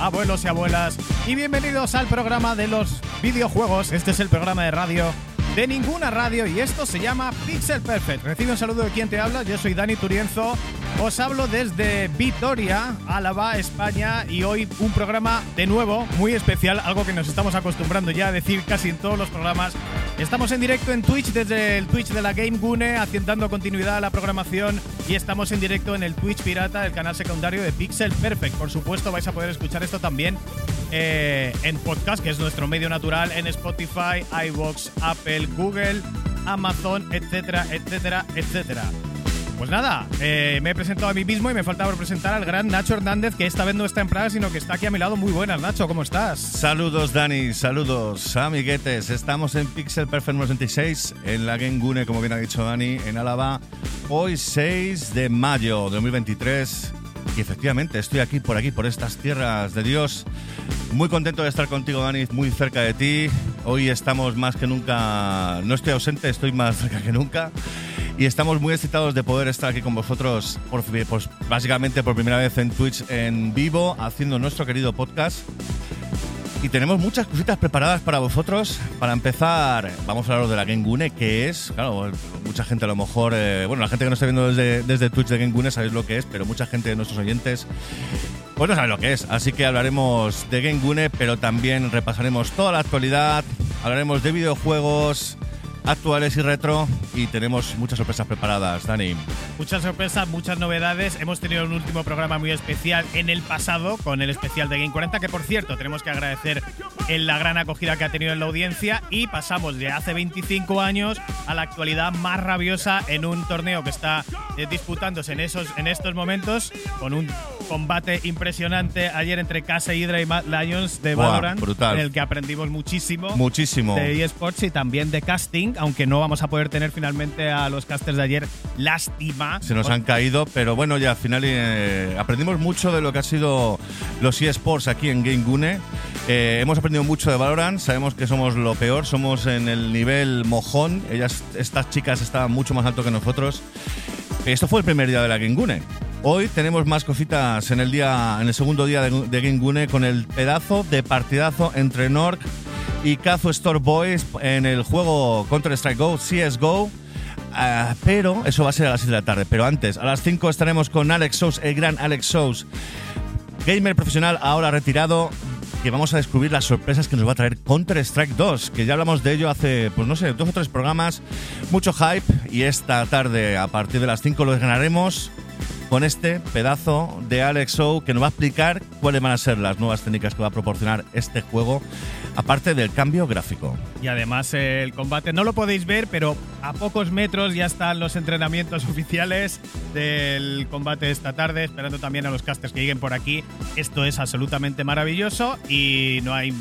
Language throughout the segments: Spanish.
abuelos y abuelas, y bienvenidos al programa de los videojuegos. Este es el programa de radio de ninguna radio y esto se llama Pixel Perfect. Recibe un saludo de quien te habla, yo soy Dani Turienzo. Os hablo desde Vitoria, Álava, España, y hoy un programa de nuevo muy especial, algo que nos estamos acostumbrando ya a decir casi en todos los programas. Estamos en directo en Twitch desde el Twitch de la Game Gune, dando continuidad a la programación, y estamos en directo en el Twitch Pirata, el canal secundario de Pixel Perfect. Por supuesto, vais a poder escuchar esto también eh, en podcast, que es nuestro medio natural, en Spotify, iVoox, Apple, Google, Amazon, etcétera, etcétera, etcétera. Pues nada, eh, me he presentado a mí mismo y me falta presentar al gran Nacho Hernández, que esta vez no está en Praga, sino que está aquí a mi lado. Muy buenas, Nacho, ¿cómo estás? Saludos, Dani, saludos, amiguetes. Estamos en Pixel Perfect 96, en la Gengune, como bien ha dicho Dani, en Álava. Hoy 6 de mayo de 2023. Y efectivamente, estoy aquí, por aquí, por estas tierras de Dios. Muy contento de estar contigo, Dani, muy cerca de ti. Hoy estamos más que nunca, no estoy ausente, estoy más cerca que nunca. Y estamos muy excitados de poder estar aquí con vosotros, por, pues, básicamente por primera vez en Twitch en vivo, haciendo nuestro querido podcast. Y tenemos muchas cositas preparadas para vosotros. Para empezar, vamos a hablar de la Gengune, que es, claro, mucha gente a lo mejor, eh, bueno, la gente que nos está viendo desde, desde Twitch de Gengune sabéis lo que es, pero mucha gente de nuestros oyentes, pues no sabe lo que es. Así que hablaremos de Gengune, pero también repasaremos toda la actualidad, hablaremos de videojuegos, actuales y retro y tenemos muchas sorpresas preparadas, Dani. Muchas sorpresas, muchas novedades. Hemos tenido un último programa muy especial en el pasado con el especial de Game 40, que por cierto tenemos que agradecer en la gran acogida que ha tenido en la audiencia y pasamos de hace 25 años a la actualidad más rabiosa en un torneo que está eh, disputándose en, esos, en estos momentos con un combate impresionante ayer entre Casa Hydra y Mad Lions de Valorant, en el que aprendimos muchísimo. Muchísimo. De eSports y también de casting, aunque no vamos a poder tener finalmente a los casters de ayer. Lástima. Se nos han caído, pero bueno, ya al final eh, aprendimos mucho de lo que ha sido los eSports aquí en Game Gune. Eh, hemos aprendido mucho de Valorant, sabemos que somos lo peor, somos en el nivel mojón. Ellas, estas chicas estaban mucho más alto que nosotros. Esto fue el primer día de la Game Gune. Hoy tenemos más cositas en el día, en el segundo día de, de con el pedazo de partidazo entre Nork y Kazu Store Boys en el juego Counter Strike Go, CSGO. Uh, pero eso va a ser a las 6 de la tarde. Pero antes, a las 5 estaremos con Alex Sous, el gran Alex Sous, gamer profesional ahora retirado, que vamos a descubrir las sorpresas que nos va a traer Counter Strike 2, que ya hablamos de ello hace, pues no sé, dos o tres programas, mucho hype y esta tarde a partir de las 5 lo ganaremos con este pedazo de Alex O que nos va a explicar cuáles van a ser las nuevas técnicas que va a proporcionar este juego, aparte del cambio gráfico. Y además el combate no lo podéis ver, pero a pocos metros ya están los entrenamientos oficiales del combate esta tarde, esperando también a los casters que lleguen por aquí. Esto es absolutamente maravilloso y no hay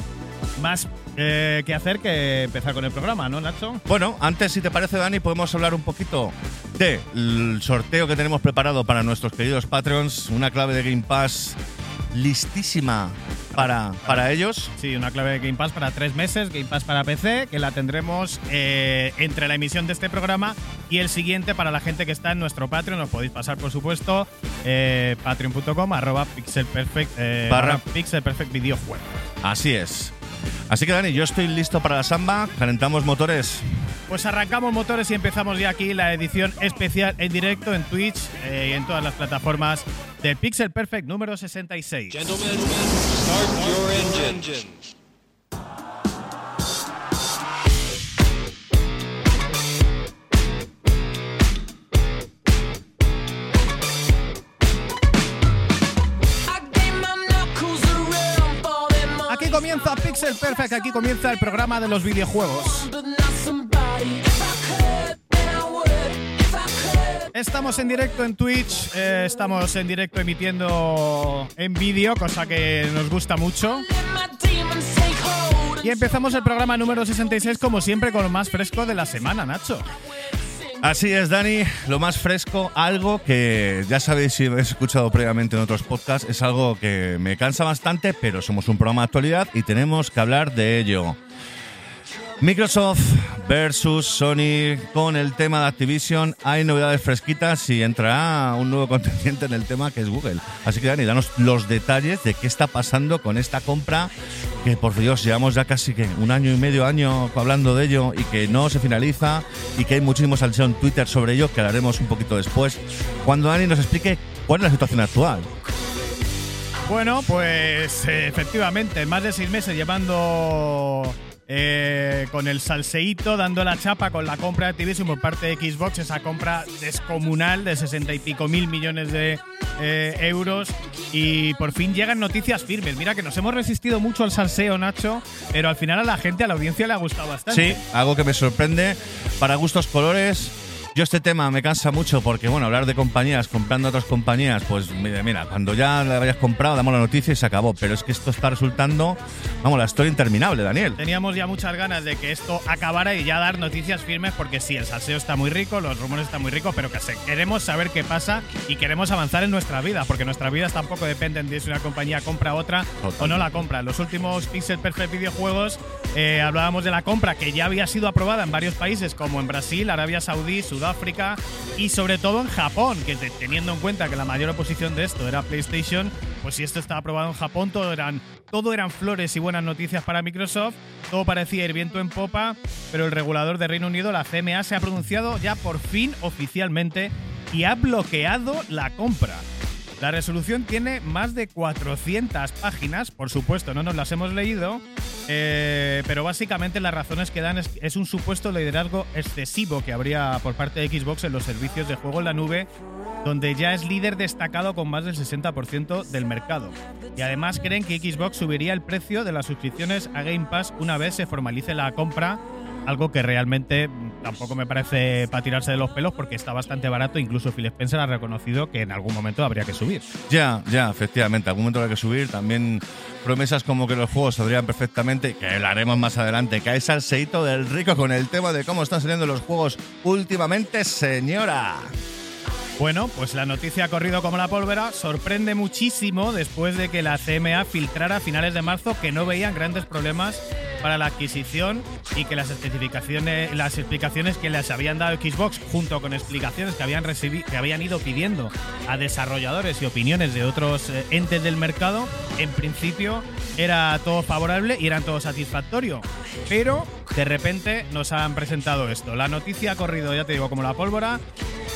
más eh, que hacer que empezar con el programa, ¿no, Nacho? Bueno, antes, si te parece, Dani, podemos hablar un poquito del sorteo que tenemos preparado para nuestros queridos Patreons. Una clave de Game Pass listísima para, para ellos. Sí, una clave de Game Pass para tres meses, Game Pass para PC, que la tendremos eh, entre la emisión de este programa y el siguiente para la gente que está en nuestro Patreon. Os podéis pasar, por supuesto, eh, patreon.com arroba pixelperfect eh, Barra- pixelperfect videojuego. Así es. Así que, Dani, yo estoy listo para la samba. Calentamos motores. Pues arrancamos motores y empezamos ya aquí la edición especial en directo en Twitch eh, y en todas las plataformas del Pixel Perfect número 66. Gentlemen, start your engine. Comienza Pixel Perfect, aquí comienza el programa de los videojuegos. Estamos en directo en Twitch, eh, estamos en directo emitiendo en vídeo, cosa que nos gusta mucho. Y empezamos el programa número 66 como siempre con lo más fresco de la semana, Nacho. Así es, Dani, lo más fresco, algo que ya sabéis si habéis escuchado previamente en otros podcasts, es algo que me cansa bastante, pero somos un programa de actualidad y tenemos que hablar de ello. Microsoft versus Sony con el tema de Activision. Hay novedades fresquitas y entrará un nuevo contendiente en el tema que es Google. Así que Dani, danos los detalles de qué está pasando con esta compra que por Dios llevamos ya casi que un año y medio año hablando de ello y que no se finaliza y que hay muchísimos salseo en Twitter sobre ello que hablaremos un poquito después cuando Dani nos explique cuál es la situación actual. Bueno, pues eh, efectivamente, más de seis meses llevando eh, con el salseíto, dando la chapa con la compra de Activision por parte de Xbox, esa compra descomunal de 60 y pico mil millones de eh, euros. Y por fin llegan noticias firmes. Mira que nos hemos resistido mucho al salseo, Nacho, pero al final a la gente, a la audiencia le ha gustado bastante. Sí, algo que me sorprende. Para gustos colores, yo este tema me cansa mucho porque, bueno, hablar de compañías, comprando otras compañías, pues mira, mira, cuando ya la hayas comprado, damos la noticia y se acabó. Pero es que esto está resultando, vamos, la historia interminable, Daniel. Teníamos ya muchas ganas de que esto acabara y ya dar noticias firmes porque sí, el salseo está muy rico, los rumores están muy ricos, pero que queremos saber qué pasa y queremos avanzar en nuestra vida, porque nuestras vidas tampoco dependen de si una compañía compra otra o no la compra. En los últimos Pixel Perfect videojuegos eh, hablábamos de la compra que ya había sido aprobada en varios países como en Brasil, Arabia Saudí, Sudáfrica y sobre todo en Japón, que te- teniendo en cuenta que la mayor oposición de esto era PlayStation, pues si esto estaba aprobado en Japón, todo eran, todo eran flores y buenas noticias para Microsoft, todo parecía ir viento en popa, pero el regulador de Reino Unido, la CMA, se ha pronunciado ya por fin oficialmente y ha bloqueado la compra. La resolución tiene más de 400 páginas, por supuesto, no nos las hemos leído, eh, pero básicamente las razones que dan es, es un supuesto liderazgo excesivo que habría por parte de Xbox en los servicios de juego en la nube, donde ya es líder destacado con más del 60% del mercado. Y además creen que Xbox subiría el precio de las suscripciones a Game Pass una vez se formalice la compra algo que realmente tampoco me parece para tirarse de los pelos porque está bastante barato. Incluso Phil Spencer ha reconocido que en algún momento habría que subir. Ya, ya, efectivamente, algún momento habrá que subir. También promesas como que los juegos saldrían perfectamente, que hablaremos más adelante. Cae salseíto del rico con el tema de cómo están saliendo los juegos últimamente, señora. Bueno, pues la noticia ha corrido como la pólvora. Sorprende muchísimo después de que la CMA filtrara a finales de marzo que no veían grandes problemas para la adquisición y que las especificaciones, las explicaciones que les habían dado Xbox, junto con explicaciones que habían recibido, que habían ido pidiendo a desarrolladores y opiniones de otros eh, entes del mercado, en principio era todo favorable y eran todo satisfactorio. Pero de repente nos han presentado esto. La noticia ha corrido, ya te digo, como la pólvora.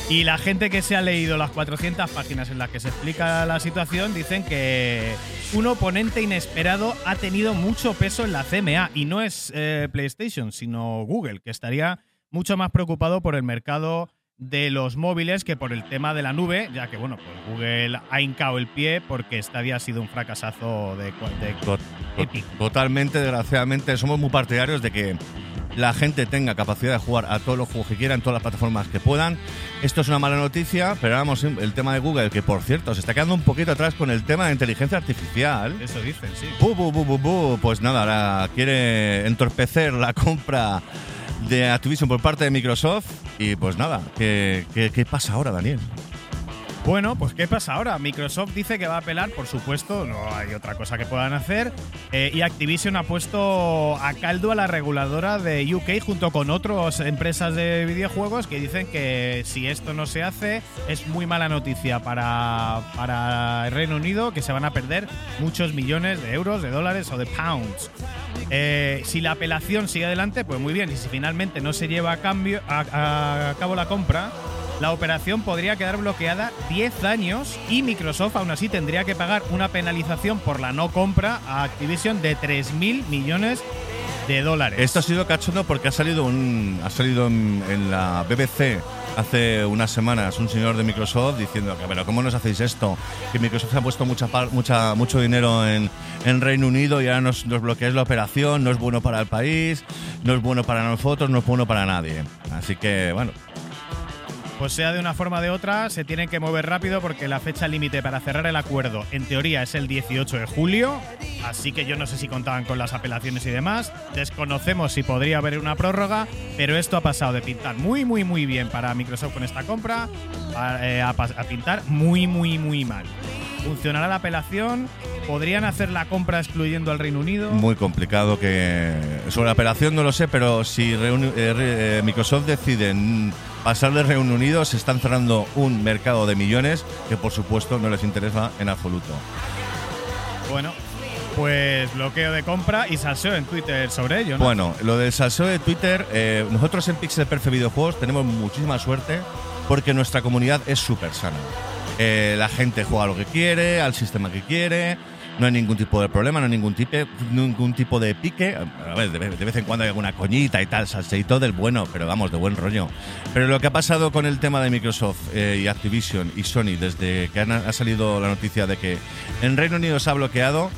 Y la gente que se ha leído las 400 páginas en las que se explica la situación dicen que un oponente inesperado ha tenido mucho peso en la CMA y no es eh, PlayStation, sino Google, que estaría mucho más preocupado por el mercado de los móviles que por el tema de la nube, ya que bueno, pues Google ha hincado el pie porque Stadia ha sido un fracasazo de, de. Totalmente, desgraciadamente, somos muy partidarios de que la gente tenga capacidad de jugar a todos los juegos que quieran, en todas las plataformas que puedan. Esto es una mala noticia, pero vamos, el tema de Google, que por cierto, se está quedando un poquito atrás con el tema de inteligencia artificial. Eso dicen, sí. Bu, bu, bu, bu, bu. Pues nada, ahora quiere entorpecer la compra de Activision por parte de Microsoft. Y pues nada, ¿qué, qué, qué pasa ahora, Daniel? Bueno, pues ¿qué pasa ahora? Microsoft dice que va a apelar, por supuesto, no hay otra cosa que puedan hacer. eh, y Activision ha puesto a caldo a la reguladora de UK junto con otras empresas de videojuegos que dicen que si esto no se hace es muy mala noticia para, para el Reino Unido, que se van a perder muchos millones de euros, de dólares o de pounds. Eh, si la apelación sigue adelante, pues muy bien. Y si finalmente no se lleva a, cambio, a, a cabo la compra, la operación podría quedar bloqueada 10 años y Microsoft aún así tendría que pagar una penalización por la no compra a Activision de 3.000 millones de dólares. Esto ha sido cachondo porque ha salido un ha salido en, la BBC hace unas semanas un señor de Microsoft diciendo que pero cómo nos hacéis esto que Microsoft ha puesto mucha mucha mucho dinero en, en Reino Unido y ahora nos, nos bloqueáis la operación no es bueno para el país no es bueno para nosotros no es bueno para nadie así que bueno Pues sea de una forma o de otra, se tienen que mover rápido porque la fecha límite para cerrar el acuerdo, en teoría, es el 18 de julio. Así que yo no sé si contaban con las apelaciones y demás. Desconocemos si podría haber una prórroga, pero esto ha pasado de pintar muy, muy, muy bien para Microsoft con esta compra a, eh, pintar muy, muy, muy mal. Funcionará la apelación ¿Podrían hacer la compra excluyendo al Reino Unido? Muy complicado que. Sobre la operación no lo sé, pero si eh, eh, Microsoft decide pasar de Reino Unido, se están cerrando un mercado de millones que, por supuesto, no les interesa en absoluto. Bueno, pues bloqueo de compra y salseo en Twitter sobre ello, ¿no? Bueno, lo del salseo de Twitter, eh, nosotros en Pixel Perfect Videojuegos tenemos muchísima suerte porque nuestra comunidad es súper sana. Eh, la gente juega lo que quiere, al sistema que quiere, no hay ningún tipo de problema, no hay ningún tipo, ningún tipo de pique. A ver, de vez, en cuando hay alguna coñita y tal, salseito del bueno, pero vamos, de buen rollo. Pero lo que ha pasado con el tema de Microsoft eh, y Activision y Sony desde que ha salido la noticia de que en Reino Unido se ha bloqueado,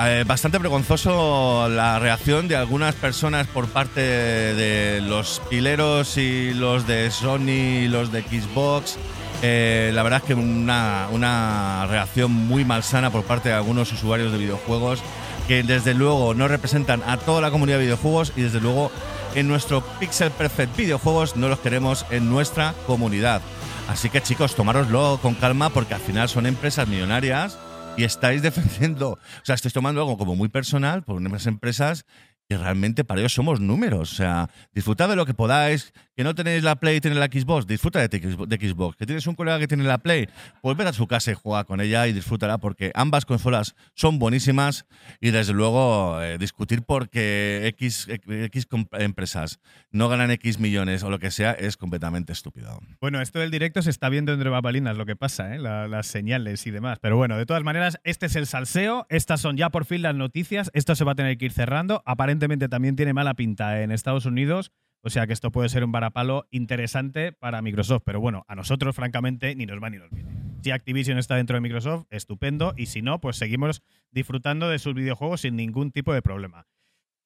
eh, bastante vergonzoso la reacción de algunas personas por parte de los pileros y los de Sony y los de Xbox. Eh, la verdad es que una, una reacción muy malsana por parte de algunos usuarios de videojuegos que desde luego no representan a toda la comunidad de videojuegos y desde luego en nuestro Pixel Perfect Videojuegos no los queremos en nuestra comunidad. Así que chicos, tomároslo con calma porque al final son empresas millonarias y estáis defendiendo, o sea, estáis tomando algo como muy personal por unas empresas que realmente para ellos somos números. O sea, disfrutad de lo que podáis. Que no tenéis la Play y tenéis la Xbox, disfruta de, Xbox-. Que tienes un colega que tiene la Play, pues vete a su casa y juega con ella y disfrútala porque ambas consolas son buenísimas y desde luego eh, discutir porque X, X empresas no ganan X millones o lo que sea es completamente estúpido. Bueno, esto del directo se está viendo entre babalinas lo que pasa, ¿eh? La- las señales y demás. Pero bueno, de todas maneras, este es el salseo. Estas son ya por fin las noticias. Esto se va a tener que ir cerrando. Aparentemente también tiene mala pinta en Estados Unidos. O sea que esto puede ser un varapalo interesante para Microsoft. Pero bueno, a nosotros, francamente, ni nos va ni nos viene. Si Activision está dentro de Microsoft, estupendo. Y si no, pues seguimos disfrutando de sus videojuegos sin ningún tipo de problema.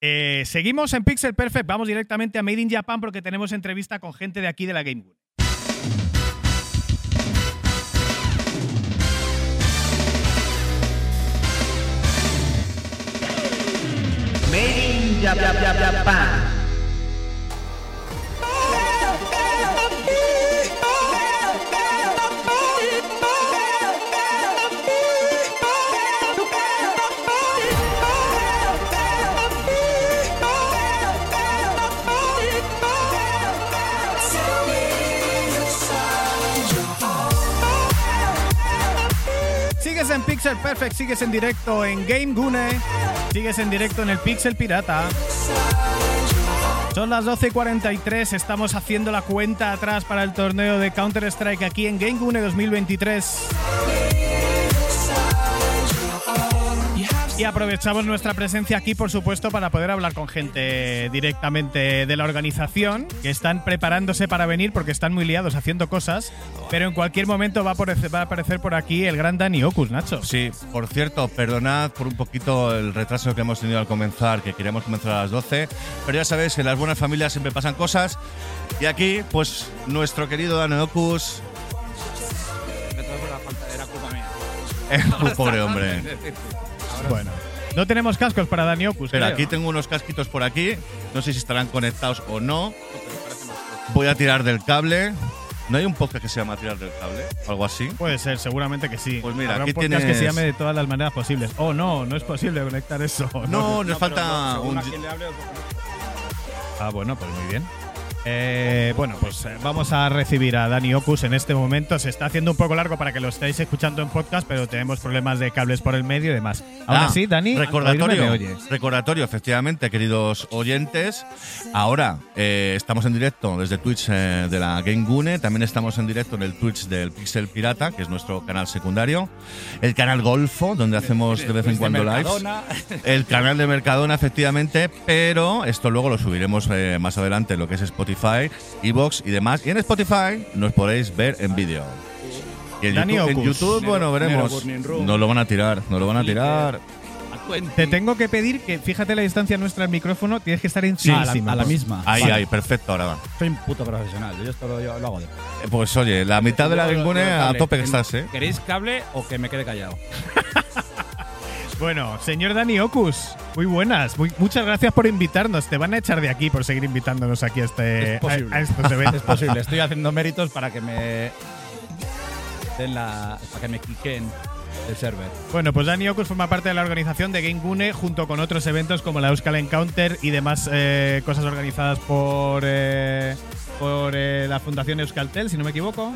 Eh, seguimos en Pixel Perfect. Vamos directamente a Made in Japan porque tenemos entrevista con gente de aquí de la Game Boy. Made in Jap- Jap- Jap- en Pixel Perfect, sigues en directo en Game Gune, sigues en directo en el Pixel Pirata. Son las 12 y 43, estamos haciendo la cuenta atrás para el torneo de Counter-Strike aquí en Game Gune 2023. Y aprovechamos nuestra presencia aquí, por supuesto, para poder hablar con gente directamente de la organización, que están preparándose para venir porque están muy liados haciendo cosas, pero en cualquier momento va a aparecer, va a aparecer por aquí el gran Dani Ocus, Nacho. Sí, por cierto, perdonad por un poquito el retraso que hemos tenido al comenzar, que queríamos comenzar a las 12, pero ya sabéis que en las buenas familias siempre pasan cosas. Y aquí, pues, nuestro querido Dani Ocus, Era culpa mía. eh, pobre hombre. Bueno, no tenemos cascos para Dani Ocus. Pero creo. aquí tengo unos casquitos por aquí, no sé si estarán conectados o no. Voy a tirar del cable. ¿No hay un podcast que se llama Tirar del cable? Algo así. Puede ser, seguramente que sí. Pues mira, Habrá aquí un podcast que tienes- se llame de todas las maneras posibles. Oh, no, no es posible conectar eso. No, nos falta un. le hable, Ah, bueno, pues muy bien. Eh, bueno, pues eh, vamos a recibir a Dani Ocus en este momento. Se está haciendo un poco largo para que lo estéis escuchando en podcast, pero tenemos problemas de cables por el medio y demás. Ahora Ah, sí, Dani, Recordatorio, oyes. recordatorio, efectivamente, queridos oyentes. Ahora eh, estamos en directo desde Twitch eh, de la Game Gune. También estamos en directo en el Twitch del Pixel Pirata, que es nuestro canal secundario. El canal Golfo, donde hacemos de vez en cuando lives. El canal de Mercadona, efectivamente, pero esto luego lo subiremos eh, más adelante en lo que es Spotify, Evox y demás. Y en Spotify nos podéis ver en vídeo. Y en Dani YouTube, en Ocus. YouTube, bueno, veremos. Nos lo van a tirar, nos lo van a tirar. Te tengo que pedir que, fíjate la distancia nuestra al micrófono, tienes que estar Sí, encima. a la, a la misma. Ahí, Vale. ahí, perfecto, ahora va. Soy un puto profesional. Yo esto lo, yo lo hago de. Eh, Pues oye, la mitad de la Yo a cable. tope que estás, ¿eh? ¿Queréis cable o que me quede callado? Bueno, señor Dani Ocus, muy buenas. Muy- muchas gracias por invitarnos. Te van a echar de aquí por seguir invitándonos aquí a, este, Es posible. a, a estos eventos. es posible. Estoy haciendo méritos para que me den la. para que me quiquen el server. Bueno, pues Dani Ocus forma parte de la organización de Game Gune junto con otros eventos como la Euskal Encounter y demás eh, cosas organizadas por, eh, por eh, la Fundación Euskaltel, si no me equivoco.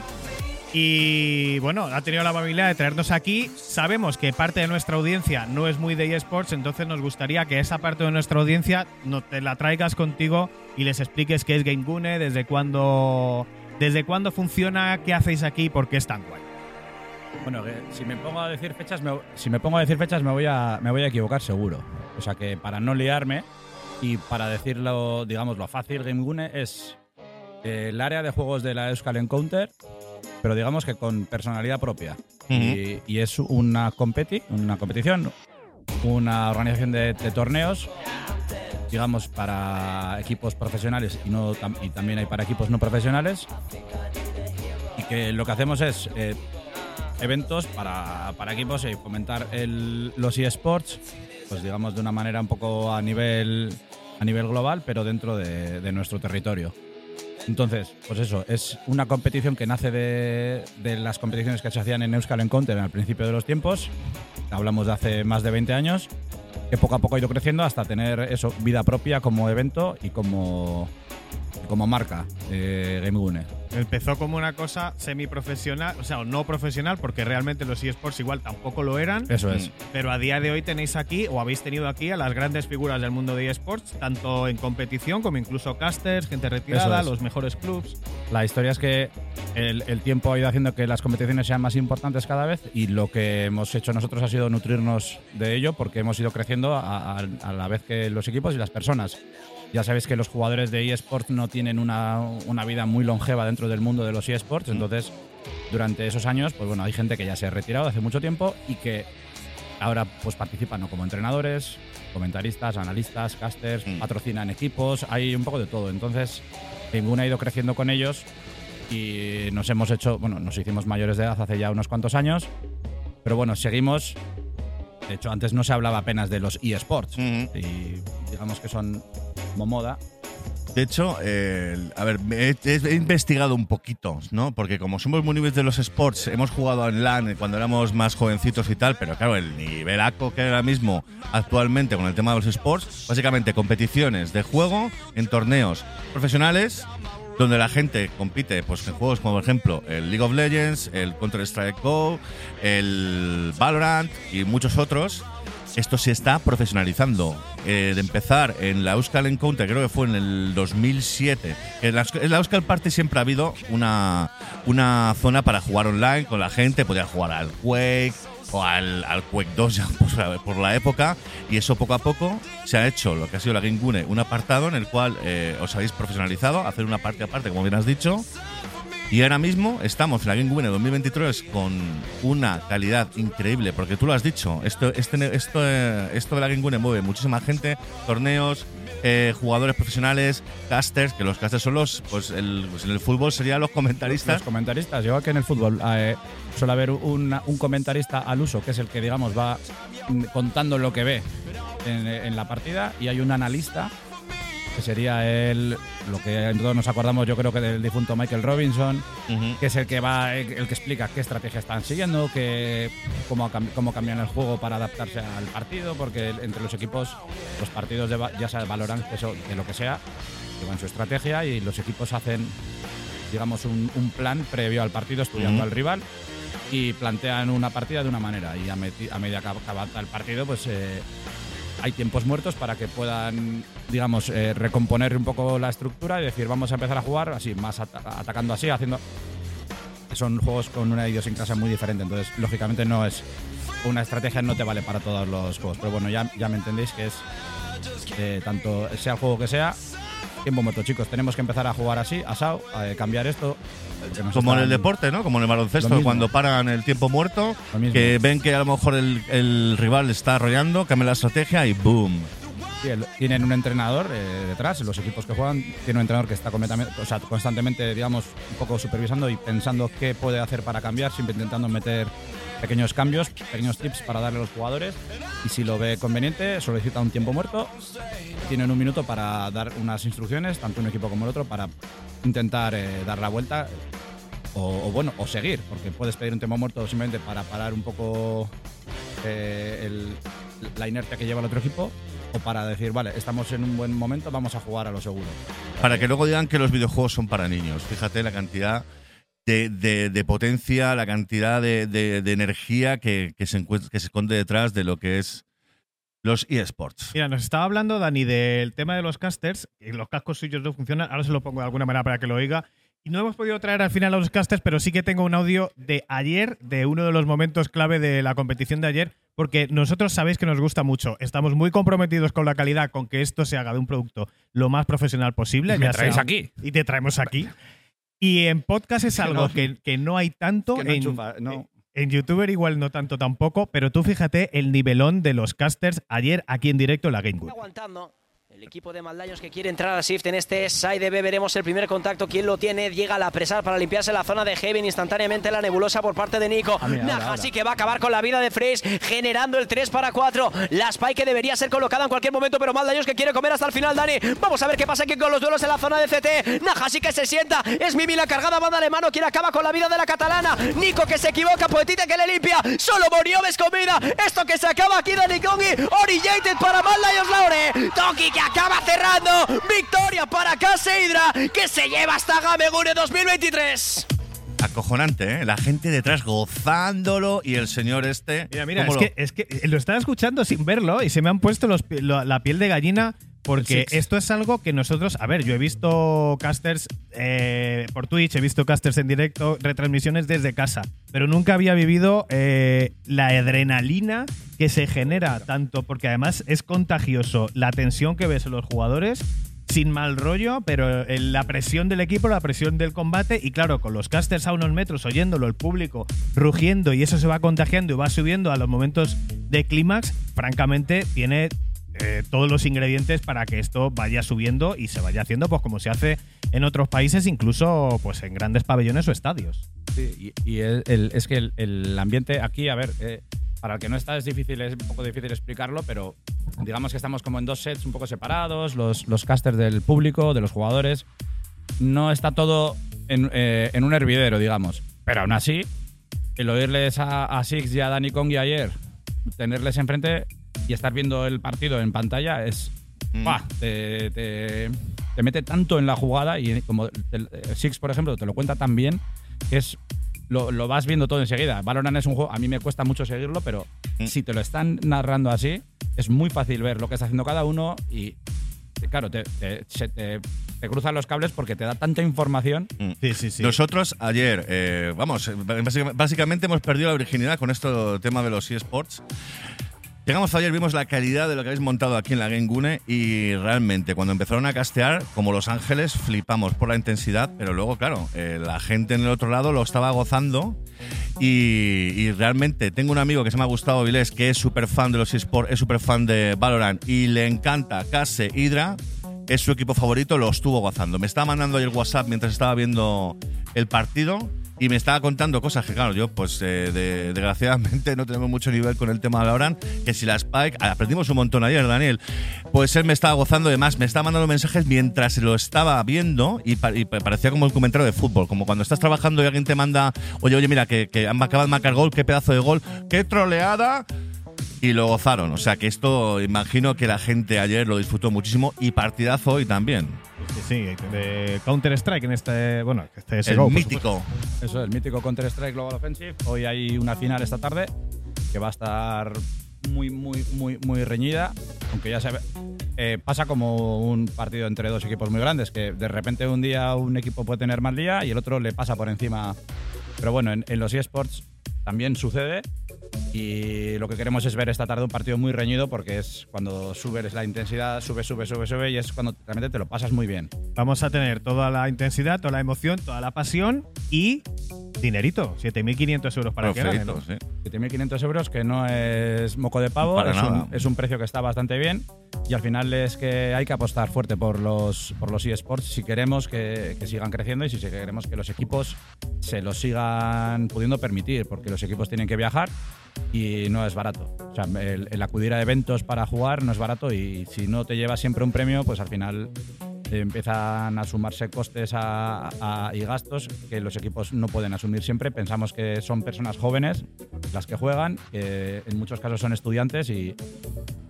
Y bueno, ha tenido la amabilidad de traernos aquí. Sabemos que parte de nuestra audiencia no es muy de eSports, entonces nos gustaría que esa parte de nuestra audiencia no te la traigas contigo y les expliques qué es Game Gune, desde cuándo, desde cuándo funciona, qué hacéis aquí y por qué es tan guay. Bueno, si me pongo a decir fechas, me, si me pongo a decir fechas me voy a, me voy a equivocar seguro. O sea que para no liarme y para decirlo, digamos, lo fácil, Game Gune es eh, el área de juegos de la Euskal Encounter, pero digamos que con personalidad propia. y, y es una, competi, una competición, una organización de, de torneos, digamos, para equipos profesionales y, no, y también hay para equipos no profesionales. Y que lo que hacemos es eh, eventos para, para equipos y fomentar el- los eSports, pues digamos de una manera un poco a nivel, a nivel global, pero dentro de, de nuestro territorio. Entonces, pues eso, es una competición que nace de, de las competiciones que se hacían en Euskal Encounter al principio de los tiempos. Hablamos de hace más de 20 años, que poco a poco ha ido creciendo hasta tener eso, vida propia como evento y como, como marca eh, Game Gune. Empezó como una cosa semiprofesional, o sea, no profesional, porque realmente los eSports igual tampoco lo eran. Eso es. Pero a día de hoy tenéis aquí, o habéis tenido aquí, a las grandes figuras del mundo de eSports, tanto en competición como incluso casters, gente retirada, es. los mejores clubs. La historia es que el, el tiempo ha ido haciendo que las competiciones sean más importantes cada vez y lo que hemos hecho nosotros ha sido nutrirnos de ello porque hemos ido creciendo a, a- a la vez que los equipos y las personas. Ya sabéis que los jugadores de eSports no tienen una, una vida muy longeva dentro del mundo de los eSports, entonces durante esos años, pues bueno, hay gente que ya se ha retirado hace mucho tiempo y que ahora pues participan ¿no? como entrenadores, comentaristas, analistas, casters, Mm. patrocinan equipos, hay un poco de todo. Entonces, Ninguna ha ido creciendo con ellos y nos hemos hecho, bueno, nos hicimos mayores de edad hace ya unos cuantos años, pero bueno, seguimos. De hecho, antes no se hablaba apenas de los eSports Ujú. y digamos que son como moda. De hecho, eh, a ver, he investigado un poquito, ¿no? Porque como somos muy niveles de los sports, hemos jugado en LAN cuando éramos más jovencitos y tal, pero claro, el nivelaco que hay ahora mismo actualmente con el tema de los sports, básicamente competiciones de juego en torneos profesionales donde la gente compite pues en juegos como por ejemplo el League of Legends, el Counter-Strike Go, el Valorant y muchos otros. Esto se está profesionalizando. Eh, de empezar en la Euskal Encounter, creo que fue en el 2007. En la, en la Party siempre ha habido una, una zona para jugar online con la gente. Podía jugar al Quake o al, al Quake 2 ya por, por la época. Y eso poco a poco se ha hecho lo que ha sido la Game Gune, un apartado en el cual eh, os habéis profesionalizado, hacer una parte aparte, como bien has dicho. Y ahora mismo estamos en la Game Winner 2023 con una calidad increíble, porque tú lo has dicho, esto, este, esto, eh, esto de la Game Winner mueve muchísima gente, torneos, eh, jugadores profesionales, casters, que los casters son los, pues, el, pues en el fútbol serían los comentaristas. Los comentaristas, igual que en el fútbol, eh, suele haber un, un comentarista al uso, que es el que, digamos, va mm, contando lo que ve en la partida, y hay un analista, que sería el, lo que todos nos acordamos, yo creo que del difunto Michael Robinson, que es el que va, el, el que explica qué estrategia están siguiendo, que, cómo, cómo cambian el juego para adaptarse al partido, porque entre los equipos, los partidos de, ya sea de Valorant, eso, de lo que sea, llevan su estrategia y los equipos hacen, digamos, un, un plan previo al partido, estudiando al rival y plantean una partida de una manera y a, a medida que avanza el partido, pues eh, hay tiempos muertos para que puedan, digamos, eh, recomponer un poco la estructura y decir, vamos a empezar a jugar así, más ata- atacando así, haciendo... Son juegos con una idiosincrasia muy diferente, entonces, lógicamente, no es... Una estrategia no te vale para todos los juegos, pero bueno, ya, ya me entendéis que es... eh, tanto sea el juego que sea, tiempo muerto, chicos. Tenemos que empezar a jugar así, asado, a cambiar esto. Como en el deporte, ¿no? Como en el Lo baloncesto, cuando paran el tiempo muerto, que ven que a lo mejor el, el rival está arrollando, cambia la estrategia y ¡boom! Tienen un entrenador eh, detrás, los equipos que juegan, tienen un entrenador que está o constantemente, digamos, un poco supervisando y pensando qué puede hacer para cambiar, siempre intentando meter pequeños cambios, pequeños tips para darle a los jugadores. Y si lo ve conveniente, solicita un tiempo muerto. Tienen un minuto para dar unas instrucciones, tanto un equipo como el otro, para intentar eh, dar la vuelta o, bueno, o seguir, porque puedes pedir un tiempo muerto simplemente para parar un poco eh, la inercia que lleva el otro equipo, o para decir, vale, estamos en un buen momento, vamos a jugar a lo seguro. Para que luego digan que los videojuegos son para niños. Fíjate la cantidad de, de- de potencia, la cantidad de, de- de energía que, que se que se esconde detrás de lo que es los eSports. Mira, nos estaba hablando Dani del tema de los casters, y los cascos suyos no funcionan, ahora se lo pongo de alguna manera para que lo oiga. Y no hemos podido traer al final a los casters, pero sí que tengo un audio de ayer, de uno de los momentos clave de la competición de ayer, porque nosotros sabéis que nos gusta mucho. Estamos muy comprometidos con la calidad, con que esto se haga de un producto lo más profesional posible. Y me ya traéis sea- aquí. Y te traemos aquí. Y en podcast es Que algo no- que, que no hay tanto. que no en, enchufa, no. en YouTuber igual no tanto tampoco, pero tú fíjate el nivelón de los casters ayer aquí en directo en la Game Good. aguantando. Equipo de Maldaños que quiere entrar a Shift en este side B. Veremos el primer contacto. ¿Quién lo tiene? Llega a la presar para limpiarse la zona de Heaven. Instantáneamente la nebulosa por parte de Nico. Ah, mira, ahora, Naja ahora. sí que va a acabar con la vida de Freeze, generando el 3 para 4. La Spike que debería ser colocada en cualquier momento, pero Maldaños que quiere comer hasta el final, Dani. Vamos a ver qué pasa aquí con los duelos en la zona de CT. Naja sí que se sienta. Es Mimi la cargada banda de mano. Quien acaba con la vida de la catalana. Nico que se equivoca. Poetita que le limpia. Solo Morioves con vida. Esto que se acaba aquí, Dani Kongi. Orillated para Maldaños Laure. Toki que acaba cerrando. Victoria para Caseidra. Que se lleva hasta Gamegure 2023. Acojonante, ¿eh? La gente detrás gozándolo y el señor este. Mira, mira, ¿cómo es lo- que, es que lo estaba escuchando sin verlo y se me han puesto los pi- lo- la piel de gallina porque esto es algo que nosotros, a ver, yo he visto casters eh, por Twitch, he visto casters en directo, retransmisiones desde casa, pero nunca había vivido eh, la adrenalina que se genera tanto, porque además es contagioso la tensión que ves en los jugadores sin mal rollo, pero en la presión del equipo, la presión del combate y claro, con los casters a unos metros oyéndolo, el público rugiendo y eso se va contagiando y va subiendo a los momentos de clímax, francamente tiene eh, todos los ingredientes para que esto vaya subiendo y se vaya haciendo pues como se hace en otros países, incluso pues en grandes pabellones o estadios. Sí, y, es que el, ambiente aquí, a ver, eh, para el que no está es difícil, es un poco difícil explicarlo, pero digamos que estamos como en dos sets un poco separados, los, los casters del público, de los jugadores. No está todo en, eh, un hervidero, digamos. Pero aún así, el oírles a, a Six y a Danny Kong y ayer, tenerles enfrente y estar viendo el partido en pantalla es. Mm. Te, te- te mete tanto en la jugada y como el- Six, por ejemplo, te lo cuenta tan bien que es. Lo, lo vas viendo todo enseguida. Valorant es un juego, a mí me cuesta mucho seguirlo, pero Mm. si te lo están narrando así, es muy fácil ver lo que está haciendo cada uno y, claro, te, te- se te- te cruzan los cables porque te da tanta información. Mm. Sí, sí, sí. Nosotros ayer, eh, vamos, básicamente, hemos perdido la virginidad con esto tema de los eSports. Llegamos ayer, vimos la calidad de lo que habéis montado aquí en la Game Gune y realmente cuando empezaron a castear, como Los Ángeles, flipamos por la intensidad, pero luego, claro, eh, la gente en el otro lado lo estaba gozando y, realmente tengo un amigo que se me ha gustado, Vilés, que es súper fan de los eSports, es súper fan de Valorant y le encanta Case Hydra es su equipo favorito, lo estuvo gozando. Me estaba mandando el WhatsApp mientras estaba viendo el partido y me estaba contando cosas que, claro, yo, pues eh, de- desgraciadamente no tenemos mucho nivel con el tema de Valorant. Que si la Spike, ah, aprendimos un montón ayer, Daniel. Pues él me estaba gozando, además, me estaba mandando mensajes mientras lo estaba viendo y, pa- y pa- parecía como un comentario de fútbol, como cuando estás trabajando y alguien te manda, oye, oye, mira, que, que han acabado de marcar gol, qué pedazo de gol, qué troleada y lo gozaron. O sea que esto, imagino que la gente ayer lo disfrutó muchísimo y partidazo hoy también. Sí, sí, de Counter-Strike en este, bueno, este El CSGO, por mítico. Eso, el mítico Counter-Strike Global Offensive. Hoy hay una final esta tarde que va a estar muy, muy, muy, muy reñida. Aunque ya se ve. eh, pasa como un partido entre dos equipos muy grandes, que de repente un día un equipo puede tener mal día y el otro le pasa por encima. Pero bueno, en, en los eSports también sucede. Y lo que queremos es ver esta tarde un partido muy reñido porque es cuando subes la intensidad, sube, sube, sube, sube y es cuando realmente te lo pasas muy bien. Vamos a tener toda la intensidad, toda la emoción, toda la pasión y dinerito, 7.500 euros para que gane, ¿no? Sí. 7.500 euros, que no es moco de pavo, Para es nada. un, es un precio que está bastante bien. Y al final es que hay que apostar fuerte por los, por los eSports si queremos que, que sigan creciendo y si queremos que los equipos se los sigan pudiendo permitir, porque los equipos tienen que viajar y no es barato. El, acudir a eventos para jugar no es barato y si no te llevas siempre un premio, pues al final empiezan a sumarse costes y gastos que los equipos no pueden asumir siempre. Pensamos que son personas jóvenes las que juegan, en muchos casos son estudiantes y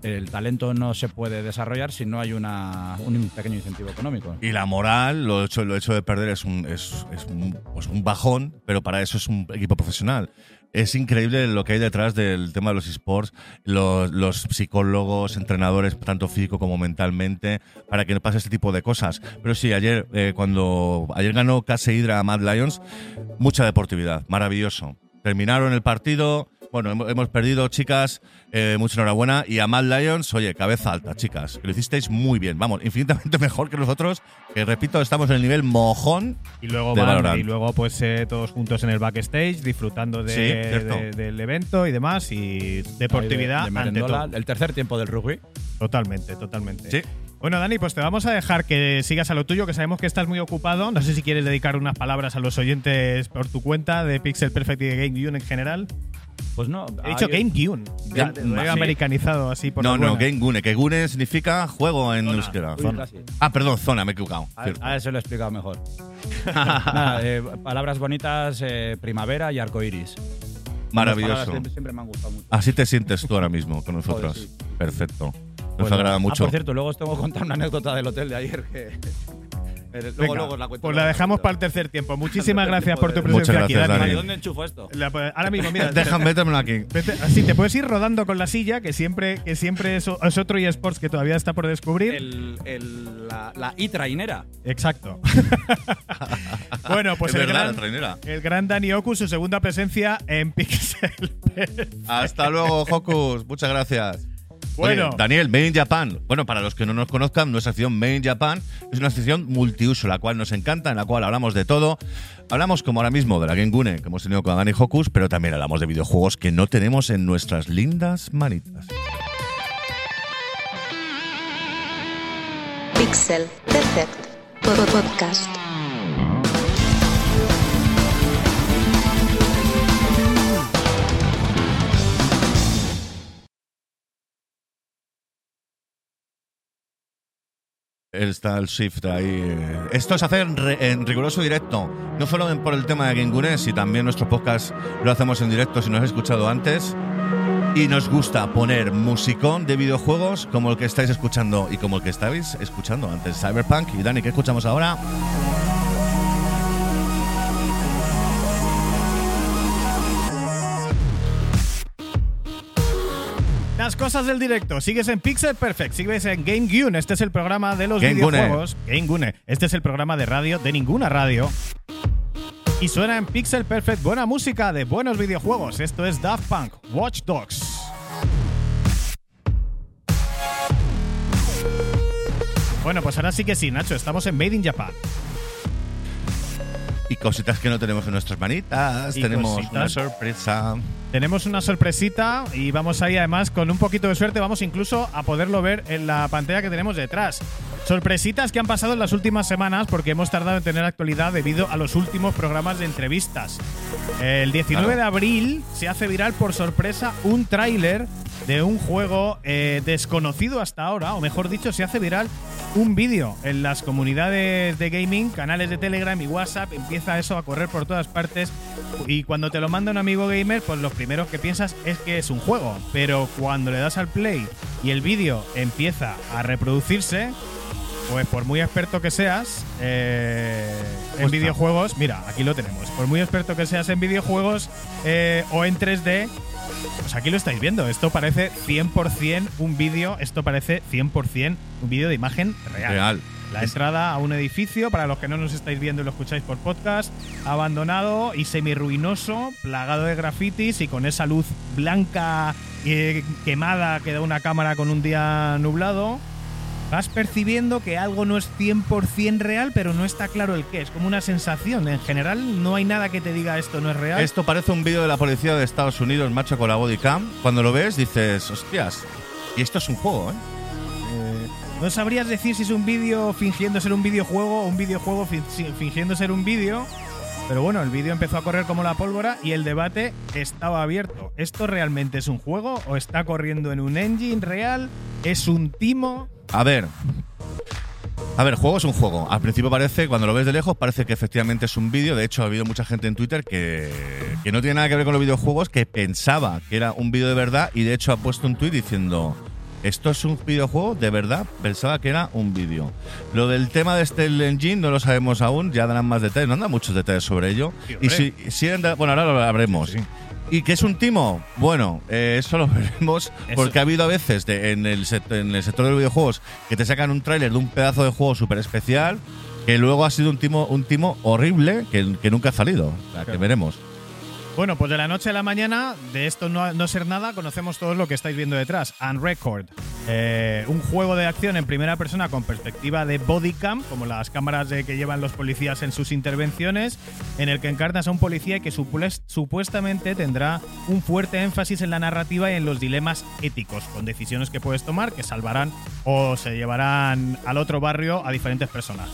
el talento no se puede desarrollar si no hay un pequeño incentivo económico. Y la moral, lo hecho, lo hecho de perder es un, es, pues un bajón, pero para eso es un equipo profesional. Es increíble lo que hay detrás del tema de los esports, los, los psicólogos, entrenadores, tanto físico como mentalmente, para que no pase este tipo de cosas. Pero sí, ayer, eh, cuando ayer ganó Case Hydra a Mad Lions, mucha deportividad, maravilloso. Terminaron el partido, bueno, hemos, perdido, chicas, eh, mucha enhorabuena. Y a Mad Lions, oye, cabeza alta, chicas, que lo hicisteis muy bien. Vamos, infinitamente mejor que nosotros, que repito, estamos en el nivel mojón. Y luego de van, y luego pues eh, todos juntos en el backstage disfrutando de- Sí, cierto. de- del evento y demás y deportividad Ahí de- de ante todo. El tercer tiempo del rugby. Totalmente, totalmente. Sí. Bueno, Dani, pues te vamos a dejar que sigas a lo tuyo, que sabemos que estás muy ocupado. No sé si quieres dedicar unas palabras a los oyentes por tu cuenta de Pixel Perfect y de Game Gune en general. Pues no. He dicho Game Gune. Game- lo he americanizado así por no, no. Game Gune, que Gune significa juego en Zona. euskera. Zona. Ah, perdón, zona, me he equivocado. A, a eso lo he explicado mejor. Nada, eh, palabras bonitas, eh, primavera y arcoiris. Maravilloso. Siempre, siempre me han gustado mucho. Así te sientes tú ahora mismo con nosotros. Joder, sí. Perfecto. Nos Pues, agrada ah, mucho. por cierto, luego os tengo que contar una anécdota del hotel de ayer que. Pero luego, Venga, luego la cuento. pues la os dejamos para el tercer tiempo. Muchísimas gracias por tu presencia Muchas aquí, gracias, Dani. Dani. ¿Y dónde enchufo esto? La- pues, ahora mismo, mira. Déjame metérmelo aquí. Vete- Así te puedes ir rodando con la silla, que siempre, que siempre es, es otro eSports que todavía está por descubrir. El, el- la, la e-trainera. Exacto. bueno, pues Es el verdad, gran, trainera. el gran Dani Oku, su segunda presencia en Pixel. Hasta luego, Hocus. Muchas gracias. Bueno. Oye, Daniel, Made in Japan. Bueno, para los que no nos conozcan, nuestra sección Made in Japan es una sección multiuso, la cual nos encanta, en la cual hablamos de todo. Hablamos, como ahora mismo, de la Game Gune que hemos tenido con Dani Hocus, pero también hablamos de videojuegos que no tenemos en nuestras lindas manitas. Pixel Perfect Pod- Podcast. Está el shift ahí. eh. Esto es hacer en, re- en riguroso directo. No solo por el tema de Game Gune, si también nuestro podcast lo hacemos en directo si nos has escuchado antes. Y nos gusta poner musicón de videojuegos como el que estáis escuchando y como el que estáis escuchando antes. Cyberpunk. Y Dani, ¿qué escuchamos ahora? Las cosas del directo. Sigues en Pixel Perfect, sigues en Game Gune. Este es el programa de los Game Gune. videojuegos. Game Gune. Este es el programa de radio de ninguna radio. Y suena en Pixel Perfect buena música de buenos videojuegos. Esto es Daft Punk, Watch Dogs. Bueno, pues ahora sí que sí, Nacho. Estamos en Made in Japan. Y cositas que no tenemos en nuestras manitas. Y tenemos cositas. una sorpresa. Tenemos una sorpresita y vamos ahí además con un poquito de suerte vamos incluso a poderlo ver en la pantalla que tenemos detrás. Sorpresitas que han pasado en las últimas semanas porque hemos tardado en tener actualidad debido a los últimos programas de entrevistas. El 19 Claro. de abril se hace viral por sorpresa un tráiler de un juego eh, desconocido hasta ahora, o mejor dicho, se hace viral un vídeo en las comunidades de gaming, canales de Telegram y WhatsApp, empieza eso a correr por todas partes y cuando te lo manda un amigo gamer, pues lo primero que piensas es que es un juego, pero cuando le das al play y el vídeo empieza a reproducirse, pues por muy experto que seas eh, en videojuegos, mira, aquí lo tenemos, por muy experto que seas en videojuegos eh, o en 3D, pues aquí lo estáis viendo. Esto parece 100% un vídeo, esto parece 100% un vídeo de imagen real. Real. La entrada a un edificio, para los que no nos estáis viendo y lo escucháis por podcast, abandonado y semi-ruinoso, plagado de grafitis y con esa luz blanca eh, quemada que da una cámara con un día nublado. Vas percibiendo que algo no es 100% real, pero no está claro el qué. Es como una sensación. En general, no hay nada que te diga esto no es real. Esto parece un vídeo de la policía de Estados Unidos, macho, con la bodycam. Cuando lo ves, dices, hostias. Y esto es un juego, ¿eh? Eh, no sabrías decir si es un vídeo fingiendo ser un videojuego o un videojuego fingiendo ser un vídeo. Pero bueno, el vídeo empezó a correr como la pólvora y el debate estaba abierto. ¿Esto realmente es un juego o está corriendo en un engine real? ¿Es un timo? A ver. A ver, juego es un juego. Al principio parece, cuando lo ves de lejos, parece que efectivamente es un vídeo. De hecho, ha habido mucha gente en Twitter que, que no tiene nada que ver con los videojuegos, que pensaba que era un vídeo de verdad y de hecho ha puesto un tweet diciendo. ¿Esto es un videojuego? ¿De verdad? Pensaba que era un vídeo. Lo del tema de este engine no lo sabemos aún, ya darán más detalles, no andan muchos detalles sobre ello. y si, si bueno, ahora lo habremos. ¿Y qué es un timo? Bueno, eh, eso lo veremos porque ha habido a veces de- en, el en el sector de los videojuegos que te sacan un tráiler de un pedazo de juego súper especial que luego ha sido un timo, un timo horrible que, que nunca ha salido. O sea, que veremos. Bueno, pues de la noche a la mañana, de esto no, no ser nada, conocemos todo lo que estáis viendo detrás. Unrecord. Eh, un juego de acción en primera persona con perspectiva de bodycam, como las cámaras de que llevan los policías en sus intervenciones, en el que encarnas a un policía que supues- supuestamente tendrá un fuerte énfasis en la narrativa y en los dilemas éticos, con decisiones que puedes tomar que salvarán o se llevarán al otro barrio a diferentes personajes.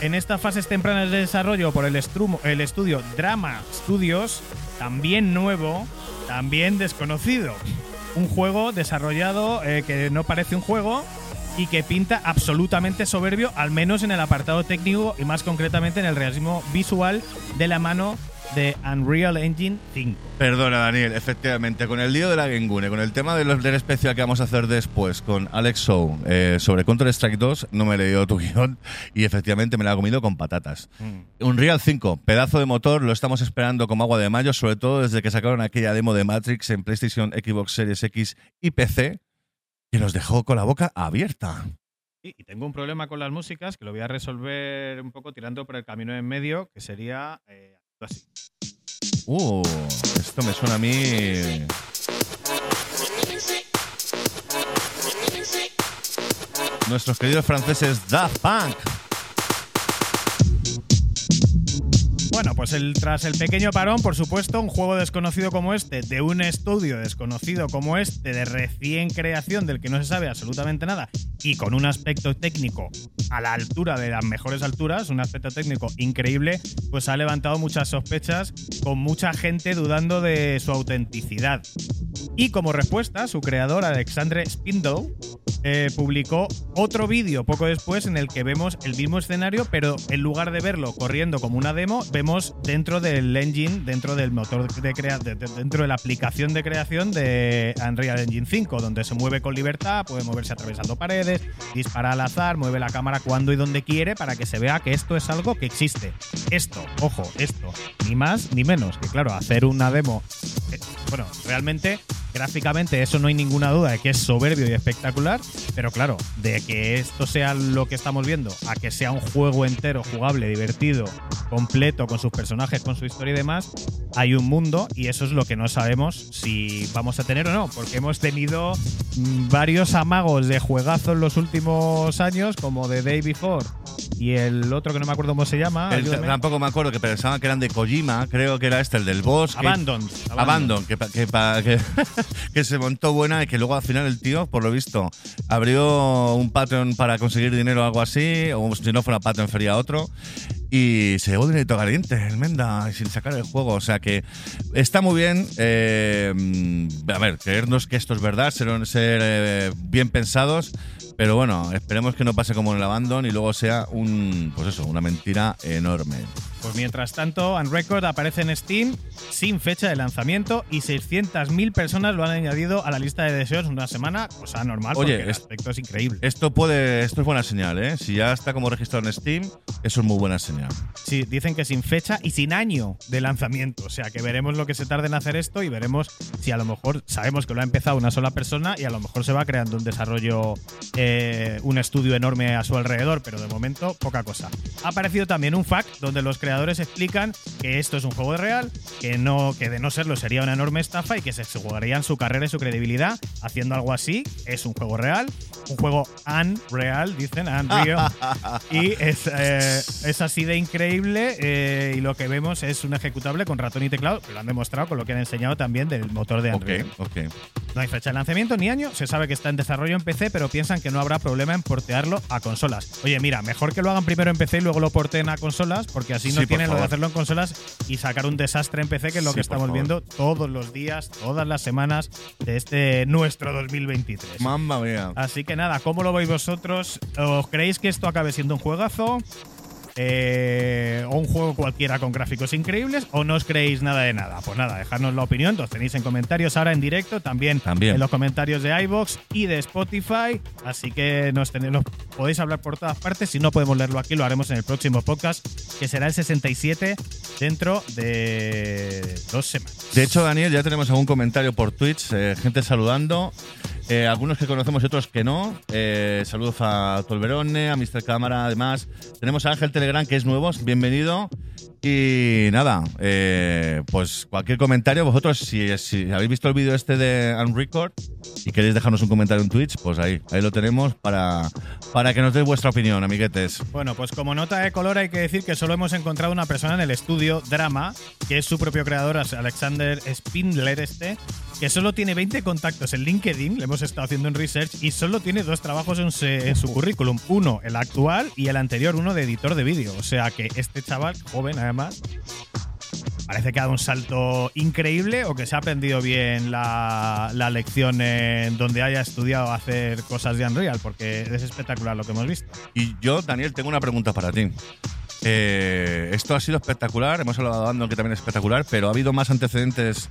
En estas fases tempranas de desarrollo por el, estudio Drama Studios, también nuevo, también desconocido. Un juego desarrollado eh, que no parece un juego y que pinta absolutamente soberbio, al menos en el apartado técnico y más concretamente en el realismo visual de la mano de Unreal Engine 5. Perdona, Daniel, efectivamente, con el lío de la Gengune, con el tema de los- del especial que vamos a hacer después con Alex Show eh, sobre Counter-Strike 2, no me he leído tu guion y efectivamente me la he comido con patatas. Unreal 5, pedazo de motor, lo estamos esperando como agua de mayo, sobre todo desde que sacaron aquella demo de Matrix en PlayStation, Xbox Series X y PC, que nos dejó con la boca abierta. Y y tengo un problema con las músicas que lo voy a resolver un poco tirando por el camino en medio, que sería eh, así. Uh, esto me suena a mí. Nuestros queridos franceses Daft Punk. Bueno, pues el, tras el pequeño parón, por supuesto, un juego desconocido como este, de un estudio desconocido como este, de recién creación del que no se sabe absolutamente nada, y con un aspecto técnico a la altura de las mejores alturas, un aspecto técnico increíble, pues ha levantado muchas sospechas, con mucha gente dudando de su autenticidad. Y como respuesta, su creador, Alexandre Spindle, eh, publicó otro vídeo poco después en el que vemos el mismo escenario, pero en lugar de verlo corriendo como una demo, vemos dentro del engine, dentro del motor de crea de- de- dentro de la aplicación de creación de Unreal Engine 5, donde se mueve con libertad, puede moverse atravesando paredes, dispara al azar, mueve la cámara cuando y donde quiere para que se vea que esto es algo que existe. Esto, ojo, esto, ni más ni menos. Que claro, hacer una demo, eh, bueno, realmente gráficamente eso no hay ninguna duda de que es soberbio y espectacular, pero claro, de que esto sea lo que estamos viendo, a que sea un juego entero, jugable, divertido, completo, con sus personajes, con su historia y demás, hay un mundo y eso es lo que no sabemos si vamos a tener o no, porque hemos tenido mm, varios amagos de juegazos en los últimos años, como The Day Before y el otro que no me acuerdo cómo se llama. El- tampoco me acuerdo que pensaban que eran de Kojima, creo que era este, el del boss. que-. Abandon, que, pa- que, que, que se montó buena y que luego al final el tío, por lo visto, abrió un Patreon para conseguir dinero o algo así, o si no fuera Patreon sería otro, y se llevó dinero caliente, el Menda, sin sacar el juego. O sea que está muy bien, eh, a ver, creernos que esto es verdad, ser, ser eh, bien pensados, pero bueno, esperemos que no pase como en el Abandon y luego sea un, pues eso, una mentira enorme. Pues mientras tanto, Unrecord aparece en Steam sin fecha de lanzamiento y 600.000 personas lo han añadido a la lista de deseos en una semana, cosa normal, Oye, porque el aspecto es increíble. Esto puede, esto es buena señal, ¿eh? Si ya está como registrado en Steam, eso es muy buena señal. Sí, dicen que sin fecha y sin año de lanzamiento. O sea que veremos lo que se tarda en hacer esto y veremos si a lo mejor sabemos que lo ha empezado una sola persona y a lo mejor se va creando un desarrollo, eh, un estudio enorme a su alrededor, pero de momento poca cosa. Ha aparecido también un fact donde los creadores explican que esto es un juego real, que no, que de no serlo sería una enorme estafa y que se, se jugarían su carrera y su credibilidad haciendo algo así. Es un juego real, un juego unreal, dicen, unreal. y es, eh, es así increíble eh, y lo que vemos es un ejecutable con ratón y teclado, lo han demostrado con lo que han enseñado también del motor de Android. No hay fecha de lanzamiento ni año, se sabe que está en desarrollo en PC, pero piensan que no habrá problema en portearlo a consolas. Oye, mira, mejor que lo hagan primero en PC y luego lo porten a consolas, porque así Sí, no tienen lo de hacerlo en consolas y sacar un desastre en PC, que es lo Sí, que estamos viendo todos los días, todas las semanas de este nuestro 2023. Mamma mía. Así que nada, ¿cómo lo veis vosotros? ¿Os creéis que esto acabe siendo un juegazo? Eh, ¿O un juego cualquiera con gráficos increíbles? ¿O no os creéis nada de nada? Pues nada, dejadnos la opinión, los tenéis en comentarios ahora en directo, también, También. en los comentarios de iBox y de Spotify. Así que nos tenéis, podéis hablar por todas partes. Si no podemos leerlo aquí, lo haremos en el próximo podcast, que será el 67 dentro de dos semanas. De hecho, Daniel, ya tenemos algún comentario por Twitch, eh, gente saludando. Eh, algunos que conocemos y otros que no. Eh, saludos a Tolverone, a Mr. Cámara, además. Tenemos a Ángel Telegram, que es nuevo, bienvenido. Y nada, eh, pues cualquier comentario, vosotros, si, si habéis visto el vídeo este de Unrecord y queréis dejarnos un comentario en Twitch, pues ahí, ahí lo tenemos para, para que nos deis vuestra opinión, amiguetes. Bueno, pues como nota de color hay que decir que solo hemos encontrado una persona en el estudio, Drama, que es su propio creador, Alexander Spindler este, que solo tiene 20 contactos en LinkedIn, le hemos estado haciendo un research, y solo tiene dos trabajos en, su currículum. Uno, el actual, y el anterior, uno de editor de vídeo. O sea que este chaval, joven además, parece que ha dado un salto increíble o que se ha aprendido bien la, la lección en donde haya estudiado hacer cosas de Unreal, porque es espectacular lo que hemos visto. Y yo, Daniel, tengo una pregunta para ti. Eh, esto ha sido espectacular, hemos hablado de Andon que también es espectacular, pero ¿ha habido más antecedentes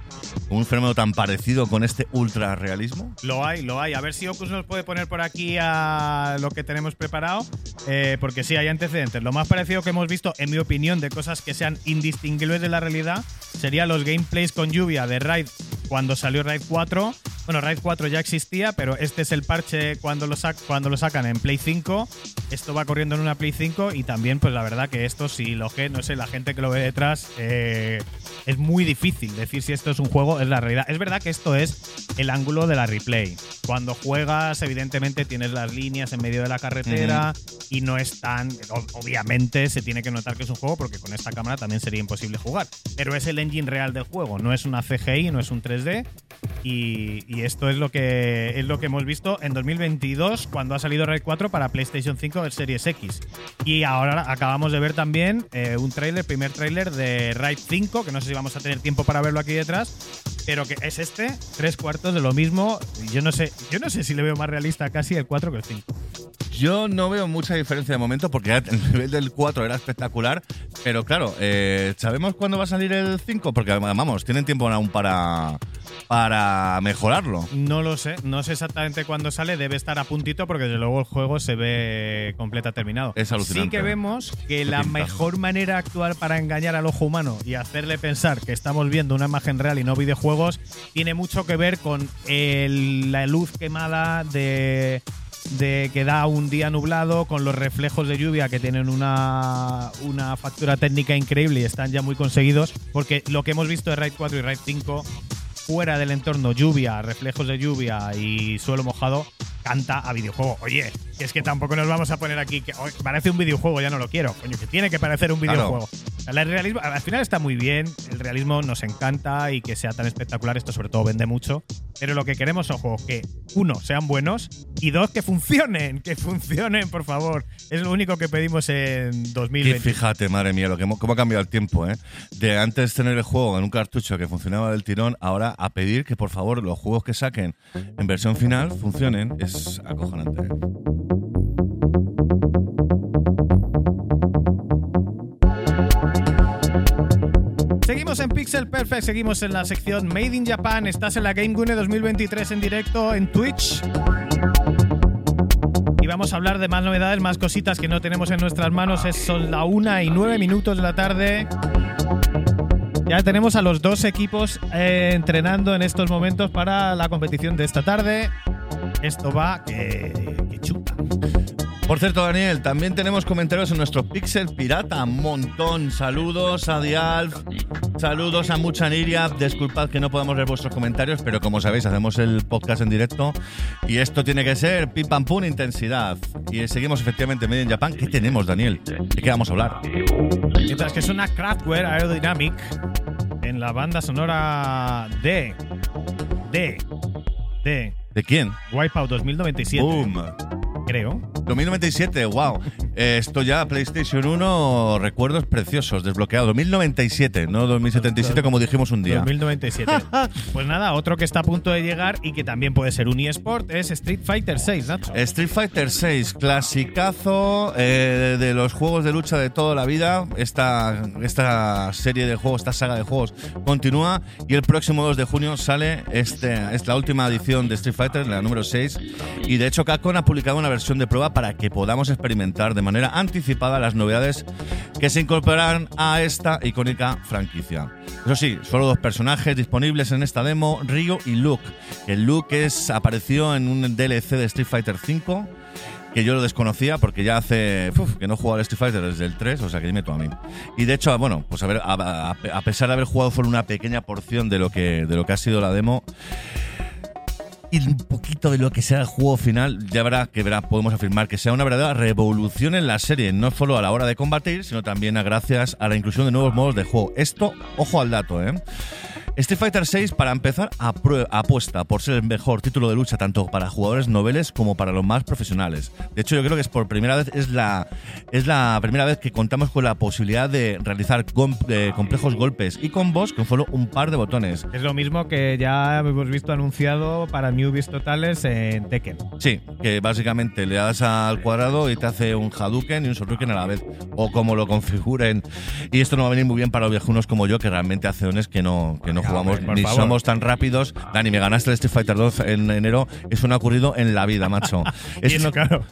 con un fenómeno tan parecido con este ultra realismo? Lo hay, lo hay. A ver si Ocus nos puede poner por aquí a lo que tenemos preparado, eh, porque sí, hay antecedentes. Lo más parecido que hemos visto, en mi opinión, de cosas que sean indistinguibles de la realidad, sería los gameplays con lluvia de Raid cuando salió Raid 4. Bueno, Raid 4 ya existía, pero este es el parche cuando lo, sac- cuando lo sacan en Play 5. Esto va corriendo en una Play 5 y también, pues la verdad que esto, si lo que, no sé, la gente que lo ve detrás, eh, es muy difícil decir si esto es un juego, es la realidad. Es verdad que esto es el ángulo de la replay. Cuando juegas, evidentemente tienes las líneas en medio de la carretera y no es tan. o- Obviamente se tiene que notar que es un juego porque con esta cámara también sería imposible jugar. Pero es el engine real del juego, no es una CGI, no es un 3D. Y, y esto es lo que es lo que hemos visto en 2022 cuando ha salido Raid 4 para PlayStation 5 de Series X. Y ahora acabamos de ver también eh, un tráiler, primer tráiler de Raid 5, que no sé si vamos a tener tiempo para verlo aquí detrás, pero que es este, tres cuartos de lo mismo. Yo no sé, yo no sé si le veo más realista casi el 4 que el 5. Yo no veo mucha diferencia de momento porque el nivel del 4 era espectacular, pero claro, eh, ¿sabemos cuándo va a salir el 5? Porque vamos, tienen tiempo aún para, para mejorarlo. No lo sé, no sé exactamente cuándo sale, debe estar a puntito porque desde luego el juego se ve completa terminado. Es alucinante. Sí que vemos que Qué la mejor manera actual para engañar al ojo humano y hacerle pensar que estamos viendo una imagen real y no videojuegos tiene mucho que ver con el- la luz quemada de de que da un día nublado con los reflejos de lluvia que tienen una, una factura técnica increíble y están ya muy conseguidos porque lo que hemos visto de Raid 4 y Raid 5 fuera del entorno lluvia, reflejos de lluvia y suelo mojado, canta a videojuego. Oye, es que tampoco nos vamos a poner aquí que "Oye, parece un videojuego, ya no lo quiero. Coño, que tiene que parecer un Claro. videojuego. El realismo, al final está muy bien, el realismo nos encanta y que sea tan espectacular, esto sobre todo vende mucho. Pero lo que queremos son juegos que, uno, sean buenos y dos, que funcionen, que funcionen, por favor. Es lo único que pedimos en Y 2020. fíjate, madre mía, lo que hemo- cómo ha cambiado el tiempo, ¿eh? De antes tener el juego en un cartucho que funcionaba del tirón, ahora a pedir que por favor los juegos que saquen en versión final funcionen, es acojonante. ¿eh? Seguimos en Pixel Perfect, seguimos en la sección Made in Japan. Estás en la Game Gune 2023 en directo en Twitch. Y vamos a hablar de más novedades, más cositas que no tenemos en nuestras manos. Es, son la una y nueve minutos de la tarde. Ya tenemos a los dos equipos eh, entrenando en estos momentos para la competición de esta tarde. Esto va que, chuta. Por cierto, Daniel, también tenemos comentarios en nuestro Pixel Pirata. Montón. Saludos a Dialf. Saludos a Mucha Niria. Disculpad que no podamos leer vuestros comentarios, pero como sabéis, hacemos el podcast en directo. Y esto tiene que ser pim pam pum intensidad. Y seguimos efectivamente Made in Japan. ¿Qué tenemos, Daniel? ¿De qué vamos a hablar? Mientras que suena Kraftwerk Aerodynamic en la banda sonora de. de. de. ¿De quién? Wipeout 2097. Boom. Creo. 2097, wow. Eh, esto ya, PlayStation 1, recuerdos preciosos, desbloqueado. 2097, no 2077 como dijimos un día. 2097. pues nada, otro que está a punto de llegar y que también puede ser un eSport es Street Fighter 6, Nacho. Street Fighter 6, clasicazo eh, de los juegos de lucha de toda la vida. Esta, esta serie de juegos, esta saga de juegos continúa y el próximo 2 de junio sale este, es la última edición de Street Fighter, la número 6. Y de hecho Capcom ha publicado una versión de prueba para que podamos experimentar de manera anticipada las novedades que se incorporarán a esta icónica franquicia. Eso sí, solo dos personajes disponibles en esta demo, Ryu y Luke. El Luke es, apareció en un DLC de Street Fighter V que yo lo desconocía porque ya hace uf, que no he jugado al Street Fighter desde el 3, o sea que dime tú a mí. Y de hecho, bueno, pues a, ver, a, a- a pesar de haber jugado solo una pequeña porción de lo que, de lo que ha sido la demo, y un poquito de lo que sea el juego final, ya verá que verá, podemos afirmar que sea una verdadera revolución en la serie, no solo a la hora de combatir, sino también a gracias a la inclusión de nuevos modos de juego. Esto, ojo al dato, ¿eh? Street Fighter 6, para empezar, apuesta por ser el mejor título de lucha tanto para jugadores noveles como para los más profesionales. De hecho, yo creo que es por primera vez, es la, es la primera vez que contamos con la posibilidad de realizar com- complejos golpes y combos con solo un par de botones. Es lo mismo que ya hemos visto anunciado para newbies totales en Tekken. Sí, que básicamente le das al cuadrado y te hace un Hadouken y un Shoryuken a la vez. O como lo configuren. Y esto no va a venir muy bien para los viejunos como yo, que realmente hace ones que no, que no jugamos hombre, ni favor. somos tan rápidos. Dani, me ganaste el Street Fighter 2 en enero. Eso no ha ocurrido en la vida, macho. Es- no, claro.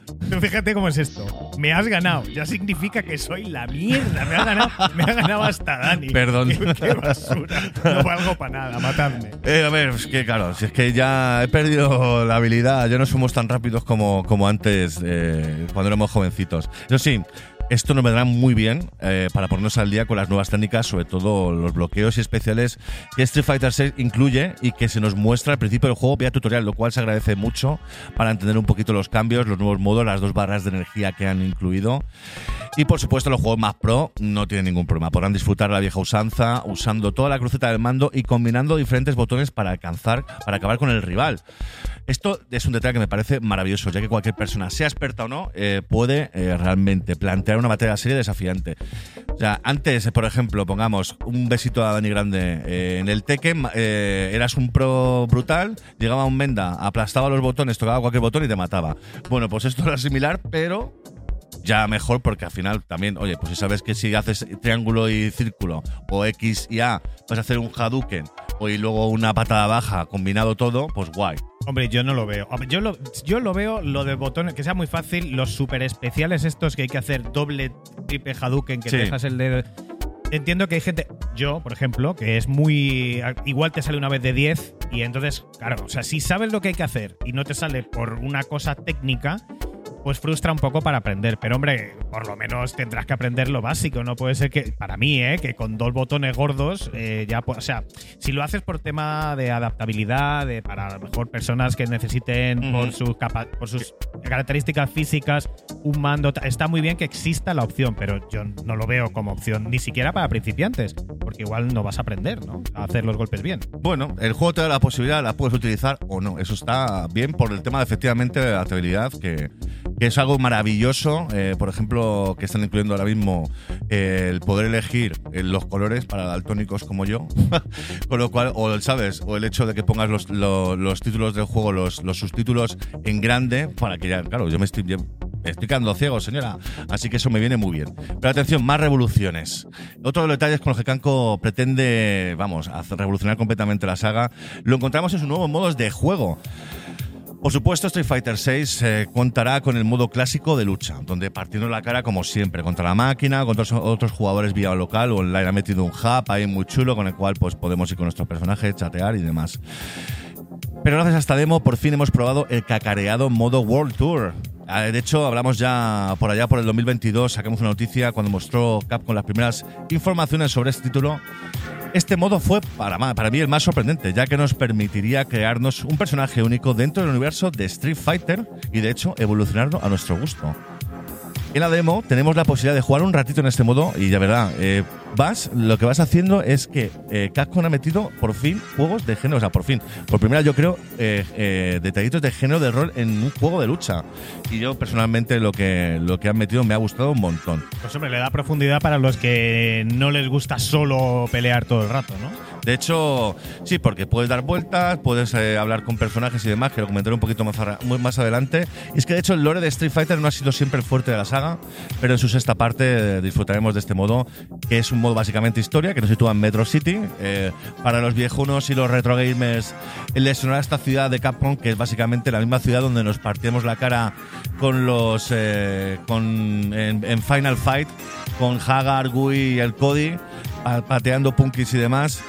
Fíjate cómo es esto. Me has ganado. Ya significa que soy la mierda. Me ha ganado, me ha ganado hasta Dani. Perdón. Qué, qué basura. No valgo para nada. Matadme. Eh, a ver, es que claro, si es que ya he perdido la habilidad, ya no somos tan rápidos como, como antes eh, cuando éramos jovencitos. Eso sí, esto nos vendrá muy bien eh, para ponernos al día con las nuevas técnicas, sobre todo los bloqueos y especiales que Street Fighter 6 incluye y que se nos muestra al principio del juego vía tutorial, lo cual se agradece mucho para entender un poquito los cambios, los nuevos modos, las dos barras de energía que han incluido. Y por supuesto, los juegos más pro no tienen ningún problema. Podrán disfrutar la vieja usanza usando toda la cruceta del mando y combinando diferentes botones para alcanzar, para acabar con el rival. Esto es un detalle que me parece maravilloso, ya que cualquier persona, sea experta o no, eh, puede eh, realmente plantear una batalla serie desafiante. O sea, antes, por ejemplo, pongamos un besito a Dani Grande eh, en el Tekken, eras un pro brutal, llegaba un Menda, aplastaba los botones, tocaba cualquier botón y te mataba. Bueno, pues esto era similar, pero ya mejor porque al final también, oye, pues si sabes que si haces triángulo y círculo o X y A, vas a hacer un Hadouken o y luego una patada baja combinado todo, pues guay. Hombre, yo no lo veo. Yo lo, yo lo veo lo de botones, que sea muy fácil, los super especiales estos que hay que hacer doble, triple Hadouken, que Sí. dejas el dedo. Entiendo que hay gente, yo, por ejemplo, que es muy. Igual te sale una vez de 10 y entonces, claro, o sea, si sabes lo que hay que hacer y no te sale por una cosa técnica, pues frustra un poco para aprender. Pero hombre, por lo menos tendrás que aprender lo básico. No puede ser que, para mí, ¿eh? que con dos botones gordos eh, ya, o sea, si lo haces por tema de adaptabilidad, de para a lo mejor personas que necesiten por, sus capa- por sus características físicas un mando, está muy bien que exista la opción, pero yo no lo veo como opción ni siquiera para principiantes, porque igual no vas a aprender, ¿no? A hacer los golpes bien. Bueno, el juego te da la posibilidad, la puedes utilizar o no. Eso está bien por el tema de efectivamente de adaptabilidad, que, que es algo maravilloso. Eh, por ejemplo, que están incluyendo ahora mismo eh, el poder elegir eh, los colores para daltónicos como yo. Con lo cual, o sabes, o el hecho de que pongas los, lo- los títulos del juego, los, los subtítulos en grande, para que ya, claro, yo me estoy. ya- me Estoy quedando ciego, señora. Así que eso me viene muy bien. Pero atención, más revoluciones. Otro de los detalles con los que Kanko pretende, vamos, revolucionar completamente la saga, lo encontramos en sus nuevos modos de juego. Por supuesto, Street Fighter VI contará con el modo clásico de lucha, donde partiendo la cara como siempre, contra la máquina, contra otros- jugadores vía local o online ha metido un hub ahí muy chulo con el cual pues podemos ir con nuestros personajes, chatear y demás. Pero gracias a esta demo por fin hemos probado el cacareado modo World Tour. Ah, De hecho, hablamos ya por allá por el 2022, sacamos una noticia cuando mostró Capcom las primeras informaciones sobre este título. Este modo fue para, para mí el más sorprendente, ya que nos permitiría crearnos un personaje único dentro del universo de Street Fighter y de hecho evolucionarlo a nuestro gusto. En la demo tenemos la posibilidad de jugar un ratito en este modo y de verdad, eh, vas, lo que vas haciendo es que eh, Capcom ha metido por fin juegos de género, o sea, por fin, por primera yo creo, eh, eh, detallitos de género de rol en un juego de lucha. Y yo personalmente lo que, lo que han metido me ha gustado un montón. Pues hombre, le da profundidad para los que no les gusta solo pelear todo el rato, ¿no? De hecho, sí, porque puedes dar vueltas, puedes eh, hablar con personajes y demás, que lo comentaré un poquito más, más adelante. Y es que de hecho el lore de Street Fighter no ha sido siempre el fuerte de la saga, pero en su sexta parte eh, disfrutaremos de este modo, que es un modo básicamente historia, que nos sitúa en Metro City. Eh, para los viejunos y los retro gamers, les sonará esta ciudad de Capcom, que es básicamente la misma ciudad donde nos partimos la cara con los. eh, con, en, Final Fight, con Hagar, Gui y el Cody, pa- pateando punkis y demás.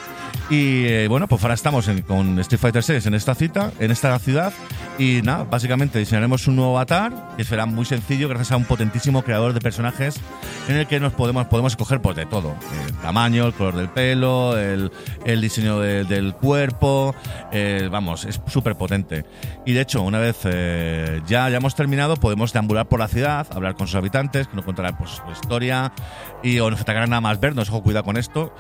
Y eh, bueno, pues ahora estamos en- con Street Fighter 6 en esta cita, en esta ciudad. Y nada, básicamente diseñaremos un nuevo avatar que será muy sencillo gracias a un potentísimo creador de personajes en el que nos podemos, podemos escoger pues, de todo: el tamaño, el color del pelo, el, el diseño de- del cuerpo. eh, vamos, es súper potente. Y de hecho, una vez eh, ya hayamos terminado, podemos deambular por la ciudad, hablar con sus habitantes, que nos contarán pues, su historia y o nos atacarán nada más vernos. Ojo, cuidado con esto.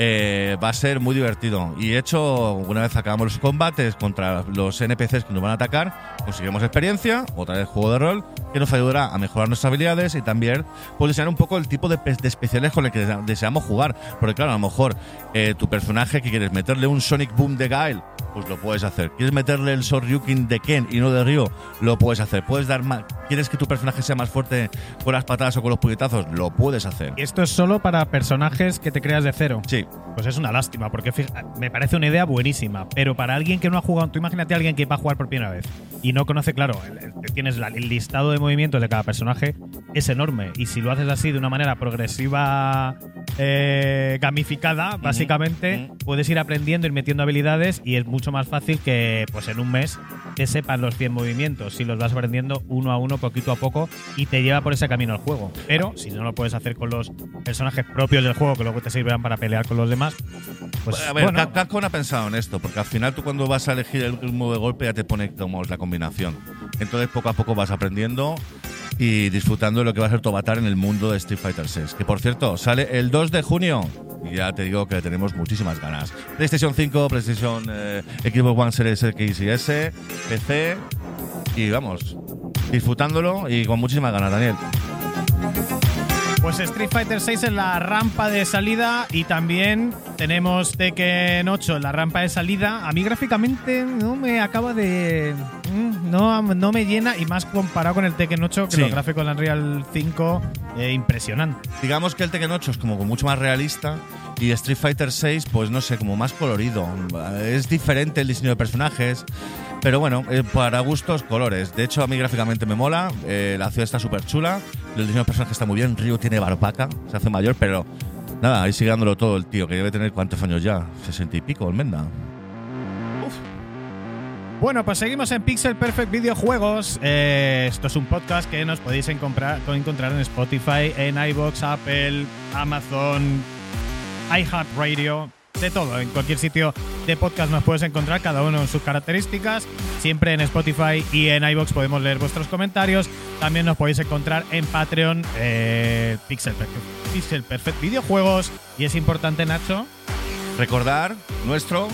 Eh, va a ser muy divertido. Y de hecho, una vez acabamos los combates contra los NPCs que nos van a atacar, conseguiremos experiencia, otra vez juego de rol, que nos ayudará a mejorar nuestras habilidades y también pues, diseñar un poco el tipo de, pe- de especiales con el que desea- deseamos jugar. Porque claro, a lo mejor eh, tu personaje que quieres meterle un Sonic Boom de Gael, pues lo puedes hacer. ¿Quieres meterle el Soryukin de Ken y no de Ryo? Lo puedes hacer. Puedes dar más. ¿Quieres que tu personaje sea más fuerte con las patadas o con los puñetazos? Lo puedes hacer. Y esto es solo para personajes que te creas de cero. Sí. Pues es una lástima, porque me parece una idea buenísima. Pero para alguien que no ha jugado, tú imagínate a alguien que va a jugar por primera vez y no conoce, claro, el- el- tienes la- el listado de movimientos de cada personaje, es enorme. Y si lo haces así de una manera progresiva, eh, gamificada, básicamente, puedes ir aprendiendo, ir metiendo habilidades y es mucho más fácil que pues en un mes te sepas los 100 movimientos. Si los vas aprendiendo uno a uno, poquito a poco, y te lleva por ese camino el juego. Pero si no lo puedes hacer con los personajes propios del juego, que luego te sirven para pelear con los demás, pues a ver, bueno, Cap- Capcom ha pensado en esto, porque al final tú cuando vas a elegir el ritmo de golpe ya te pone como la combinación. Entonces poco a poco vas aprendiendo y disfrutando de lo que va a ser tu avatar en el mundo de Street Fighter 6. Que por cierto, sale el 2 de junio. Y ya te digo que tenemos muchísimas ganas. PlayStation 5, PlayStation eh, Xbox One Series X y S, PC. Y vamos, disfrutándolo y con muchísimas ganas, Daniel. Pues Street Fighter 6 en la rampa de salida y también tenemos Tekken 8 en la rampa de salida. A mí gráficamente no me acaba de... mm, No, no me llena y más comparado con el Tekken 8 que Sí. los gráficos de Unreal 5 eh, impresionante. Digamos que el Tekken 8 es como mucho más realista y Street Fighter 6, pues no sé, como más colorido. Es diferente el diseño de personajes, pero bueno, eh, para gustos, colores. De hecho, a mí gráficamente me mola, eh, la ciudad está súper chula, el diseño de personajes está muy bien, Ryu tiene barbaca, se hace mayor, pero nada, ahí sigue dándolo todo el tío, que debe tener cuántos años ya, 60 y pico, Almenda. Bueno, pues seguimos en Pixel Perfect Videojuegos. Eh, esto es un podcast que nos podéis encontrar, encontrar en Spotify, en iBox, Apple, Amazon, iHeartRadio, de todo. En cualquier sitio de podcast nos puedes encontrar, cada uno en sus características. Siempre en Spotify y en iBox podemos leer vuestros comentarios. También nos podéis encontrar en Patreon, eh, Pixel, Perfect, Pixel Perfect Videojuegos. Y es importante, Nacho. Recordar nuestro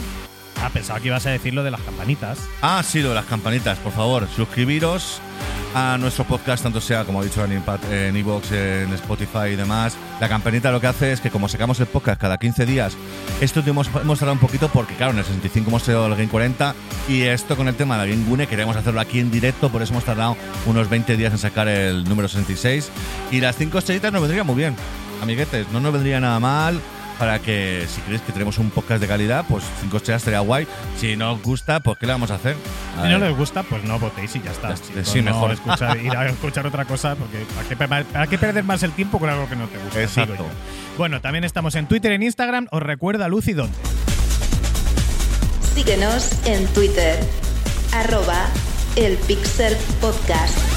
Ah, pensaba que ibas a decir lo de las campanitas. Ah, sí, lo de las campanitas. Por favor, suscribiros a nuestro podcast, tanto sea, como ha dicho en Pat- en iVoox, en Spotify y demás. La campanita lo que hace es que como sacamos el podcast cada 15 días, esto te hemos, tardado un poquito porque, claro, en el 65 hemos tenido el Game 40 y esto con el tema de la Game Gune queremos hacerlo aquí en directo, por eso hemos tardado unos 20 días en sacar el número 66. Y las 5 estrellitas nos vendrían muy bien, amiguetes, no nos vendría nada mal para que si creéis que tenemos un podcast de calidad, pues 5 estrellas estaría guay. Si no os gusta, pues ¿qué le vamos a hacer? A Si no les gusta, pues no votéis y ya está. Ya está, sí, no mejor. escuchar- ir a escuchar otra cosa, porque ¿para qué, per- para qué perder más el tiempo con algo que no te gusta? Exacto. Bueno, también estamos en Twitter, en Instagram. Os recuerda Lucy dónde. Síguenos en Twitter, arroba el Pixel Podcast.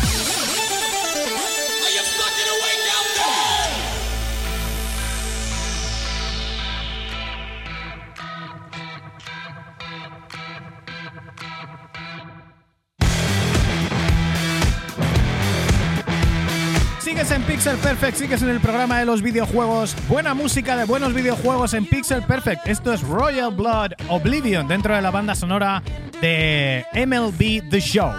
Sigues en Pixel Perfect, sigues en el programa de los videojuegos. Buena música de buenos videojuegos en Pixel Perfect. Esto es Royal Blood Oblivion dentro de la banda sonora de MLB The Show.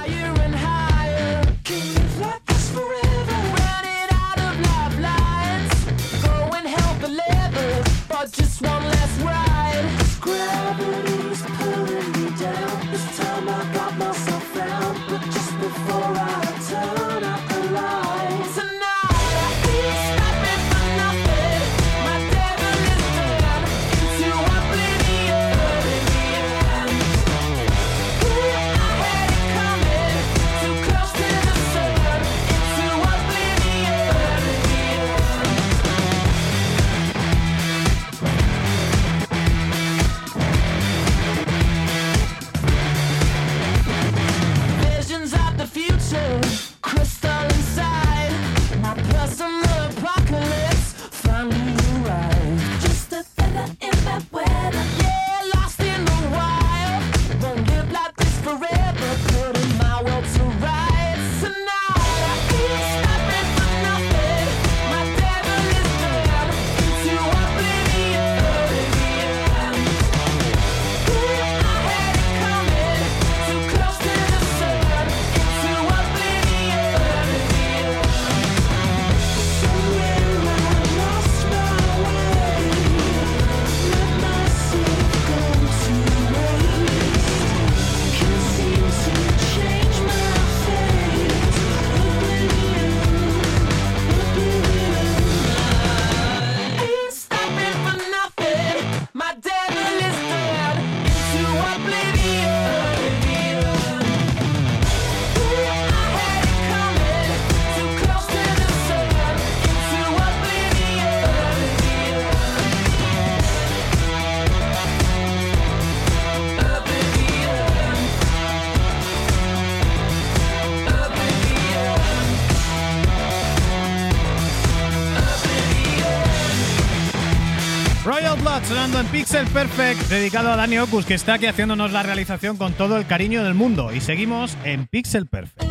Pixel Perfect, dedicado a Dani Ocus, que está aquí haciéndonos la realización con todo el cariño del mundo. Y seguimos en Pixel Perfect.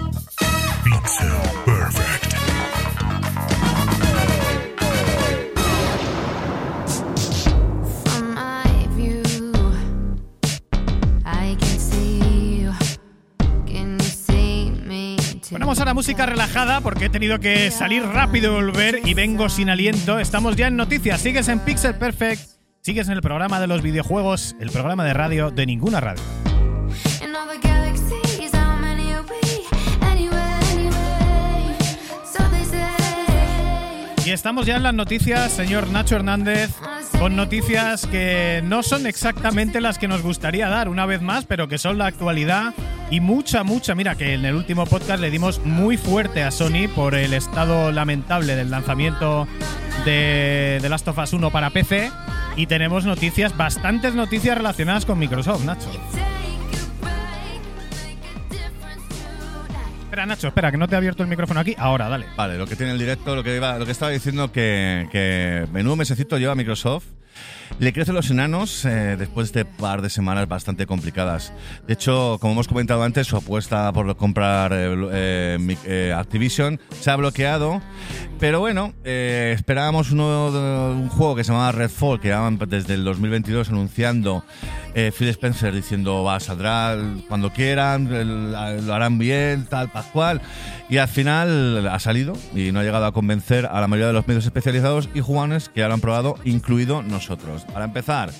Pixel Perfect. Ponemos ahora música relajada porque he tenido que salir rápido y volver y vengo sin aliento. Estamos ya en noticias. Sigues en Pixel Perfect. Sigues en el programa de los videojuegos, el programa de radio de ninguna radio. Y estamos ya en las noticias, señor Nacho Hernández, con noticias que no son exactamente las que nos gustaría dar una vez más, pero que son la actualidad y mucha, mucha. Mira que en el último podcast le dimos muy fuerte a Sony por el estado lamentable del lanzamiento de The Last of Us 1 para PC y tenemos noticias, bastantes noticias relacionadas con Microsoft, Nacho. Espera, Nacho, espera, que no te he abierto el micrófono aquí. Ahora, dale. Vale, lo que tiene el directo, lo que, iba- lo que estaba diciendo que, que menudo mesecito lleva Microsoft. Le crecen los enanos eh, después de par de semanas bastante complicadas. De hecho, como hemos comentado antes, su apuesta por comprar eh, eh, eh, Activision se ha bloqueado. Pero bueno, eh, esperábamos un juego que se llamaba Redfall, que llevaban desde el 2022 anunciando eh, Phil Spencer diciendo va, saldrá el- cuando quieran, lo harán bien, tal, pascual. Y al final ha salido y no ha llegado a convencer a la mayoría de los medios especializados y jugones que ya lo han probado, incluido nosotros. Para empezar,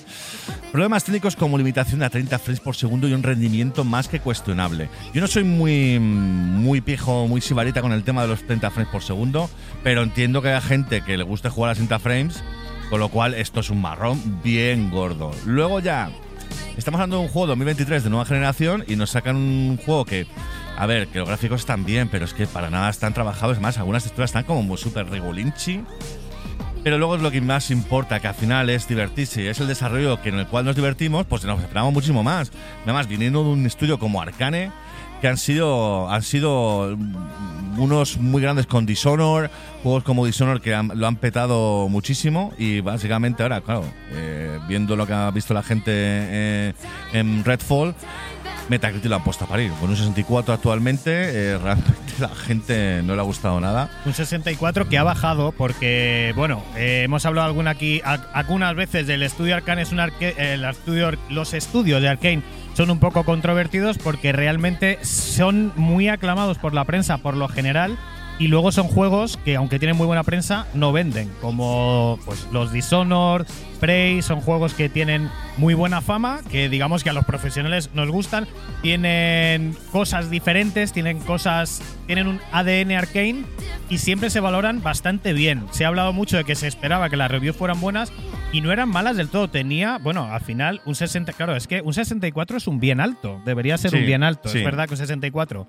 problemas técnicos como limitación a 30 frames por segundo y un rendimiento más que cuestionable. Yo no soy muy, muy pijo, muy sibarita con el tema de los 30 frames por segundo, pero entiendo que haya gente que le guste jugar a 60 frames, con lo cual esto es un marrón bien gordo. Luego ya, Estamos hablando de un juego 2023 de nueva generación y nos sacan un juego que, a ver, que los gráficos están bien, pero es que para nada están trabajados. Es más, algunas texturas están como súper regulinchi. Pero luego es lo que más importa, que al final es divertirse es el desarrollo que en el cual nos divertimos, pues nos esperamos muchísimo más. Además, viniendo de un estudio como Arcane, que han sido, han sido mm, unos muy grandes con Dishonor, juegos como Dishonor que lo han petado muchísimo y básicamente ahora, claro, eh, viendo lo que ha visto la gente eh, en Redfall, Metacritic lo han puesto a parir. Con un 64 actualmente, eh, realmente la gente no le ha gustado nada. Un 64 que ha bajado porque, bueno, eh, hemos hablado alguna aquí, algunas veces del estudio Arcane, es un arque- los estudios de Arkane son un poco controvertidos porque realmente son muy aclamados por la prensa por lo general y luego son juegos que aunque tienen muy buena prensa no venden, como pues los Dishonored, Prey, son juegos que tienen muy buena fama, que digamos que a los profesionales nos gustan, tienen cosas diferentes, tienen cosas, tienen un ADN arcane y siempre se valoran bastante bien. Se ha hablado mucho de que se esperaba que las reviews fueran buenas y no eran malas del todo. Tenía, bueno, al final un 60, claro, es que un 64 es un bien alto, debería ser Sí, un bien alto, sí. es verdad que un 64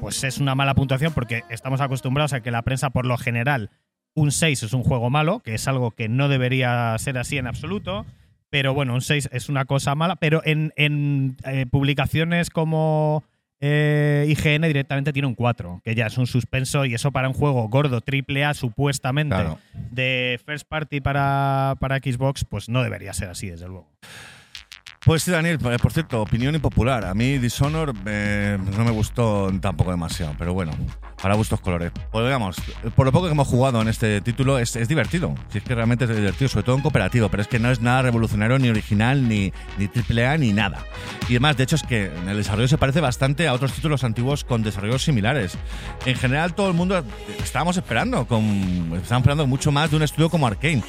pues es una mala puntuación porque estamos acostumbrados a que la prensa por lo general un 6 es un juego malo, que es algo que no debería ser así en absoluto. Pero bueno, un 6 es una cosa mala. Pero en, en, eh, publicaciones como eh, IGN directamente tiene un 4, que ya es un suspenso y eso para un juego gordo, triple A supuestamente, Claro. de first party para, para Xbox, pues no debería ser así, desde luego. Pues sí, Daniel, eh, por cierto, opinión impopular. A mí Dishonor eh, no me gustó tampoco demasiado, pero bueno, para gustos colores. Pues digamos, por lo poco que hemos jugado en este título, es, es divertido. Si es que realmente es divertido, sobre todo en cooperativo, pero es que no es nada revolucionario, ni original, ni, ni triple A, ni nada. Y además, de hecho, es que en el desarrollo se parece bastante a otros títulos antiguos con desarrollos similares. En general, todo el mundo estábamos esperando, con, estábamos esperando mucho más de un estudio como Arkane.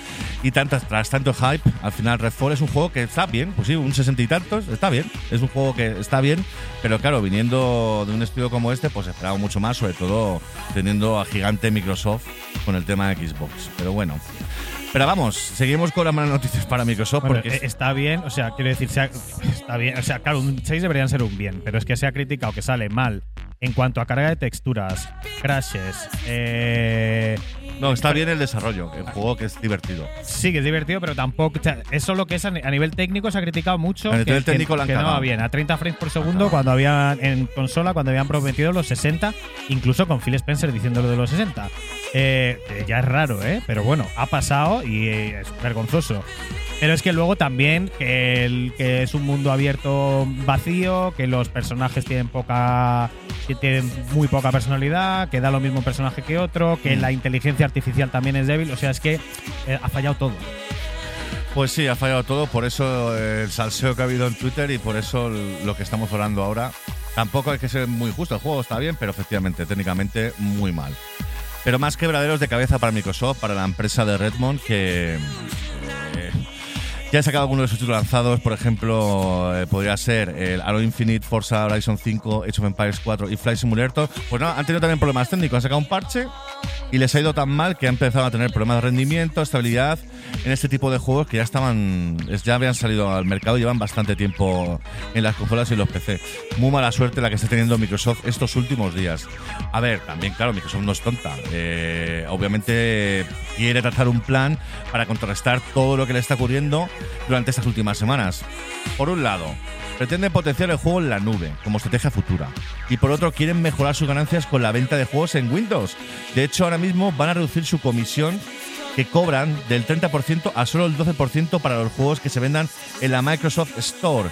Y tantas, tras tanto hype, al final Redfall es un juego que está bien, pues sí, un sesenta y tantos, está bien. Es un juego que está bien, pero claro, viniendo de un estudio como este, pues esperaba mucho más, sobre todo teniendo a gigante Microsoft con el tema de Xbox. Pero bueno. Pero vamos, seguimos con las malas noticias para Microsoft Bueno, porque eh, está bien, o sea, quiero decir, se ha- está bien, o sea, claro, un 6 deberían ser un bien, pero es que se ha criticado que sale mal en cuanto a carga de texturas, crashes, eh, no, está bien el desarrollo, el juego que es divertido. Sí, que es divertido, pero tampoco. o sea, eso lo que es a ni- a nivel técnico se ha criticado mucho. A nivel que, técnico que- la han que no va bien. A 30 frames por segundo cuando habían en consola, cuando habían prometido los 60, incluso con Phil Spencer diciendo lo de los 60. Eh, ya es raro, ¿eh? Pero bueno, ha pasado y eh, es vergonzoso. Pero es que luego también que, el, que es un mundo abierto vacío, que los personajes tienen poca que tienen muy poca personalidad, que da lo mismo un personaje que otro, que Mm. la inteligencia artificial también es débil. O sea, es que eh, ha fallado todo. Pues sí, ha fallado todo, por eso eh, el salseo que ha habido en Twitter y por eso lo que estamos hablando ahora. Tampoco hay que ser muy justo, el juego está bien, pero efectivamente, técnicamente, muy mal. Pero más quebraderos de cabeza para Microsoft, para la empresa de Redmond, que eh, ya ha sacado algunos de sus títulos lanzados, por ejemplo, eh, podría ser el Halo Infinite, Forza Horizon 5, Age of Empires 4 y Flight Simulator. Pues no, han tenido también problemas técnicos, han sacado un parche y les ha ido tan mal que han empezado a tener problemas de rendimiento, estabilidad en este tipo de juegos que ya estaban, es- ya habían salido al mercado y llevan bastante tiempo en las consolas y los PC. Muy mala suerte la que está teniendo Microsoft estos últimos días. A ver, también claro, Microsoft no es tonta. Eh, obviamente quiere trazar un plan para contrarrestar todo lo que le está ocurriendo durante estas últimas semanas. Por un lado, pretenden potenciar el juego en la nube como estrategia futura. Y por otro, quieren mejorar sus ganancias con la venta de juegos en Windows. De hecho, ahora mismo van a reducir su comisión que cobran del 30% a solo el 12% para los juegos que se vendan en la Microsoft Store.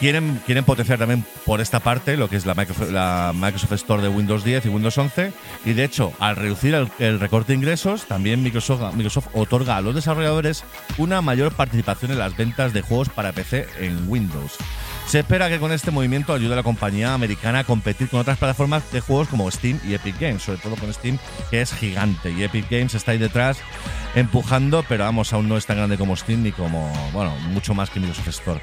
Quieren, quieren potenciar también por esta parte lo que es la Microsoft, la Microsoft Store de Windows 10 y Windows 11. Y de hecho, al reducir el, el recorte de ingresos, también Microsoft, Microsoft otorga a los desarrolladores una mayor participación en las ventas de juegos para PC en Windows. Se espera que con este movimiento ayude a la compañía americana a competir con otras plataformas de juegos como Steam y Epic Games, sobre todo con Steam, que es gigante. Y Epic Games está ahí detrás empujando, pero vamos, aún no es tan grande como Steam ni como, bueno, mucho más que Microsoft Store.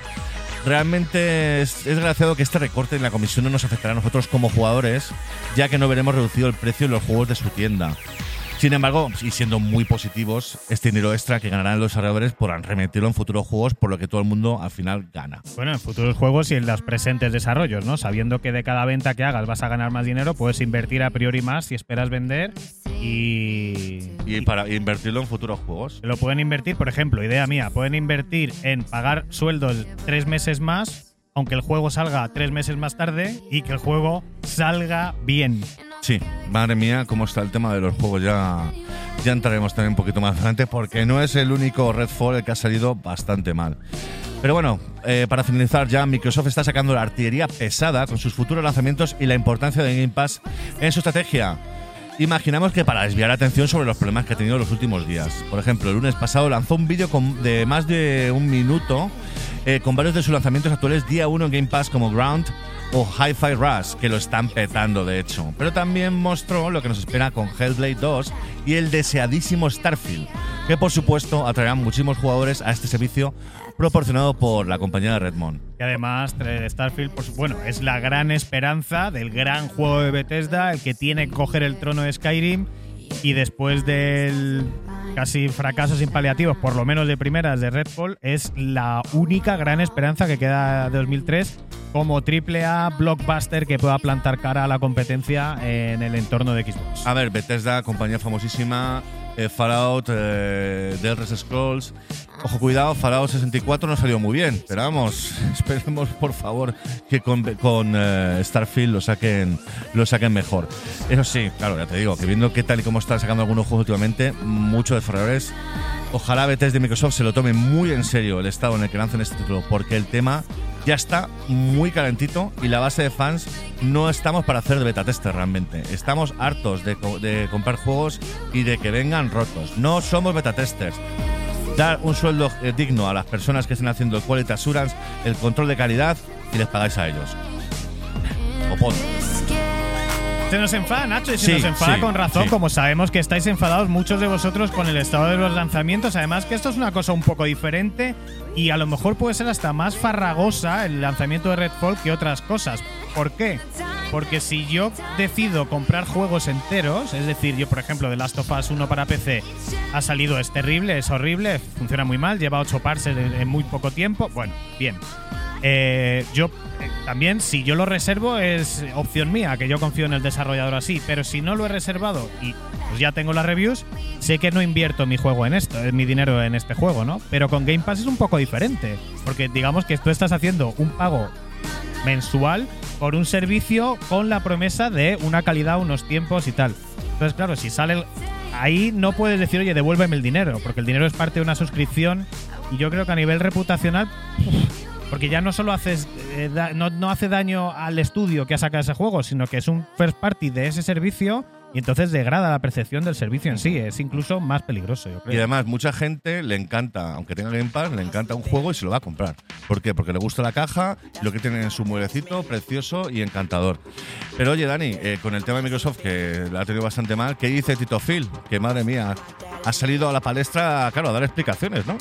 Realmente es, es desgraciado que este recorte en la comisión no nos afectará a nosotros como jugadores, ya que no veremos reducido el precio en los juegos de su tienda. Sin embargo, y siendo muy positivos, este dinero extra que ganarán los desarrolladores podrán remitirlo en futuros juegos, por lo que todo el mundo al final gana. Bueno, en futuros juegos y en los presentes desarrollos, ¿no? Sabiendo que de cada venta que hagas vas a ganar más dinero, puedes invertir a priori más si esperas vender y. Y para invertirlo en futuros juegos. Lo pueden invertir, por ejemplo, idea mía, pueden invertir en pagar sueldos tres meses más, aunque el juego salga tres meses más tarde y que el juego salga bien. Sí, madre mía, cómo está el tema de los juegos. Ya, ya entraremos también un poquito más adelante porque no es el único Redfall el que ha salido bastante mal. Pero bueno, eh, para finalizar ya, Microsoft está sacando la artillería pesada con sus futuros lanzamientos y la importancia de Game Pass en su estrategia. Imaginamos que para desviar la atención sobre los problemas que ha tenido los últimos días. Por ejemplo, el lunes pasado lanzó un vídeo de más de un minuto eh, con varios de sus lanzamientos actuales día 1 en Game Pass como Ground o Hi-Fi Rush, que lo están petando de hecho. Pero también mostró lo que nos espera con Hellblade 2 y el deseadísimo Starfield, que por supuesto atraerán muchísimos jugadores a este servicio proporcionado por la compañía de Redmond. Y además, Starfield, bueno, es la gran esperanza del gran juego de Bethesda, el que tiene que coger el trono de Skyrim. Y después del casi fracaso sin paliativos, por lo menos de primeras de Redfall, es la única gran esperanza que queda de 2003 como triple A blockbuster que pueda plantar cara a la competencia en el entorno de Xbox. A ver, Bethesda, compañía famosísima, eh, Fallout, eh, The Elder Scrolls. Ojo, cuidado, Fallout 64 no salió muy bien, pero vamos, esperemos por favor que con, eh, Starfield lo saquen, lo saquen mejor. Eso sí, claro, ya te digo, que viendo qué tal y cómo están sacando algunos juegos últimamente, mucho de. Ojalá Bethesda y Microsoft se lo tomen muy en serio el estado en el que lancen este título, porque el tema ya está muy calentito y la base de fans no estamos para hacer de beta tester realmente. Estamos hartos de, co- de comprar juegos y de que vengan rotos. No somos beta testers. Dar un sueldo eh, digno a las personas que estén haciendo el quality assurance, el control de calidad y les pagáis a ellos. O pon. Se nos enfada, Nacho, y se Sí, nos enfada sí, con razón, sí. como sabemos que estáis enfadados muchos de vosotros con el estado de los lanzamientos. Además, que esto es una cosa un poco diferente y a lo mejor puede ser hasta más farragosa el lanzamiento de Redfall que otras cosas. ¿Por qué? Porque si yo decido comprar juegos enteros, es decir, yo por ejemplo The Last of Us 1 para PC ha salido, es terrible, es horrible, funciona muy mal, lleva 8 parses en muy poco tiempo, bueno, bien. Eh, yo eh, también, si yo lo reservo, es opción mía, que yo confío en el desarrollador así. Pero si no lo he reservado y pues ya tengo las reviews, sé que no invierto mi juego en esto, eh, mi dinero en este juego, ¿no? Pero con Game Pass es un poco diferente. Porque digamos que tú estás haciendo un pago mensual por un servicio con la promesa de una calidad, unos tiempos y tal. Entonces, claro, si sale ahí no puedes decir, oye, devuélveme el dinero, porque el dinero es parte de una suscripción y yo creo que a nivel reputacional, porque ya no solo haces eh, da- no, no hace daño al estudio que ha sacado ese juego, sino que es un first party de ese servicio y entonces degrada la percepción del servicio en sí. Es incluso más peligroso, yo Y creo. además, mucha gente le encanta, aunque tenga Game Pass, le encanta un juego y se lo va a comprar. ¿Por qué? Porque le gusta la caja, lo que tiene en su mueblecito, precioso y encantador. Pero oye, Dani, eh, con el tema de Microsoft, que la ha tenido bastante mal, ¿qué dice Tito Phil? Que madre mía, ha salido a la palestra, claro, a dar explicaciones, ¿no?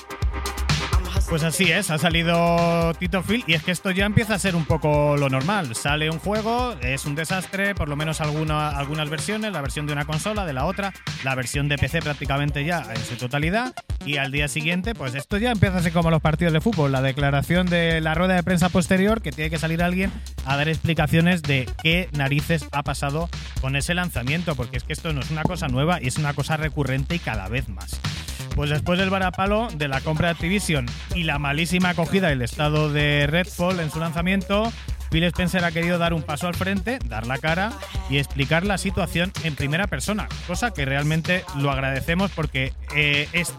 Pues así es, ha salido Tito Phil y es que esto ya empieza a ser un poco lo normal. Sale un juego, es un desastre, por lo menos alguna, algunas versiones, la versión de una consola, de la otra, la versión de PC prácticamente ya en su totalidad y al día siguiente, pues esto ya empieza a ser como los partidos de fútbol, la declaración de la rueda de prensa posterior que tiene que salir alguien a dar explicaciones de qué narices ha pasado con ese lanzamiento, porque es que esto no es una cosa nueva y es una cosa recurrente y cada vez más. Pues después del varapalo de la compra de Activision y la malísima acogida y el estado de Redfall en su lanzamiento, Phil Spencer ha querido dar un paso al frente, dar la cara y explicar la situación en primera persona, cosa que realmente lo agradecemos porque eh, es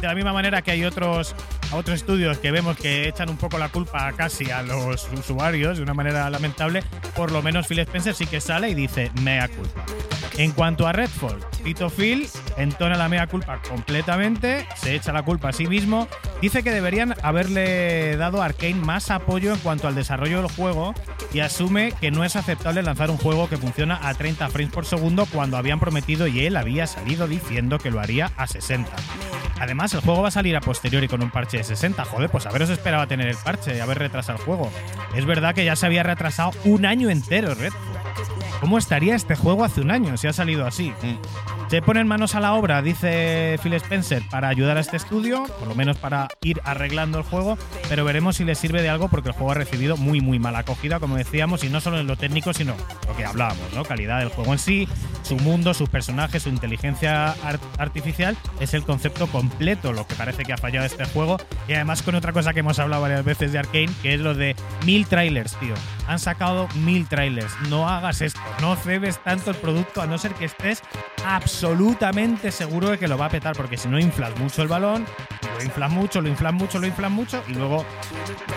de la misma manera que hay otros, otros estudios que vemos que echan un poco la culpa casi a los usuarios de una manera lamentable, por lo menos Phil Spencer sí que sale y dice mea culpa. En cuanto a Redfall, Tito Phil entona la mea culpa completamente, se echa la culpa a sí mismo, dice que deberían haberle dado a Arkane más apoyo en cuanto al desarrollo del juego y asume que no es aceptable lanzar un juego que funciona a 30 frames por segundo cuando habían prometido y él había salido diciendo que lo haría a 60. Además, el juego va a salir a posteriori con un parche de 60. Joder, pues haberos esperaba tener el parche y haber retrasado el juego. Es verdad que ya se había retrasado un año entero Redfall. ¿Cómo estaría este juego hace un año si ha salido así? Se ponen manos a la obra, dice Phil Spencer, para ayudar a este estudio, por lo menos para ir arreglando el juego, pero veremos si le sirve de algo porque el juego ha recibido muy, muy mala acogida, como decíamos, y no solo en lo técnico, sino lo que hablábamos, ¿no? Calidad del juego en sí, su mundo, sus personajes, su inteligencia ar- artificial, es el concepto completo lo que parece que ha fallado este juego, y además con otra cosa que hemos hablado varias veces de Arkane, que es lo de mil trailers, tío. han sacado mil trailers. No hagas esto, no cebes tanto el producto a no ser que estés absolutamente seguro de que lo va a petar, porque si no inflas mucho el balón, lo inflas mucho, lo inflas mucho, lo inflas mucho, y luego,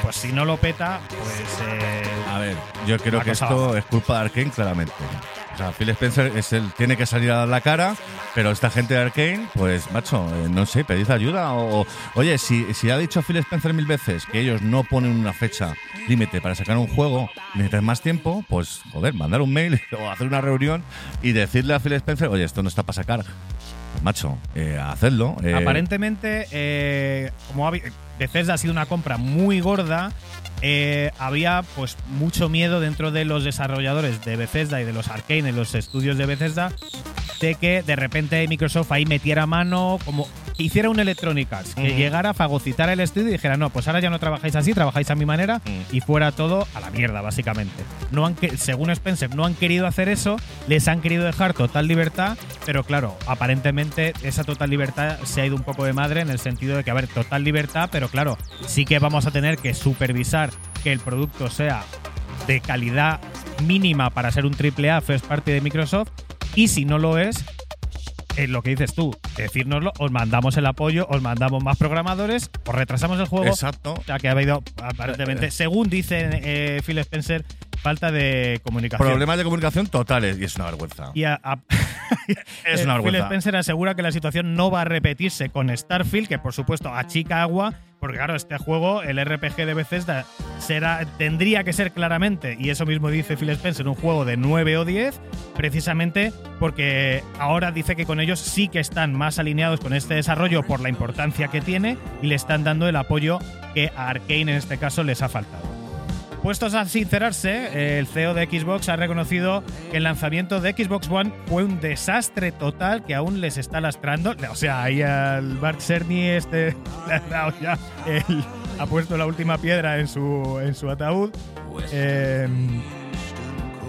pues si no lo peta, pues... eh, A ver, yo creo que esto es culpa de Arkane, claramente. O sea, Phil Spencer es el, tiene que salir a dar la cara, pero esta gente de Arkane, pues, macho, eh, no sé, pedid ayuda. O, oye, si, si ha dicho Phil Spencer mil veces que ellos no ponen una fecha límite para sacar un juego, necesitan más tiempo, pues, joder, mandar un mail o hacer una reunión y decirle a Phil Spencer, oye, esto no está para sacar. Pues, macho, eh, hacedlo. eh, Aparentemente, eh, como habi- Bethesda ha sido una compra muy gorda, eh, había pues mucho miedo dentro de los desarrolladores de Bethesda y de los Arcane, en los estudios de Bethesda, de que de repente Microsoft ahí metiera mano, como hiciera un Electronic que llegara a fagocitar el estudio y dijera, no, pues ahora ya no trabajáis así, trabajáis a mi manera, Mm. y fuera todo a la mierda, básicamente. No han según Spencer, no han querido hacer eso, les han querido dejar total libertad, pero claro, aparentemente esa total libertad se ha ido un poco de madre en el sentido de que, a ver, total libertad, pero claro, sí que vamos a tener que supervisar que el producto sea de calidad mínima para ser un AAA first party de Microsoft, y si no lo es, es lo que dices tú, decírnoslo, os mandamos el apoyo, os mandamos más programadores, os retrasamos el juego. Exacto. Sea, que ha habido, aparentemente, según dice eh, Phil Spencer, falta de comunicación. Problemas de comunicación totales y es una vergüenza. Y a- a- Es eh, una Phil vergüenza. Spencer asegura que la situación no va a repetirse con Starfield, que por supuesto achica agua, porque claro, este juego, el RPG de Bethesda, será, tendría que ser claramente, y eso mismo dice Phil Spencer, un juego de 9 o 10, precisamente porque ahora dice que con ellos sí que están más alineados con este desarrollo por la importancia que tiene y le están dando el apoyo que a Arkane en este caso les ha faltado. Puestos a sincerarse, el CEO de Xbox ha reconocido que el lanzamiento de Xbox One fue un desastre total que aún les está lastrando. O sea, ahí al Mark Cerny este ya ha puesto la última piedra en su, en su ataúd. Eh,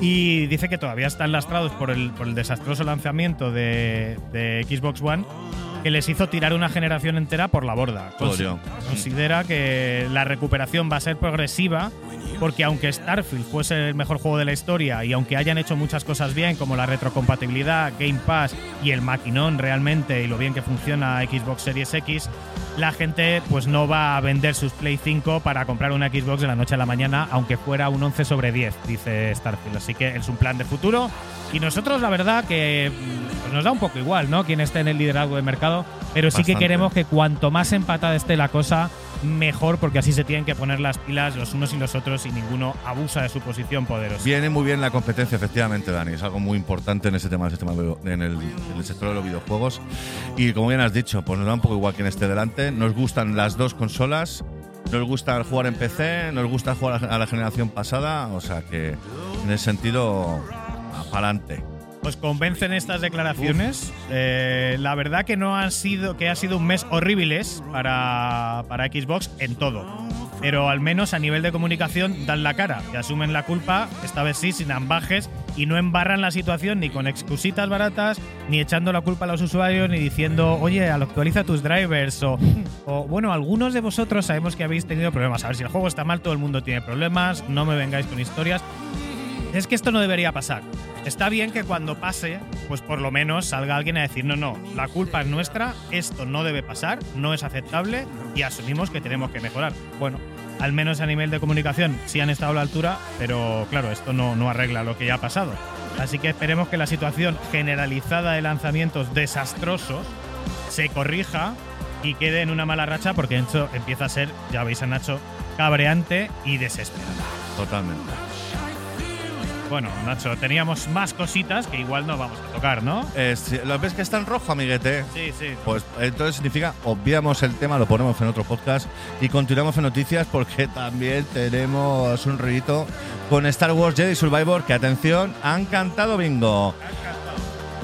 y dice que todavía están lastrados por el, por el desastroso lanzamiento de Xbox One que les hizo tirar una generación entera por la borda. Todo Consi- yo. Considera que la recuperación va a ser progresiva porque aunque Starfield fuese el mejor juego de la historia y aunque hayan hecho muchas cosas bien como la retrocompatibilidad, Game Pass y el maquinón realmente y lo bien que funciona Xbox Series X, la gente pues no va a vender sus Play 5 para comprar una Xbox de la noche a la mañana, aunque fuera un 11 sobre 10, dice Starfield. Así que es un plan de futuro. Y nosotros, la verdad, que mm, pues nos da un poco igual, ¿no? Quién esté en el liderazgo de mercado, pero sí que queremos que cuanto más empatada esté la cosa, mejor, porque así se tienen que poner las pilas los unos y los otros y ninguno abusa de su posición poderosa. Viene muy bien la competencia, efectivamente, Dani. Es algo muy importante en ese tema, en, el, en el sector de los videojuegos. Y como bien has dicho, pues nos da un poco igual quién esté delante. Nos gustan las dos consolas. Nos gusta jugar en PC, nos gusta jugar a la generación pasada. O sea que, en ese sentido, adelante. ¿Os convencen estas declaraciones? Eh, la verdad que no han sido, que ha sido un mes horribles para, para Xbox en todo. Pero al menos a nivel de comunicación dan la cara, que asumen la culpa, esta vez sí, sin ambajes, y no embarran la situación ni con excusitas baratas, ni echando la culpa a los usuarios, ni diciendo, oye, actualiza tus drivers, o, o bueno, algunos de vosotros sabemos que habéis tenido problemas. A ver, si el juego está mal, todo el mundo tiene problemas, no me vengáis con historias. Es que esto no debería pasar. Está bien que cuando pase, pues por lo menos salga alguien a decir, no, no, la culpa es nuestra, esto no debe pasar, no es aceptable y asumimos que tenemos que mejorar. Bueno, al menos a nivel de comunicación sí han estado a la altura, pero claro, esto no, no arregla lo que ya ha pasado. Así que esperemos que la situación generalizada de lanzamientos desastrosos se corrija y quede en una mala racha porque esto empieza a ser, ya veis a Nacho, cabreante y desesperante. Totalmente. Bueno, Nacho, teníamos más cositas que igual no vamos a tocar, ¿no? Eh, ¿Lo ves que está en rojo, amiguete? Sí, sí. Pues entonces significa obviamos el tema, lo ponemos en otro podcast y continuamos en noticias porque también tenemos un rollito con Star Wars Jedi Survivor que atención, han cantado bingo.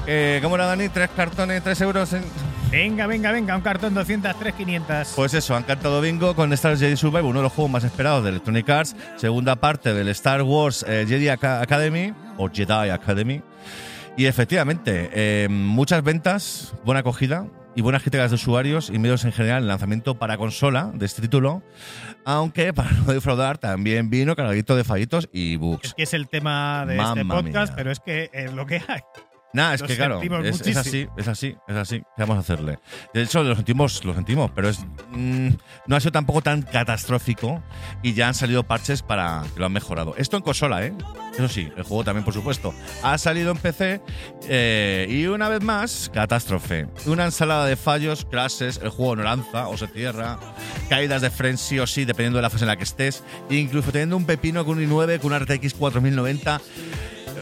Eh, ¿Cómo era Dani? ¿Tres cartones, tres euros? En... Venga, venga, venga, un cartón 200, 3, 500. Pues eso, han cantado bingo con Star Wars Jedi Survivor, uno de los juegos más esperados de Electronic Arts, segunda parte del Star Wars eh, Jedi Aca- Academy o Jedi Academy. Y efectivamente, eh, muchas ventas, buena acogida. y buenas críticas de usuarios y medios en general el lanzamiento para consola de este título, aunque para no defraudar también vino cargadito de fallitos y Es bugs. que es el tema de este Mamma podcast, mía. pero es que es lo que hay. Nada, es que claro, es, es así, es así, es así. ¿Qué vamos a hacerle? De hecho, lo sentimos, lo sentimos, pero es mm, no ha sido tampoco tan catastrófico y ya han salido parches para que lo han mejorado. Esto en consola, ¿eh? Eso sí, el juego también, por supuesto. Ha salido en PC eh, y una vez más, catástrofe. Una ensalada de fallos, clases, el juego no lanza o se cierra, caídas de frames sí o sí, dependiendo de la fase en la que estés, incluso teniendo un pepino con un i9, con una RTX 4090.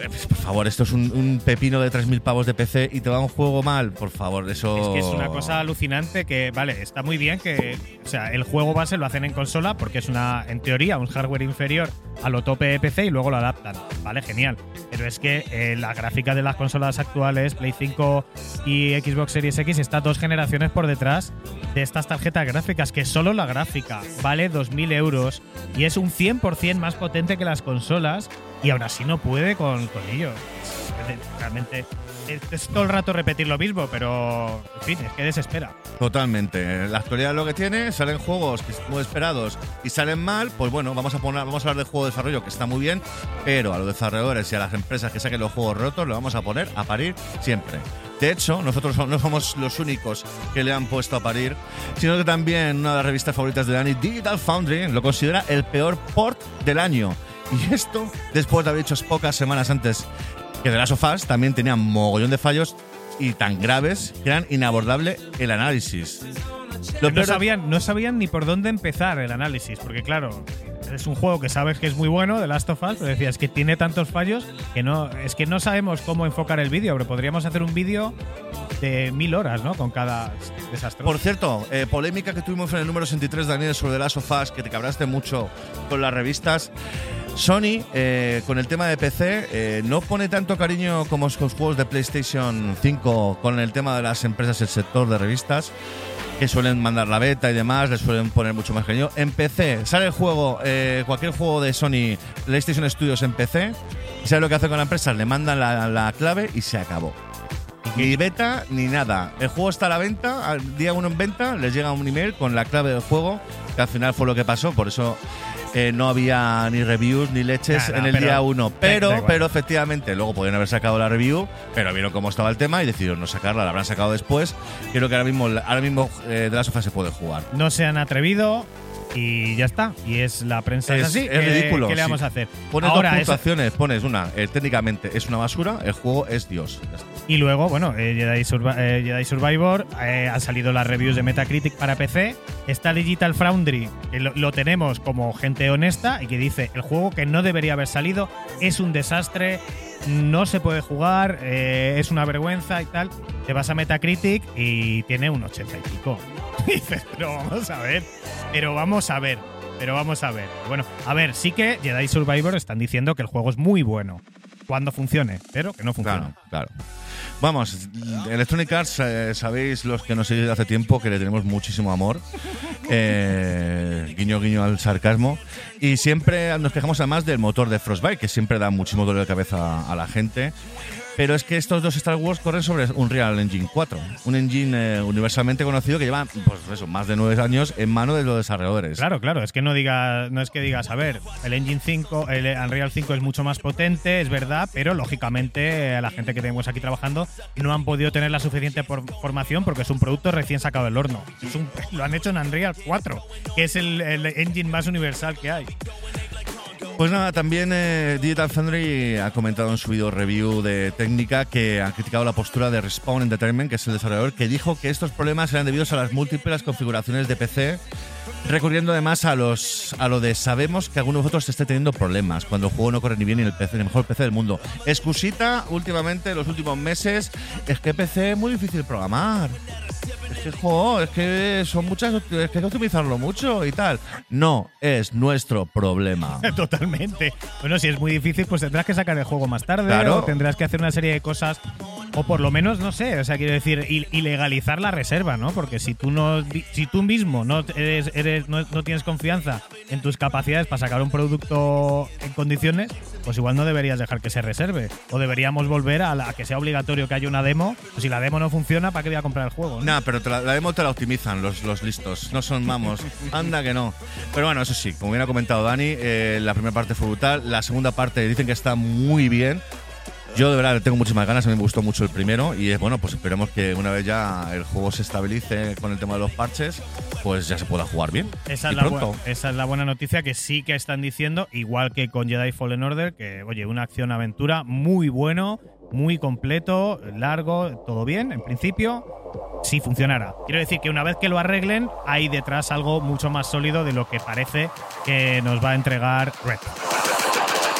Eh, pues, Por favor, esto es un, pepino de 3.000 pavos de PC y te va un juego mal. Por favor, eso. Es que es una cosa alucinante que, vale, está muy bien que, o sea, el juego base lo hacen en consola porque es una, en teoría, un hardware inferior a lo tope de PC y luego lo adaptan. Vale, genial. Pero es que eh, la gráfica de las consolas actuales, Play 5 y Xbox Series X, está dos generaciones por detrás de estas tarjetas gráficas, que solo la gráfica vale 2.000 euros y es un 100% más potente que las consolas y aún así no puede con, con ello. Realmente es, es todo el rato repetir lo mismo, pero en fin, es que desespera. Totalmente. La actualidad lo que tiene, salen juegos que son muy esperados y salen mal, pues bueno, vamos a poner, vamos a hablar de juego de desarrollo que está muy bien, pero a los desarrolladores y a las empresas que saquen los juegos rotos lo vamos a poner a parir siempre. De hecho, nosotros no no somos los únicos que le han puesto a parir, sino que también una de las revistas favoritas de Dani, Digital Foundry, lo considera el peor port del año. Y esto, después de haber dicho pocas semanas antes que The Last of Us también tenía mogollón de fallos y tan graves que eran inabordable el análisis. Lo No sabían, no sabían ni por dónde empezar el análisis, porque claro, es un juego que sabes que es muy bueno, The Last of Us, pero decías que tiene tantos fallos que no, es que no sabemos cómo enfocar el vídeo, pero podríamos hacer un vídeo de mil horas, ¿no? Con cada desastre. Por cierto, eh, polémica que tuvimos en el número 63, Daniel, sobre The Last of Us, que te cabraste mucho con las revistas. Sony, eh, con el tema de PC, eh, no pone tanto cariño como los juegos de PlayStation 5 con el tema de las empresas del sector de revistas, que suelen mandar la beta y demás, le suelen poner mucho más cariño. En PC, sale el juego, eh, cualquier juego de Sony, PlayStation Studios en PC, y ¿sabes lo que hace con la empresa? Le mandan la, la clave y se acabó. Ni beta ni nada. El juego está a la venta, al día uno en venta, les llega un email con la clave del juego, que al final fue lo que pasó, por eso eh, no había ni reviews ni leches en el pero- día uno. da Pero, igual. pero efectivamente, luego podían haber sacado la review, pero vieron cómo estaba el tema y decidieron no sacarla, la habrán sacado después. Creo que ahora mismo, ahora mismo eh, de la sofá se puede jugar. No se han atrevido y ya está. Y es la prensa es, Es- así. es ¿qué- ridículo, ¿Qué le sí. vamos a hacer? Pones Ahora, dos puntuaciones, pones una, eh, técnicamente es una basura, el juego es Dios. Y luego, bueno, eh, Jedi, Survi- eh, Jedi Survivor, eh, han salido las reviews de Metacritic para PC. Está Digital Foundry, que lo, lo tenemos como gente honesta y que dice: el juego que no debería haber salido es un desastre, no se puede jugar, es una vergüenza y tal. Te vas a Metacritic y tiene un 80 y pico. Dices, pero vamos a ver, pero vamos a ver, pero vamos a ver. Bueno, a ver, sí que Jedi Survivor están diciendo que el juego es muy bueno cuando funcione, pero que no funciona. Claro, claro. Vamos, Electronic Arts, eh, sabéis los que nos seguís desde hace tiempo que le tenemos muchísimo amor. Eh, guiño, guiño al sarcasmo. Y siempre nos quejamos además del motor de Frostbite, que siempre da muchísimo dolor de cabeza a la gente. Pero es que estos dos Star Wars corren sobre Unreal Engine 4, un engine eh, universalmente conocido que lleva pues eso, más de nueve años en mano de los desarrolladores. Claro, claro, es que no digas, no es que digas, a ver, el Engine 5, el Unreal 5 es mucho más potente, es verdad, pero lógicamente eh, la gente que tenemos aquí trabajando no han podido tener la suficiente por- formación porque es un producto recién sacado del horno. Es un- lo han hecho en Unreal 4, que es el, el engine más universal que hay. Pues nada, también eh, Digital Foundry ha comentado en su video review de técnica que ha criticado la postura de Respawn Entertainment, que es el desarrollador, que dijo que estos problemas eran debidos a las múltiples configuraciones de PC, recurriendo además a los a lo de sabemos que alguno de vosotros esté teniendo problemas cuando el juego no corre ni bien en el PC, el mejor PC del mundo. Excusita, últimamente, los últimos meses, es que PC es muy difícil programar. Es que, jo, es que son muchas, es que hay que optimizarlo mucho y tal. No es nuestro problema. Totalmente. Bueno, si es muy difícil, pues tendrás que sacar el juego más tarde Claro. o tendrás que hacer una serie de cosas O por lo menos, no sé, o sea, quiero decir, il- ilegalizar la reserva, ¿no? Porque si tú no, si tú mismo no eres, eres, no, no tienes confianza en tus capacidades para sacar un producto en condiciones, pues igual no deberías dejar que se reserve. O deberíamos volver a, la, a que sea obligatorio que haya una demo. Pues si la demo no funciona, ¿para qué voy a comprar el juego? no? Nah, pero te la, la demo te la optimizan los, los listos. No son mamos. Anda que no. Pero bueno, eso sí, como bien ha comentado Dani, eh, la primera parte fue brutal. La segunda parte dicen que está muy bien. Yo de verdad tengo muchísimas ganas, a mí me gustó mucho el primero y es bueno, pues esperemos que una vez ya el juego se estabilice con el tema de los parches, pues ya se pueda jugar bien. Esa y es, la pronto. bu- esa es la buena noticia que sí que están diciendo, igual que con Jedi Fallen Order, que oye, una acción-aventura muy bueno, muy completo, largo, todo bien, en principio, sí funcionará. Quiero decir que una vez que lo arreglen, hay detrás algo mucho más sólido de lo que parece que nos va a entregar Red.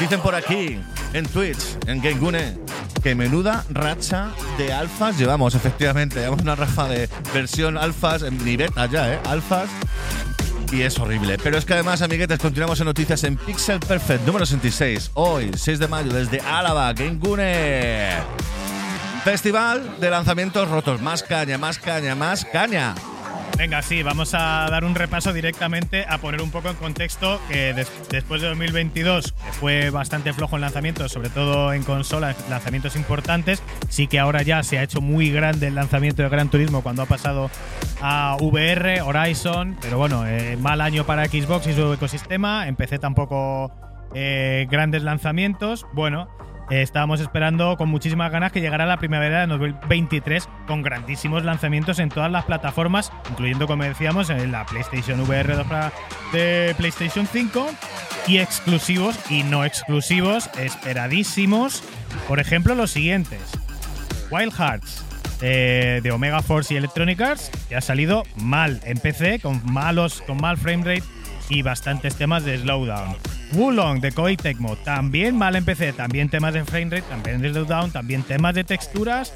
Dicen por aquí, en Twitch, en GameGune, que menuda racha de alfas llevamos, efectivamente. Llevamos una racha de versión alfas, ni beta ya, ¿eh? Alfas. Y es horrible. Pero es que además, amiguetes, continuamos en noticias en Pixel Perfect número 66. Hoy, 6 de mayo, desde Álava, GameGune. Festival de lanzamientos rotos. Más caña, más caña, más caña. Venga, sí, vamos a dar un repaso directamente a poner un poco en contexto que des- después de 2022, que fue bastante flojo en lanzamientos, sobre todo en consolas, lanzamientos importantes, sí que ahora ya se ha hecho muy grande el lanzamiento de Gran Turismo cuando ha pasado a VR, Horizon, pero bueno, eh, mal año para Xbox y su ecosistema, empecé tampoco eh, grandes lanzamientos, bueno. Estábamos esperando con muchísimas ganas que llegara la primavera de 2023 con grandísimos lanzamientos en todas las plataformas, incluyendo, como decíamos, en la PlayStation VR 2 para- de PlayStation 5 y exclusivos y no exclusivos, esperadísimos. Por ejemplo, los siguientes: Wild Hearts. eh, de Omega Force y Electronic Arts que ha salido mal en PC con malos con mal frame rate y bastantes temas de slowdown. Wulong de Koei Tecmo, también mal en PC, también temas de frame rate, también de slowdown, también temas de texturas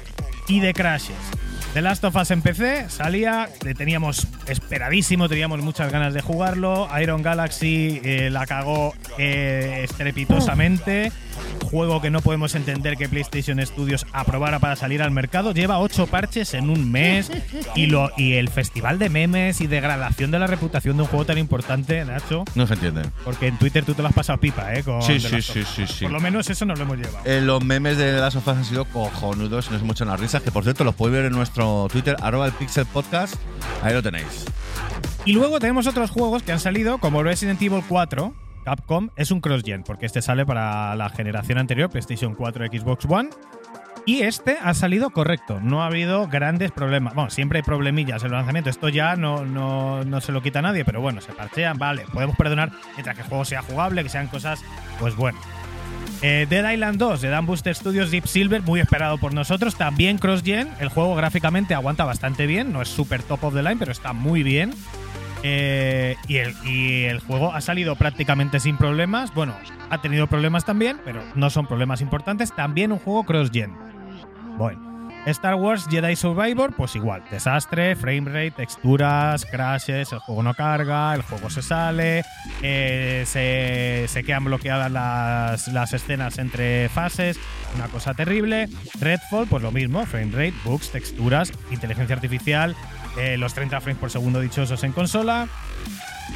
y de crashes. The Last of Us en PC salía, le teníamos esperadísimo, teníamos muchas ganas de jugarlo. Iron Galaxy eh, la cagó eh, estrepitosamente. Juego que no podemos entender que PlayStation Studios aprobara para salir al mercado. Lleva ocho parches en un mes y, lo, y el festival de memes y degradación de la reputación de un juego tan importante, Nacho. No se entiende. Porque en Twitter tú te lo has pasado pipa, ¿eh? Con Sí, sí, of sí, sí, sí. Por lo menos eso nos lo hemos llevado. Eh, los memes de las sofás han sido cojonudos y nos hemos hecho unas risas, que por cierto los podéis ver en nuestro Twitter, arroba el Pixel Podcast. Ahí lo tenéis. Y luego tenemos otros juegos que han salido, como Resident Evil 4. Capcom es un cross-gen, porque este sale para la generación anterior, PlayStation 4, Xbox One. Y este ha salido correcto, no ha habido grandes problemas. Bueno, siempre hay problemillas en el lanzamiento, esto ya no, no, no se lo quita nadie, pero bueno, se parchean, vale, podemos perdonar mientras que el juego sea jugable, que sean cosas, pues bueno. Eh, Dead Island 2 de Dan Booster Studios Deep Silver, muy esperado por nosotros, también cross-gen, el juego gráficamente aguanta bastante bien, no es super top of the line, pero está muy bien. Eh, y, el, juego ha salido prácticamente sin problemas. Bueno, ha tenido problemas también, pero no son problemas importantes. También un juego cross-gen. Bueno, Star Wars Jedi Survivor, pues igual. Desastre, frame rate, texturas, crashes, el juego no carga, el juego se sale, eh, se, se quedan bloqueadas las, las escenas entre fases, una cosa terrible. Redfall, pues lo mismo, frame rate, bugs, texturas, inteligencia artificial, eh, los 30 frames por segundo dichosos en consola.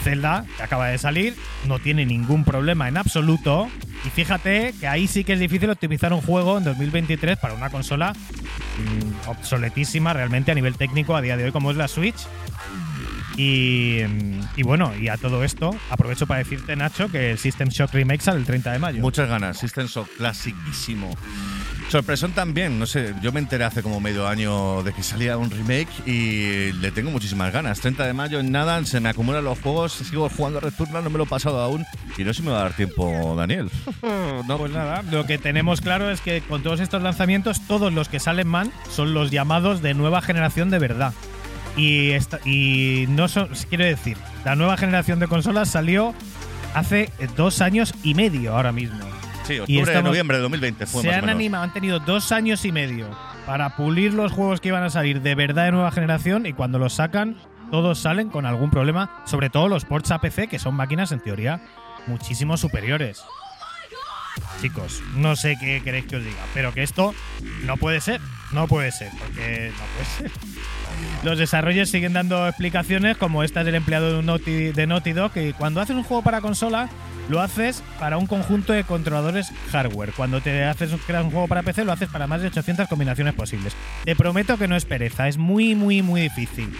Zelda, que acaba de salir, no tiene ningún problema en absoluto. Y fíjate que ahí sí que es difícil optimizar un juego en 2023 para una consola mm, obsoletísima realmente a nivel técnico a día de hoy como es la Switch. Y, mm, y bueno, y a todo esto, aprovecho para decirte, Nacho, que el System Shock Remake sale el 30 de mayo. Muchas ganas. System Shock, clasiquísimo. Sorpresón también, no sé, yo me enteré hace como medio año de que salía un remake y le tengo muchísimas ganas. 30 de mayo en nada, se me acumulan los juegos, sigo jugando a Returnal, no me lo he pasado aún y no sé si me va a dar tiempo, Daniel. No, pues nada, lo que tenemos claro es que con todos estos lanzamientos, todos los que salen mal son los llamados de nueva generación de verdad. Y, esta- y no son, quiero decir, la nueva generación de consolas salió hace dos años y medio ahora mismo. Sí, Y octubre, estamos- noviembre de 2020 fue Se más o han menos. animado, han tenido dos años y medio para pulir los juegos que iban a salir de verdad de nueva generación y cuando los sacan, todos salen con algún problema, sobre todo los ports a PC, que son máquinas en teoría muchísimo superiores. Chicos, no sé qué queréis que os diga, pero que esto no puede ser. No puede ser, porque no puede ser. Los desarrollos siguen dando explicaciones como esta del empleado de, Naughty, Dog, que cuando haces un juego para consola, lo haces para un conjunto de controladores hardware. Cuando te haces creas un juego para PC, lo haces para más de 800 combinaciones posibles. Te prometo que no es pereza, es muy, muy, muy difícil.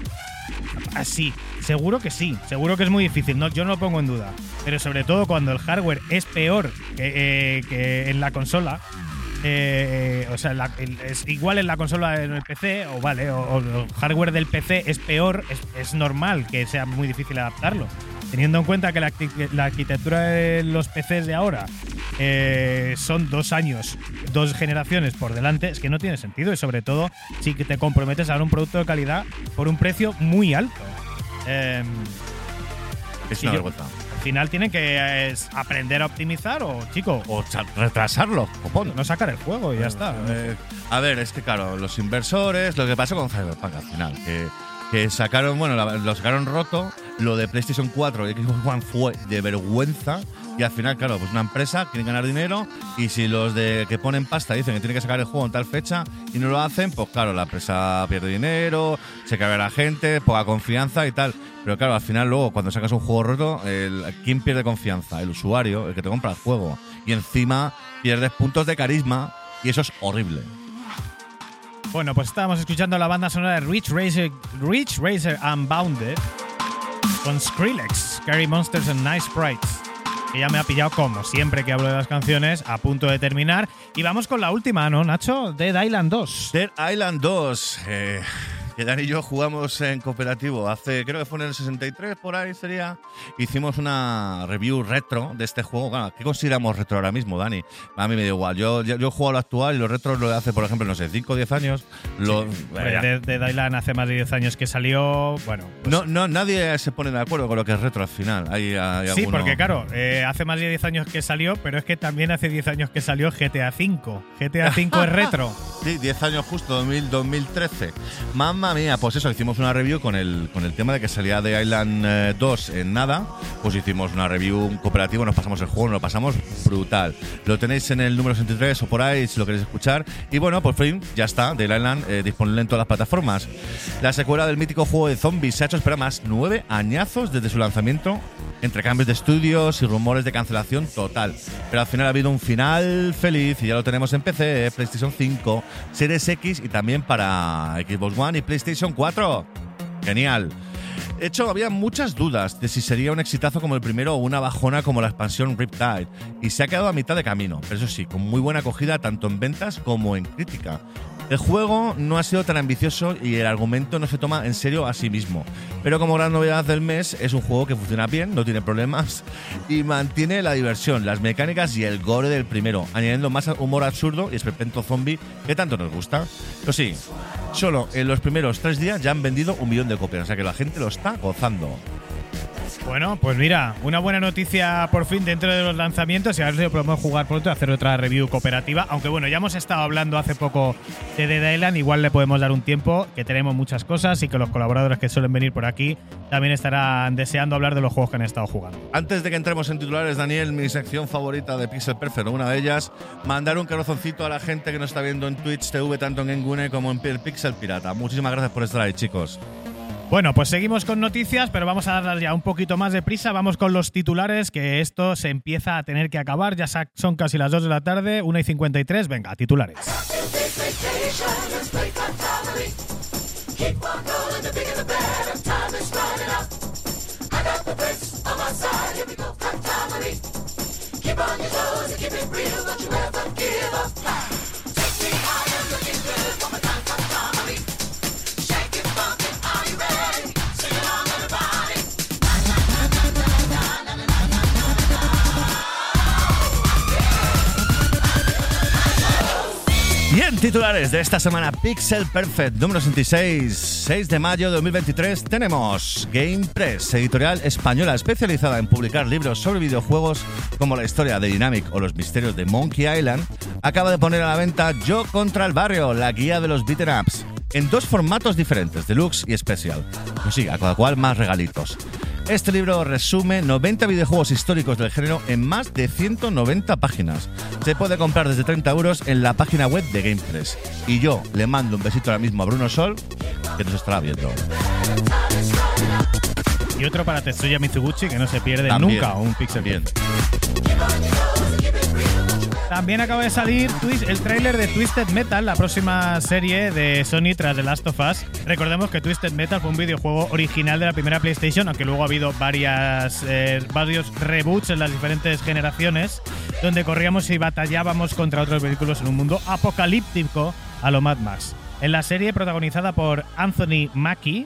Así, seguro que sí, seguro que es muy difícil, no, yo no lo pongo en duda. Pero sobre todo cuando el hardware es peor que, eh, que en la consola, eh, o sea, la- el- es igual en la consola en el PC, o vale, o, o el hardware del PC es peor, es, es normal que sea muy difícil adaptarlo. Teniendo en cuenta que la, arqui- la arquitectura de los PCs de ahora eh, son dos años, dos generaciones por delante, es que no tiene sentido y sobre todo si te comprometes a dar un producto de calidad por un precio muy alto. Em, Es una yo- vergüenza. Al final tienen que eh, es aprender a optimizar o, chico, O retrasarlo, no sacar el juego y ya está. Eh, a ver, es que claro, los inversores, lo que pasó con Cyberpunk al final, que, que sacaron, bueno, la- lo sacaron roto, lo de PlayStation 4 y Xbox One fue de vergüenza. Y al final, claro, pues una empresa quiere ganar dinero y si los de que ponen pasta dicen que tienen que sacar el juego en tal fecha y no lo hacen, pues claro, la empresa pierde dinero, se cae la gente, poca confianza y tal. Pero claro, al final luego cuando sacas un juego roto, el, ¿quién pierde confianza? El usuario, el que te compra el juego. Y encima pierdes puntos de carisma y eso es horrible. Bueno, pues estábamos escuchando la banda sonora de Rich Racer, Rich Racer Unbounded con Skrillex, Scary Monsters and Nice Sprites. Que ya me ha pillado como siempre que hablo de las canciones, a punto de terminar. Y vamos con la última, ¿no, Nacho? Dead Island 2. Dead Island 2, eh, que Dani y yo jugamos en cooperativo hace, creo que fue en el 63, por ahí sería. Hicimos una review retro de este juego. Claro, ¿Qué consideramos retro ahora mismo, Dani? A mí me da igual. Yo, yo, yo juego a lo actual y los retros lo de hace, por ejemplo, no sé, 5 o 10 años. Lo. Dead, Dead Island hace más de 10 años que salió. Bueno, pues no, no, nadie se pone de acuerdo con lo que es retro al final. Hay, hay Sí, alguno- porque claro, eh, hace más de 10 años que salió, pero es que también hace 10 años que salió GTA V. GTA V es retro. Sí, 10 años justo, 2000, 2013. Mamma mía, pues eso, hicimos una review con el, con el tema de que salía de Island eh, 2 en nada. Pues hicimos una review un cooperativo, nos pasamos el juego, nos lo pasamos brutal. Lo tenéis en el número 63 o por ahí si lo queréis escuchar. Y bueno, por fin, ya está, de Island eh, disponible en todas las plataformas. La secuela del mítico juego de zombies se ha hecho esperar más nueve añazos desde su lanzamiento entre cambios de estudios y rumores de cancelación total. Pero al final ha habido un final feliz y ya lo tenemos en PC, PlayStation 5, Series X y también para Xbox One y PlayStation 4. Genial. De hecho, había muchas dudas de si sería un exitazo como el primero o una bajona como la expansión Riptide, y se ha quedado a mitad de camino, pero eso sí, con muy buena acogida tanto en ventas como en crítica. El juego no ha sido tan ambicioso y el argumento no se toma en serio a sí mismo. Pero como gran novedad del mes, es un juego que funciona bien, no tiene problemas y mantiene la diversión, las mecánicas y el gore del primero, añadiendo más humor absurdo y esperpento zombie que tanto nos gusta. Pero sí, solo en los primeros tres días ya han vendido un millón de copias, o sea que la gente lo está gozando. Bueno, pues mira, una buena noticia por fin dentro de los lanzamientos y a ver si podemos jugar pronto y hacer otra review cooperativa. Aunque bueno, ya hemos estado hablando hace poco de Dead Island, igual le podemos dar un tiempo, que tenemos muchas cosas y que los colaboradores que suelen venir por aquí también estarán deseando hablar de los juegos que han estado jugando. Antes de que entremos en titulares, Daniel, mi sección favorita de Pixel Perfect, una de ellas, mandar un corazoncito a la gente que nos está viendo en Twitch TV, tanto en Engune como en el Pixel Pirata. Muchísimas gracias por estar ahí, chicos. Bueno, pues seguimos con noticias, pero vamos a darles ya un poquito más de prisa. Vamos con los titulares, que esto se empieza a tener que acabar. Ya son casi las 2 de la tarde, 1 y 53. Venga, titulares. Bien, titulares de esta semana Pixel Perfect número 66, 6 de mayo de 2023 tenemos Game Press, editorial española especializada en publicar libros sobre videojuegos como la historia de Dynamic o los misterios de Monkey Island, acaba de poner a la venta Yo contra el barrio, la guía de los beaten ups, en dos formatos diferentes, deluxe y especial. Pues sí, a cada cual más regalitos. Este libro resume 90 videojuegos históricos del género en más de 190 páginas. Se puede comprar desde 30 euros en la página web de GamePress. Y yo le mando un besito ahora mismo a Bruno Sol, que nos estará viendo. Y otro para Tetsuya Mizuguchi, que no se pierde También, nunca un Pixel también. También acaba de salir el tráiler de Twisted Metal, la próxima serie de Sony tras The Last of Us. Recordemos que Twisted Metal fue un videojuego original de la primera PlayStation, aunque luego ha habido varias, eh, varios reboots en las diferentes generaciones, donde corríamos y batallábamos contra otros vehículos en un mundo apocalíptico a lo Mad Max. En la serie protagonizada por Anthony Mackie,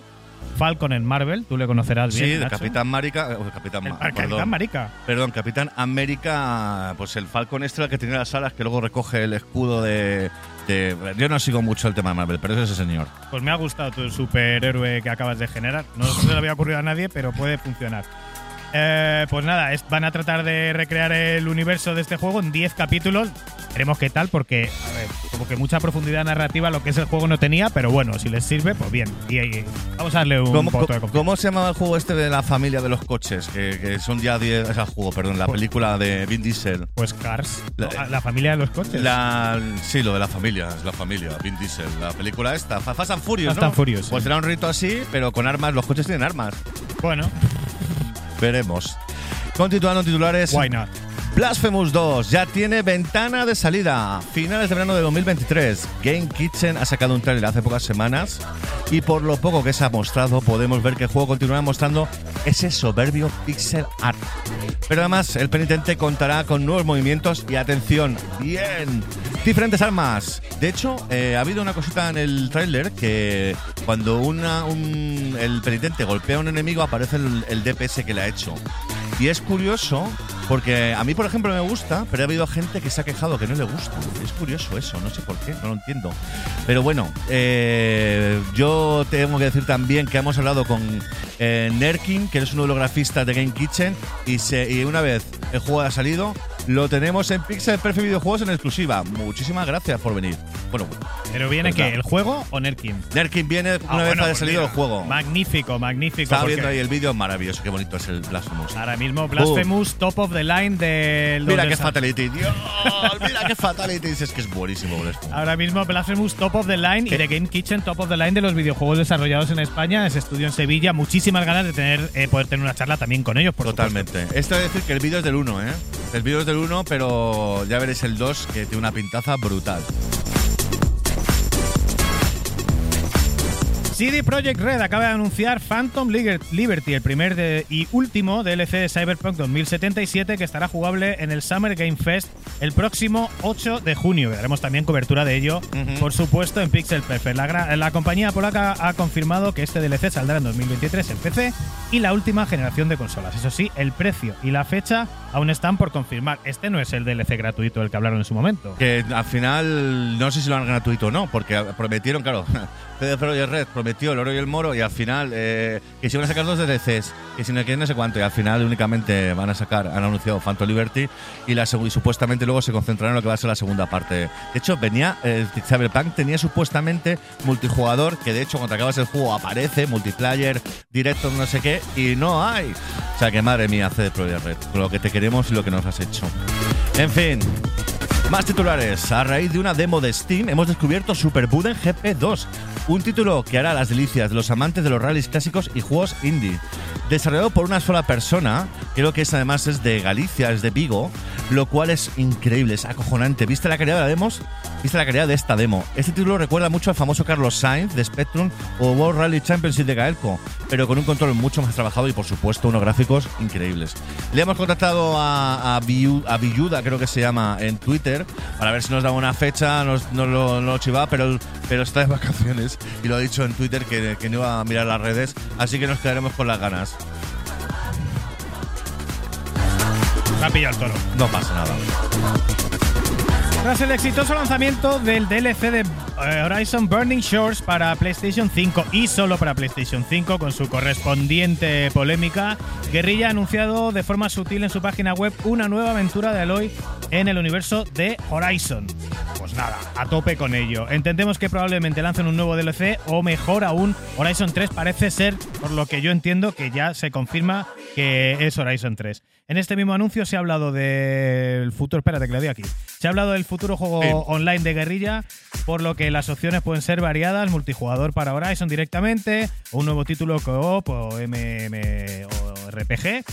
Falcon en Marvel, tú le conocerás bien. Sí, de Nacho. Capitán Marica. Capitán, El- Ma- el Capitán perdón. Marica. Perdón, Capitán América, pues el Falcon este el que tenía las alas que luego recoge el escudo de, de- Yo no sigo mucho el tema de Marvel, pero es ese señor. Pues me ha gustado tu superhéroe que acabas de generar. No se le había ocurrido a nadie, pero puede funcionar. Eh, pues nada, es- van a tratar de recrear el universo de este juego en 10 capítulos. Veremos qué tal, porque a ver, como que mucha profundidad narrativa lo que es el juego no tenía, pero bueno, si les sirve, pues bien. Y, y vamos a darle un ¿Cómo, voto de cómo- confianza. cómo se llamaba el juego este de la familia de los coches? Que, que son ya 10. O sea, juego, perdón, la Pues- película de Vin Diesel. Pues Cars, La- ¿no? la, familia de los coches. La, sí, lo de la familia, es la familia, Vin Diesel. La película esta, Fa- Fast and Furious, Fast ¿no? and Furious, Pues sí. será un rito así, pero con armas. Los coches tienen armas. Bueno, Veremos. Continuando titulares. why not? Blasphemous 2 ya tiene ventana de salida. Finales de verano de 2023. Game Kitchen ha sacado un trailer hace pocas semanas y por lo poco que se ha mostrado podemos ver que el juego continúa mostrando ese soberbio pixel art. Pero además el penitente contará con nuevos movimientos y atención, bien, diferentes armas. De hecho, eh, ha habido una cosita en el tráiler que cuando una, un- el penitente golpea a un enemigo aparece el, el DPS que le ha hecho. Y es curioso porque a mí, por ejemplo, me gusta, pero ha habido gente que se ha quejado que no le gusta. Es curioso eso, no sé por qué, no lo entiendo. Pero bueno, eh, yo tengo que decir también que hemos hablado con eh, Nerkin, que es uno de los grafistas de Game Kitchen, y, se, y una vez el juego ha salido, lo tenemos en Pixel Perfect Videojuegos en exclusiva. Muchísimas gracias por venir. Bueno, ¿Pero viene Verdad. qué? ¿El juego o Nerkin? Nerkin viene una Ah, vez bueno, haya pues salido el juego. Magnífico, magnífico. Estaba viendo ahí el vídeo, maravilloso, qué bonito es el Blasphemous. Ahora mismo Blasphemous, top of the line del. Mira qué fatality, Dios, mira qué fatality. Es que es buenísimo Blasphemous. Ahora mismo Blasphemous top of the line y ¿Qué? The Game Kitchen top of the line de los videojuegos desarrollados en España, ese estudio en Sevilla. Muchísimas ganas de tener eh, poder tener una charla también con ellos, por Totalmente. Esto es decir que el vídeo es del 1, ¿eh? El vídeo es del 1, pero ya veréis el 2 que tiene una pintaza brutal. CD Projekt Red acaba de anunciar Phantom Liberty, el primer de- y último DLC de Cyberpunk 2077 que estará jugable en el Summer Game Fest el próximo 8 de junio. Daremos también cobertura de ello, Ujú. por supuesto, en Pixel Perfect. La, la compañía polaca ha confirmado que este DLC saldrá en 2023 en PC y la última generación de consolas. Eso sí, el precio y la fecha aún están por confirmar. Este no es el DLC gratuito del que hablaron en su momento. Que al final no sé si lo han gratuito o no, porque prometieron, claro, CD Projekt Red prometió el oro y el moro y al final eh, que se iban a sacar dos DLCs, que si no quieren no sé cuánto, y al final únicamente van a sacar, han anunciado Phantom Liberty y, la y supuestamente luego se concentrarán en lo que va a ser la segunda parte. De hecho, venía, eh, Cyberpunk tenía supuestamente multijugador, que de hecho cuando acabas el juego aparece, multiplayer, directo, no sé qué, y no hay. O sea que madre mía, CD Projekt Red, lo que te queremos y lo que nos has hecho. En fin, más titulares. A raíz de una demo de Steam hemos descubierto Super Buden GP2, un título que hará las delicias de los amantes de los rallies clásicos y juegos indie. Desarrollado por una sola persona, creo que es además es de Galicia, es de Vigo, lo cual es increíble, es acojonante. ¿Viste la calidad de la demos? ¿Viste la calidad de esta demo? Este título recuerda mucho al famoso Carlos Sainz de Spectrum o World Rally Championship de Gaelco, pero con un control mucho más trabajado y por supuesto unos gráficos increíbles. Le hemos contactado a, a, creo que se llama, en Twitter, para ver si nos daba una fecha, nos, nos lo, nos pero, pero está de vacaciones y lo ha dicho en Twitter que, que no iba a mirar las redes, así que nos quedaremos con las ganas. Me ha pillado el toro. No pasa nada. Tras el exitoso lanzamiento del DLC de eh, Horizon Burning Shores para PlayStation 5 y solo para PlayStation 5 con su correspondiente polémica, Guerrilla ha anunciado de forma sutil en su página web una nueva aventura de Aloy en el universo de Horizon. Pues nada, a tope con ello. Entendemos que probablemente lancen un nuevo DLC o mejor aún, Horizon 3 parece ser, por lo que yo entiendo, que ya se confirma que es Horizon 3. En este mismo anuncio se ha hablado del futuro, espérate que le doy aquí, se ha hablado del futuro juego Sí. online de guerrilla, por lo que las opciones pueden ser variadas, multijugador para Horizon directamente, o un nuevo título co-op o MM o RPG.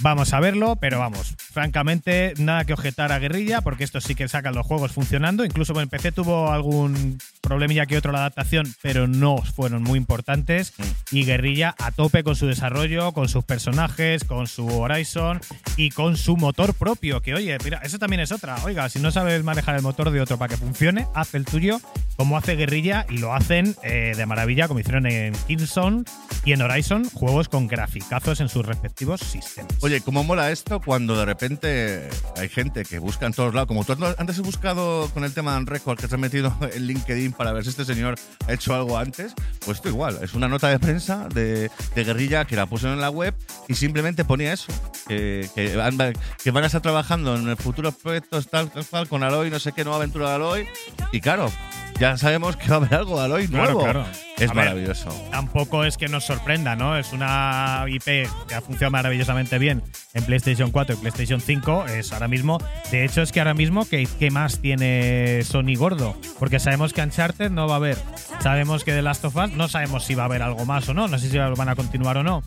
Vamos a verlo, pero vamos, francamente, nada que objetar a Guerrilla, porque estos sí que sacan los juegos funcionando. Incluso en PC tuvo algún problemilla que otro la adaptación, pero no fueron muy importantes. Y Guerrilla a tope con su desarrollo, con sus personajes, con su Horizon y con su motor propio. Que oye, mira, eso también es otra. Oiga, si no sabes manejar el motor de otro para que funcione, haz el tuyo como hace Guerrilla y lo hacen eh, de maravilla, como hicieron en Killzone y en Horizon, juegos con graficazos en sus respectivos sistemas. Oye, ¿cómo mola esto cuando de repente hay gente que busca en todos lados? Como tú antes has buscado con el tema de Record, que te has metido en LinkedIn para ver si este señor ha hecho algo antes, pues esto igual. Es una nota de prensa de, de guerrilla que la pusieron en la web y simplemente ponía eso. Que, que van, que van a estar trabajando en futuros proyectos tal, tal, tal, con Aloy, no sé qué, nueva aventura de Aloy. Y claro, ya sabemos que va a haber algo de Aloy Claro, nuevo. claro. Es ver, maravilloso. Tampoco es que nos sorprenda, ¿no? Es una IP que ha funcionado maravillosamente bien en PlayStation 4 y PlayStation 5. Es ahora mismo. De hecho, es que ahora mismo, ¿qué, qué más tiene Sony gordo? Porque sabemos que Uncharted no va a haber. Sabemos que The Last of Us no sabemos si va a haber algo más o no. No sé si van a continuar o no.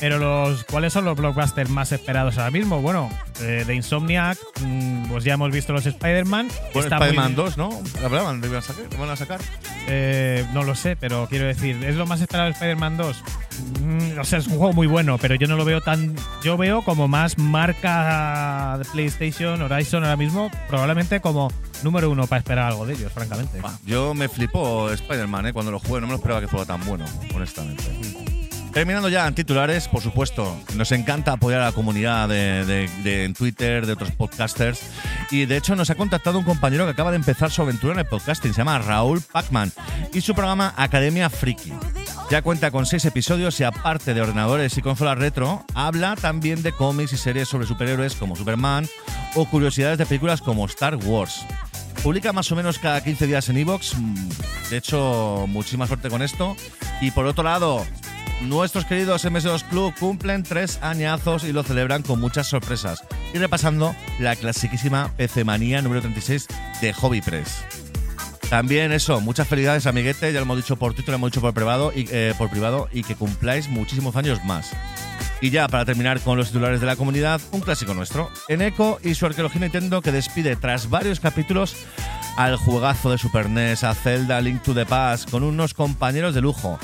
Pero los ¿cuáles son los blockbusters más esperados ahora mismo? Bueno, eh, de Insomniac, mm, pues ya hemos visto los Spider-Man. Bueno, Spider-Man bien. 2, ¿no? ¿lo iban a sacar? ¿Lo van a sacar? Eh, no lo sé, pero quiero decir, ¿es lo más esperado de Spider-Man 2? Mm, o sea, es un juego muy bueno, pero yo no lo veo tan. Yo veo como más marca de PlayStation, Horizon ahora mismo, probablemente como número uno para esperar algo de ellos, francamente. Yo me flipó Spider-Man, ¿eh? Cuando lo jugué, no me lo esperaba que fuera tan bueno, honestamente. Terminando ya en titulares, por supuesto, nos encanta apoyar a la comunidad de, de- en Twitter, de otros podcasters. Y de hecho, nos ha contactado un compañero que acaba de empezar su aventura en el podcasting, se llama Raúl Pacman, y su programa Academia Friki. Ya cuenta con seis episodios y aparte de ordenadores y consolas retro, habla también de cómics y series sobre superhéroes como Superman o curiosidades de películas como Star Wars. Publica más o menos cada 15 días en Evox. De hecho, muchísima suerte con esto. Y por otro lado, nuestros queridos MS2 Club cumplen tres añazos y lo celebran con muchas sorpresas. Y repasando la clasiquísima PC Manía número 36 de Hobby Press. También eso, muchas felicidades amiguete, ya lo hemos dicho por Twitter, lo hemos dicho por privado y, eh, por privado y que cumpláis muchísimos años más. Y ya para terminar con los titulares de la comunidad, un clásico nuestro. Eneco y su arqueología Nintendo que despide tras varios capítulos al juegazo de Super NES, a Zelda Link to the Past, con unos compañeros de lujo.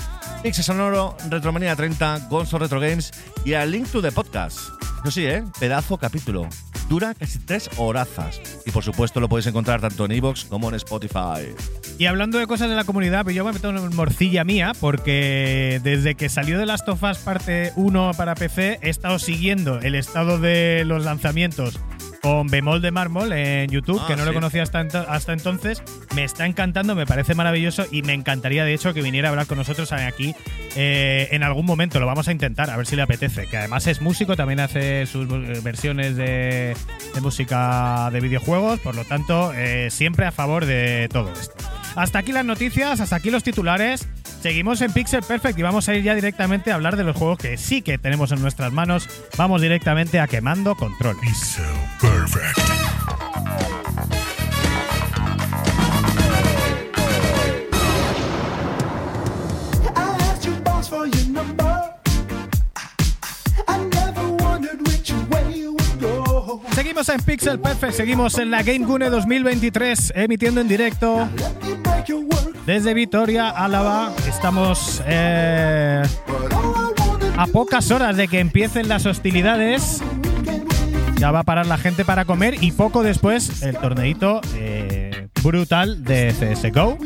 Pixel Sonoro, Retromanía 30, Gonzo Retro Games y a Link to the Podcast. No sí, ¿eh? Pedazo capítulo. Dura casi tres horazas. Y por supuesto lo podéis encontrar tanto en Evox como en Spotify. Y hablando de cosas de la comunidad, pues yo me meto en morcilla mía, porque desde que salió de Last of Us parte 1 para PC, he estado siguiendo el estado de los lanzamientos con Bemol de Mármol en YouTube, Ah, que no lo conocía hasta, ento- hasta entonces. Me está encantando, me parece maravilloso y me encantaría, de hecho, que viniera a hablar con nosotros aquí eh, en algún momento. Lo vamos a intentar, a ver si le apetece. Que además es músico, también hace sus eh, versiones de, de música de videojuegos, por lo tanto, eh, siempre a favor de todo esto. Hasta aquí las noticias, hasta aquí los titulares. Seguimos en Pixel Perfect y vamos a ir ya directamente a hablar de los juegos que sí que tenemos en nuestras manos. Vamos directamente a quemando control. So perfect. I asked your boss for your number. I never wondered which way you would go. Seguimos en Pixel Perfect, seguimos en la Game Gune 2023, emitiendo en directo desde Vitoria, Álava. Estamos eh, a pocas horas de que empiecen las hostilidades. Ya va a parar la gente para comer y poco después el torneito eh, brutal de CSGO.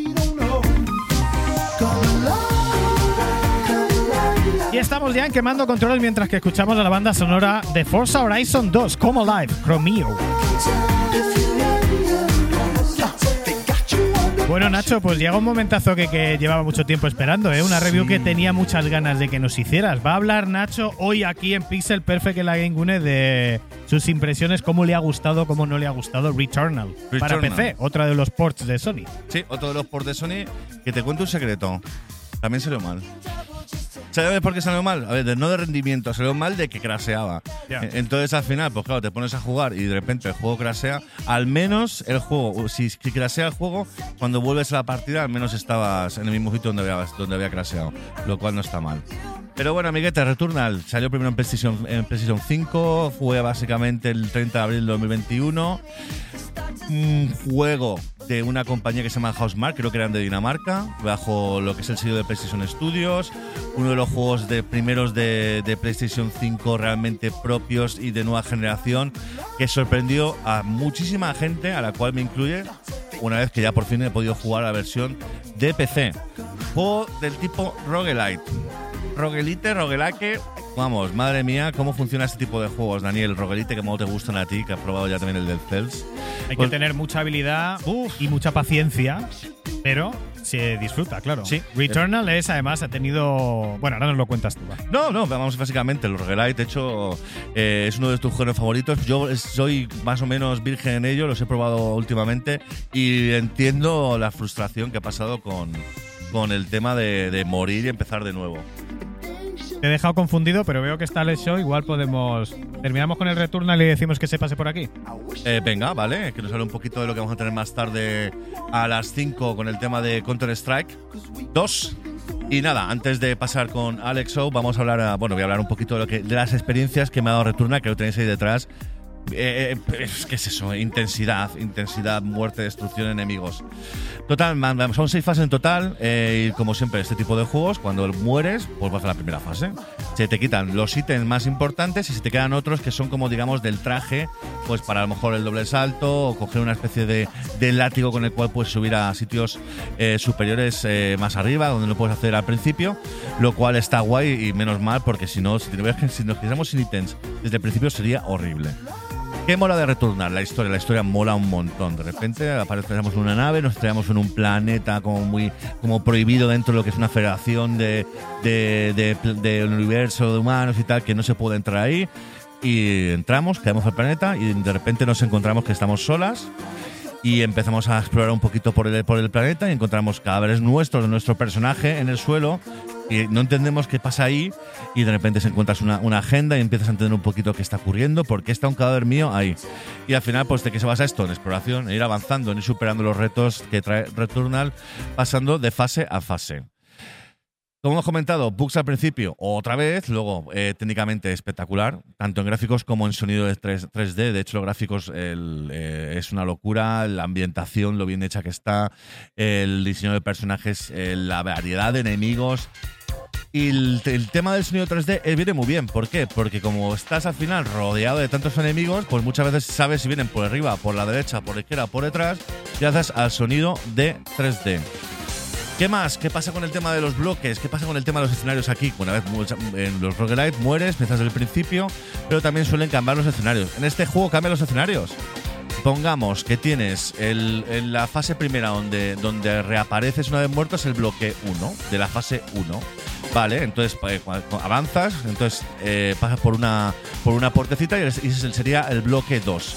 Y estamos ya en quemando controles mientras que escuchamos a la banda sonora de Forza Horizon 2, como live, Chromeo. Bueno, Nacho, pues llega un momentazo que, que llevaba mucho tiempo esperando, ¿eh? Una review que tenía muchas ganas de que nos hicieras. Va a hablar Nacho hoy aquí en Pixel Perfect en la Game Gune de sus impresiones, cómo le ha gustado, cómo no le ha gustado Returnal. Para. PC, otra de los ports de Sony. Sí, otro de los ports de Sony. Que te cuento un secreto. También salió mal. ¿Sabes por qué salió mal? A ver, de- no de rendimiento, salió mal de que craseaba. Ya. Eh, Entonces al final, pues claro, te pones a jugar y de repente el juego crasea. Al menos el juego, si, crasea el juego, cuando vuelves a la partida, al menos estabas en el mismo sitio donde había, donde había craseado. Lo cual no está mal. Pero bueno, amiguete, Returnal salió primero en PlayStation, en PlayStation 5, fue básicamente el 30 de abril de 2021 un juego de una compañía que se llama Housemark, creo que eran de Dinamarca, bajo lo que es el sello de PlayStation Studios. Uno de los juegos de primeros de, de PlayStation 5 realmente propios y de nueva generación que sorprendió a muchísima gente, a la cual me incluye, una vez que ya por fin he podido jugar la versión de PC. Juego del tipo roguelite. Roguelite, roguelike. Vamos, madre mía, cómo funciona este tipo de juegos, Daniel. Roguelite, que modo te gustan a ti, que has probado ya también el del Cells. Hay Pues- que tener mucha habilidad y mucha paciencia, pero se disfruta, claro. Sí. Returnal es, además, ha tenido. Bueno, ahora nos lo cuentas tú. va. No, no, vamos básicamente, el roguelite, de hecho, eh, es uno de tus géneros favoritos. Yo soy más o menos virgen en ello, los he probado últimamente y entiendo la frustración que ha pasado con, con el tema de, de morir y empezar de nuevo. Te he dejado confundido, pero veo que está el show. Igual podemos. Terminamos con el Returnal y decimos que se pase por aquí. Eh, venga, vale, que nos hable un poquito de lo que vamos a tener más tarde a las 5 con el tema de Counter-Strike 2. Y nada, antes de pasar con Alex O, vamos a hablar, ah, bueno, voy a hablar un poquito de, lo que, de las experiencias que me ha dado Returnal, que lo tenéis ahí detrás. Eh, eh, es- ¿Qué es eso? Intensidad, intensidad, muerte, destrucción, enemigos. Total, man, son seis fases en total. eh, y como siempre, este tipo de juegos, cuando mueres, pues vas a la primera fase. Se te quitan los ítems más importantes y se te quedan otros que son como, digamos, del traje, pues para a lo mejor el doble salto o coger una especie de, de látigo con el cual puedes subir a sitios eh, superiores eh, más arriba, donde lo puedes hacer al principio, lo cual está guay y menos mal, porque si no, si, te- si nos quedamos sin ítems desde el principio sería horrible. ¿Qué mola de retornar? La historia. La historia mola un montón. De repente aparecemos en una nave, nos traemos en un planeta como muy como prohibido dentro de lo que es una federación de, de, de- del universo de humanos y tal, que no se puede entrar ahí. Y entramos, caemos al planeta y de repente nos encontramos que estamos solas y empezamos a explorar un poquito por el, por el planeta y encontramos cadáveres nuestros de nuestro personaje en el suelo y no entendemos qué pasa ahí y de repente se encuentras una, una agenda y empiezas a entender un poquito qué está ocurriendo, por qué está un cadáver mío ahí. Y al final, pues, ¿de qué se basa esto? En exploración, en ir avanzando, en ir superando los retos que trae Returnal, pasando de fase a fase. Como hemos comentado, bugs al principio, otra vez, luego eh, técnicamente espectacular, tanto en gráficos como en sonido de 3, d De hecho, los gráficos eh, es una locura, la ambientación, lo bien hecha que está, el diseño de personajes, eh, la variedad de enemigos. Y el, el tema del sonido 3D eh, viene muy bien. ¿Por qué? Porque como estás al final rodeado de tantos enemigos, pues muchas veces sabes si vienen por arriba, por la derecha, por la izquierda, por detrás, gracias al sonido de 3D. ¿Qué más? ¿Qué pasa con el tema de los bloques? ¿Qué pasa con el tema de los escenarios aquí? Una vez en los roguelite mueres, empiezas desde el principio, pero también suelen cambiar los escenarios. En este juego cambian los escenarios. Pongamos que tienes el, en la fase primera donde, donde reapareces una vez muerto es el bloque 1, de la fase 1. Vale, entonces cua- avanzas, entonces eh, pasas por una, por una puertecita y ese sería el bloque 2.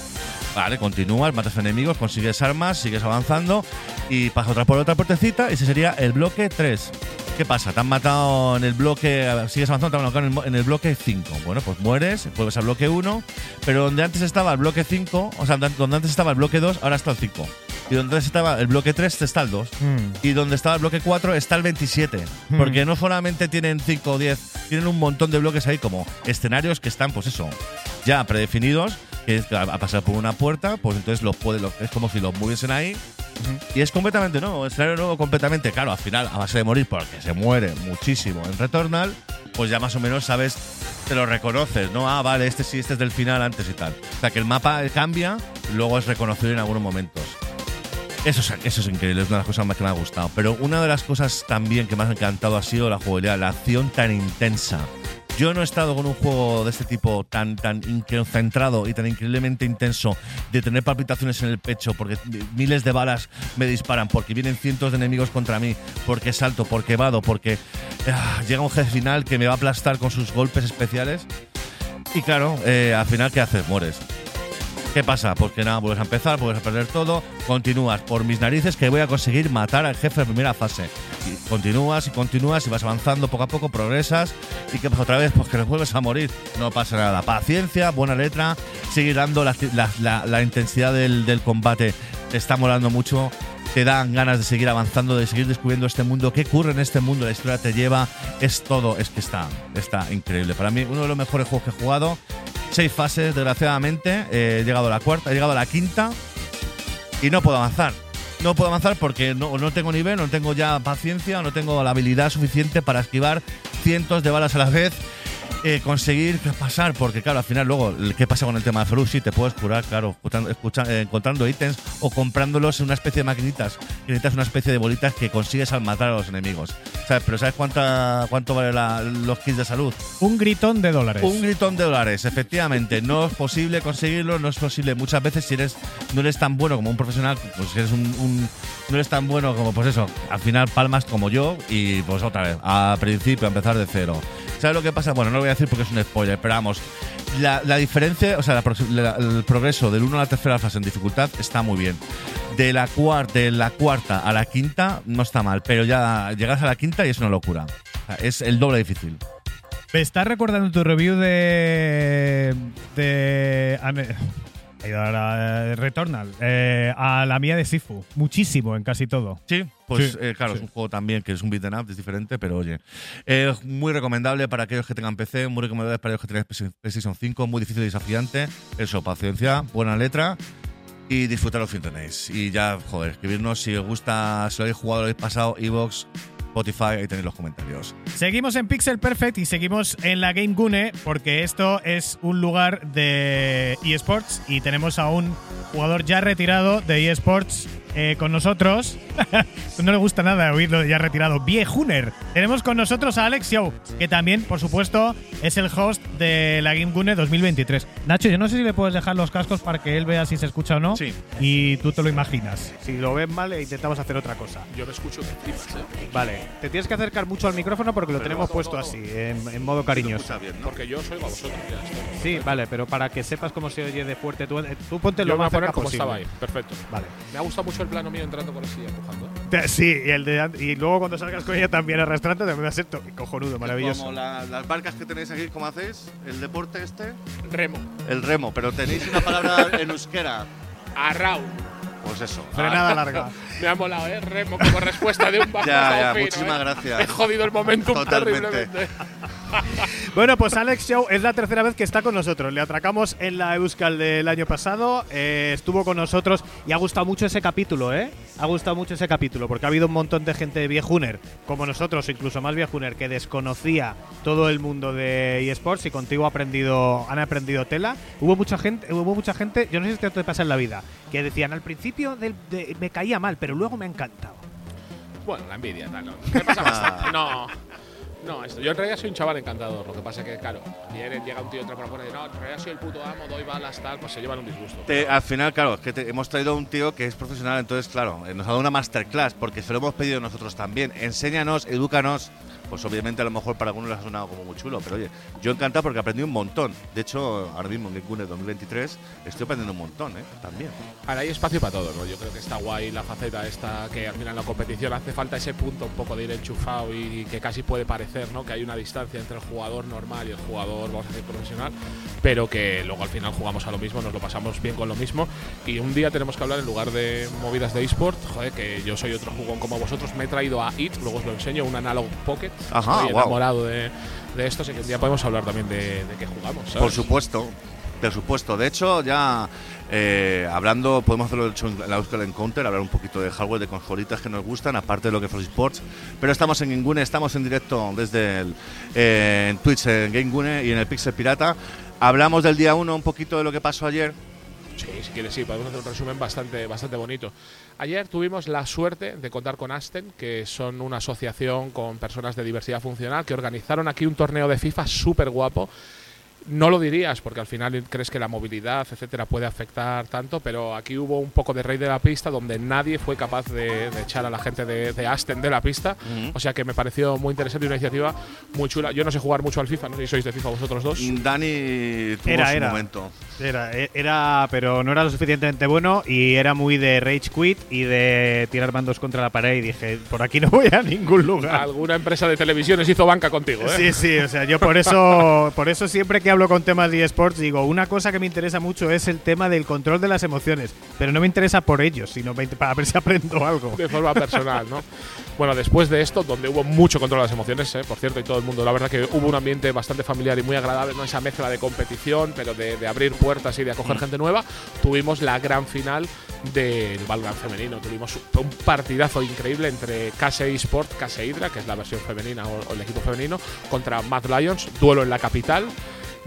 Vale, continúas, matas enemigos, consigues armas, sigues avanzando y pasas otra por otra puertecita y ese sería el bloque 3. ¿Qué pasa? Te han matado en el bloque, sigues avanzando, te han matado en el, mo- en el bloque 5. Bueno, pues mueres, vuelves al bloque 1, pero donde antes estaba el bloque 5, o sea, donde antes estaba el bloque 2, ahora está el 5. Y donde antes estaba el bloque 3, está el 2. Y donde estaba el bloque 4 está el 27. Mm. Porque no solamente tienen 5 o 10, tienen un montón de bloques ahí como escenarios que están, pues eso, ya predefinidos, que es a a pasar por una puerta, pues entonces los puede, los- es como si los moviesen ahí. Y es completamente nuevo, escenario nuevo completamente. Claro, al final, a base de morir, porque se muere muchísimo en Returnal, pues ya más o menos sabes, te lo reconoces, ¿no? Ah, vale, este sí, este es del final antes y tal. O sea, que el mapa cambia, luego es reconocible en algunos momentos. Eso es, eso es increíble, es una de las cosas más que me ha gustado. Pero una de las cosas también que me ha encantado ha sido la jugabilidad, la acción tan intensa Yo no he estado con un juego de este tipo tan, tan concentrado y tan increíblemente intenso de tener palpitaciones en el pecho porque miles de balas me disparan, porque vienen cientos de enemigos contra mí, porque salto, porque vado, porque ah, llega un jefe final que me va a aplastar con sus golpes especiales. Y claro, eh, al final, ¿qué haces? Mueres. ¿Qué pasa? Pues que nada, vuelves a empezar, vuelves a perder todo, continúas por mis narices que voy a conseguir matar al jefe de primera fase. Y continúas y continúas y vas avanzando poco a poco, progresas y que pasa otra vez, pues que vuelves a morir. No pasa nada. Paciencia, buena letra, sigue dando la, intensidad del, combate. Te está molando mucho. Te dan ganas de seguir avanzando, de seguir descubriendo este mundo. ¿Qué ocurre en este mundo? La historia te lleva. Es todo. Es que está, está increíble. Para mí, uno de los mejores juegos que he jugado. Seis fases, desgraciadamente. Eh, he llegado a la cuarta, he llegado a la quinta y no puedo avanzar. No puedo avanzar porque no, no tengo nivel, no tengo ya paciencia, no tengo la habilidad suficiente para esquivar cientos de balas a la vez. Eh, conseguir pasar, porque claro, al final luego, ¿qué pasa con el tema de Ferus? Sí, te puedes curar, claro, escuchando- escucha- eh, encontrando ítems o comprándolos en una especie de maquinitas. Que necesitas una especie de bolitas que consigues al matar a los enemigos. ¿Sabes? Pero ¿sabes cuánta, cuánto vale la- los kits de salud? Un gritón de dólares. Un gritón de dólares, efectivamente. No es posible conseguirlo, no es posible. Muchas veces si eres no eres tan bueno como un profesional, pues eres un, un- no eres tan bueno como pues eso. Al final palmas como yo y pues otra vez, a principio, a empezar de cero. ¿Sabes lo que pasa? Bueno, no lo voy a decir porque es un spoiler, pero vamos. La, la diferencia, o sea, el progreso del 1 a la tercera fase en dificultad está muy bien. De la, de la cuarta a la quinta no está mal, pero ya llegas a la quinta y es una locura. Es el doble difícil. Me estás recordando tu review de. de. Ha ido ahora, eh, Returnal. eh, a la mía de Sifu. Muchísimo en casi todo. Sí, pues Sí, eh, claro, sí. es un juego también que es un beat'em up, es diferente, pero oye. Es muy recomendable para aquellos que tengan PC, muy recomendable para aquellos que tengan PlayStation 5, muy difícil y desafiante. Eso, paciencia, buena letra y disfrutar lo que tenéis. Y ya, joder, escribirnos si os gusta, si lo habéis jugado, lo habéis pasado, Evox, Spotify, ahí tenéis los comentarios. Seguimos en Pixel Perfect y seguimos en la Game Gune porque esto es un lugar de eSports y tenemos a un jugador ya retirado de eSports eh, con nosotros. no le gusta nada oírlo ya retirado. Viejuner. Tenemos con nosotros a Alex Show, que también, por supuesto, es el host de la Game Gune 2023. Nacho, yo no sé si le puedes dejar los cascos para que él vea si se escucha o no. Sí. Y tú te lo imaginas. Si lo ves mal, intentamos hacer otra cosa. Yo me escucho que flipas, ¿eh? Vale, te tienes que acercar mucho al micrófono porque lo tenemos puesto así, en, en modo cariñoso. Porque yo soy a vosotros. Ya. Sí, vale, pero para que sepas cómo se oye de fuerte, tú, eh, tú ponte Yo lo me voy a más poner cerca como posible. estaba ahí. Perfecto. Vale. Me ha gustado mucho el plano mío entrando con la silla empujando. ¿eh? Sí, y, el de, y luego cuando salgas con ella también arrastrante, también va a ser cojonudo, maravilloso. Como la- las barcas que tenéis aquí, ¿cómo hacéis? El deporte este. Remo. El remo, pero tenéis una palabra en euskera. Arrau. Pues eso. Frenada larga. Me ha molado, ¿eh? Remo como respuesta de un bajo Ya, ya, fino, muchísimas ¿eh? gracias. He jodido el momentum Totalmente. terriblemente. Bueno, pues Alex Show es la tercera vez que está con nosotros. Le atracamos en la Euskal del año pasado, eh, estuvo con nosotros y ha gustado mucho ese capítulo, ¿eh? Ha gustado mucho ese capítulo porque ha habido un montón de gente viejuner, como nosotros, incluso más viejuner, que desconocía todo el mundo de eSports y contigo ha aprendido, han aprendido tela. Hubo mucha gente, hubo mucha gente, yo no sé si esto te pasa en la vida, que decían al principio del- de- me caía mal, pero luego me ha encantado. Bueno, la envidia, tal. ¿no? ¿Qué pasa bastante? No. No, esto. Yo en realidad soy un chaval encantador. Lo que pasa es que, claro, viene, llega un tío la puerta y dice, no, en realidad soy el puto amo, doy balas, tal, pues se llevan un disgusto. Te- al final, claro, es que te- hemos traído a un tío que es profesional, entonces, claro, eh, nos ha dado una masterclass, porque se lo hemos pedido nosotros también. Enséñanos, edúcanos. Pues obviamente a lo mejor para algunos les ha sonado como muy chulo, pero oye, yo encantado porque aprendí un montón. De hecho, ahora mismo en Game 2023 estoy aprendiendo un montón, ¿eh? También. Ahora hay espacio para todo, ¿no? Yo creo que está guay la faceta esta, que al final la competición hace falta ese punto un poco de ir enchufado y que casi puede parecer, ¿no? Que hay una distancia entre el jugador normal y el jugador, vamos a decir, profesional, pero que luego al final jugamos a lo mismo, nos lo pasamos bien con lo mismo y un día tenemos que hablar en lugar de movidas de eSport, joder, que yo soy otro jugón como vosotros, me he traído a IT, luego os lo enseño, un Analog Pocket, Ajá, estoy enamorado de, de esto, así que un día podemos hablar también de, de qué jugamos, ¿sabes? Por supuesto, por supuesto. De hecho, ya eh, hablando, podemos hacerlo en la Euskal Encounter, hablar un poquito de hardware, de consolitas que nos gustan, aparte de lo que es Sports. Pero estamos en Gingune, estamos en directo desde el, eh, en Twitch, en Gingune y en el Pixel Pirata. Hablamos del día 1 un poquito de lo que pasó ayer. Sí, si quieres, sí, podemos hacer un resumen bastante, bastante bonito. Ayer tuvimos la suerte de contar con Asten, que son una asociación con personas de diversidad funcional que organizaron aquí un torneo de FIFA súper guapo. No lo dirías porque al final crees que la movilidad, etcétera, puede afectar tanto, pero aquí hubo un poco de rey de la pista donde nadie fue capaz de, de echar a la gente de, de Asten de la pista. O sea que me pareció muy interesante y una iniciativa muy chula. Yo no sé jugar mucho al FIFA, no sé si sois de FIFA vosotros dos. Dani tuvo Era, su era. momento. Era, e- era, pero no era lo suficientemente bueno y era muy de rage quit y de tirar mandos contra la pared y dije, por aquí no voy a ningún lugar. Alguna empresa de televisiones hizo banca contigo, ¿eh? Sí, sí, o sea, yo por eso, por eso siempre que hablo con temas de esports digo, una cosa que me interesa mucho es el tema del control de las emociones, pero no me interesa por ellos, sino para ver si aprendo algo. de forma personal, ¿no? Bueno, después de esto, donde hubo mucho control de las emociones, ¿eh? por cierto, y todo el mundo, la verdad que hubo un ambiente bastante familiar y muy agradable, ¿no? Esa mezcla de competición, pero de, de abrir puertas y de acoger gente nueva. Tuvimos la gran final del Valorant femenino. Tuvimos un partidazo increíble entre Case Sport, Case Hydra, que es la versión femenina o, o el equipo femenino, contra Mad Lions, duelo en la capital.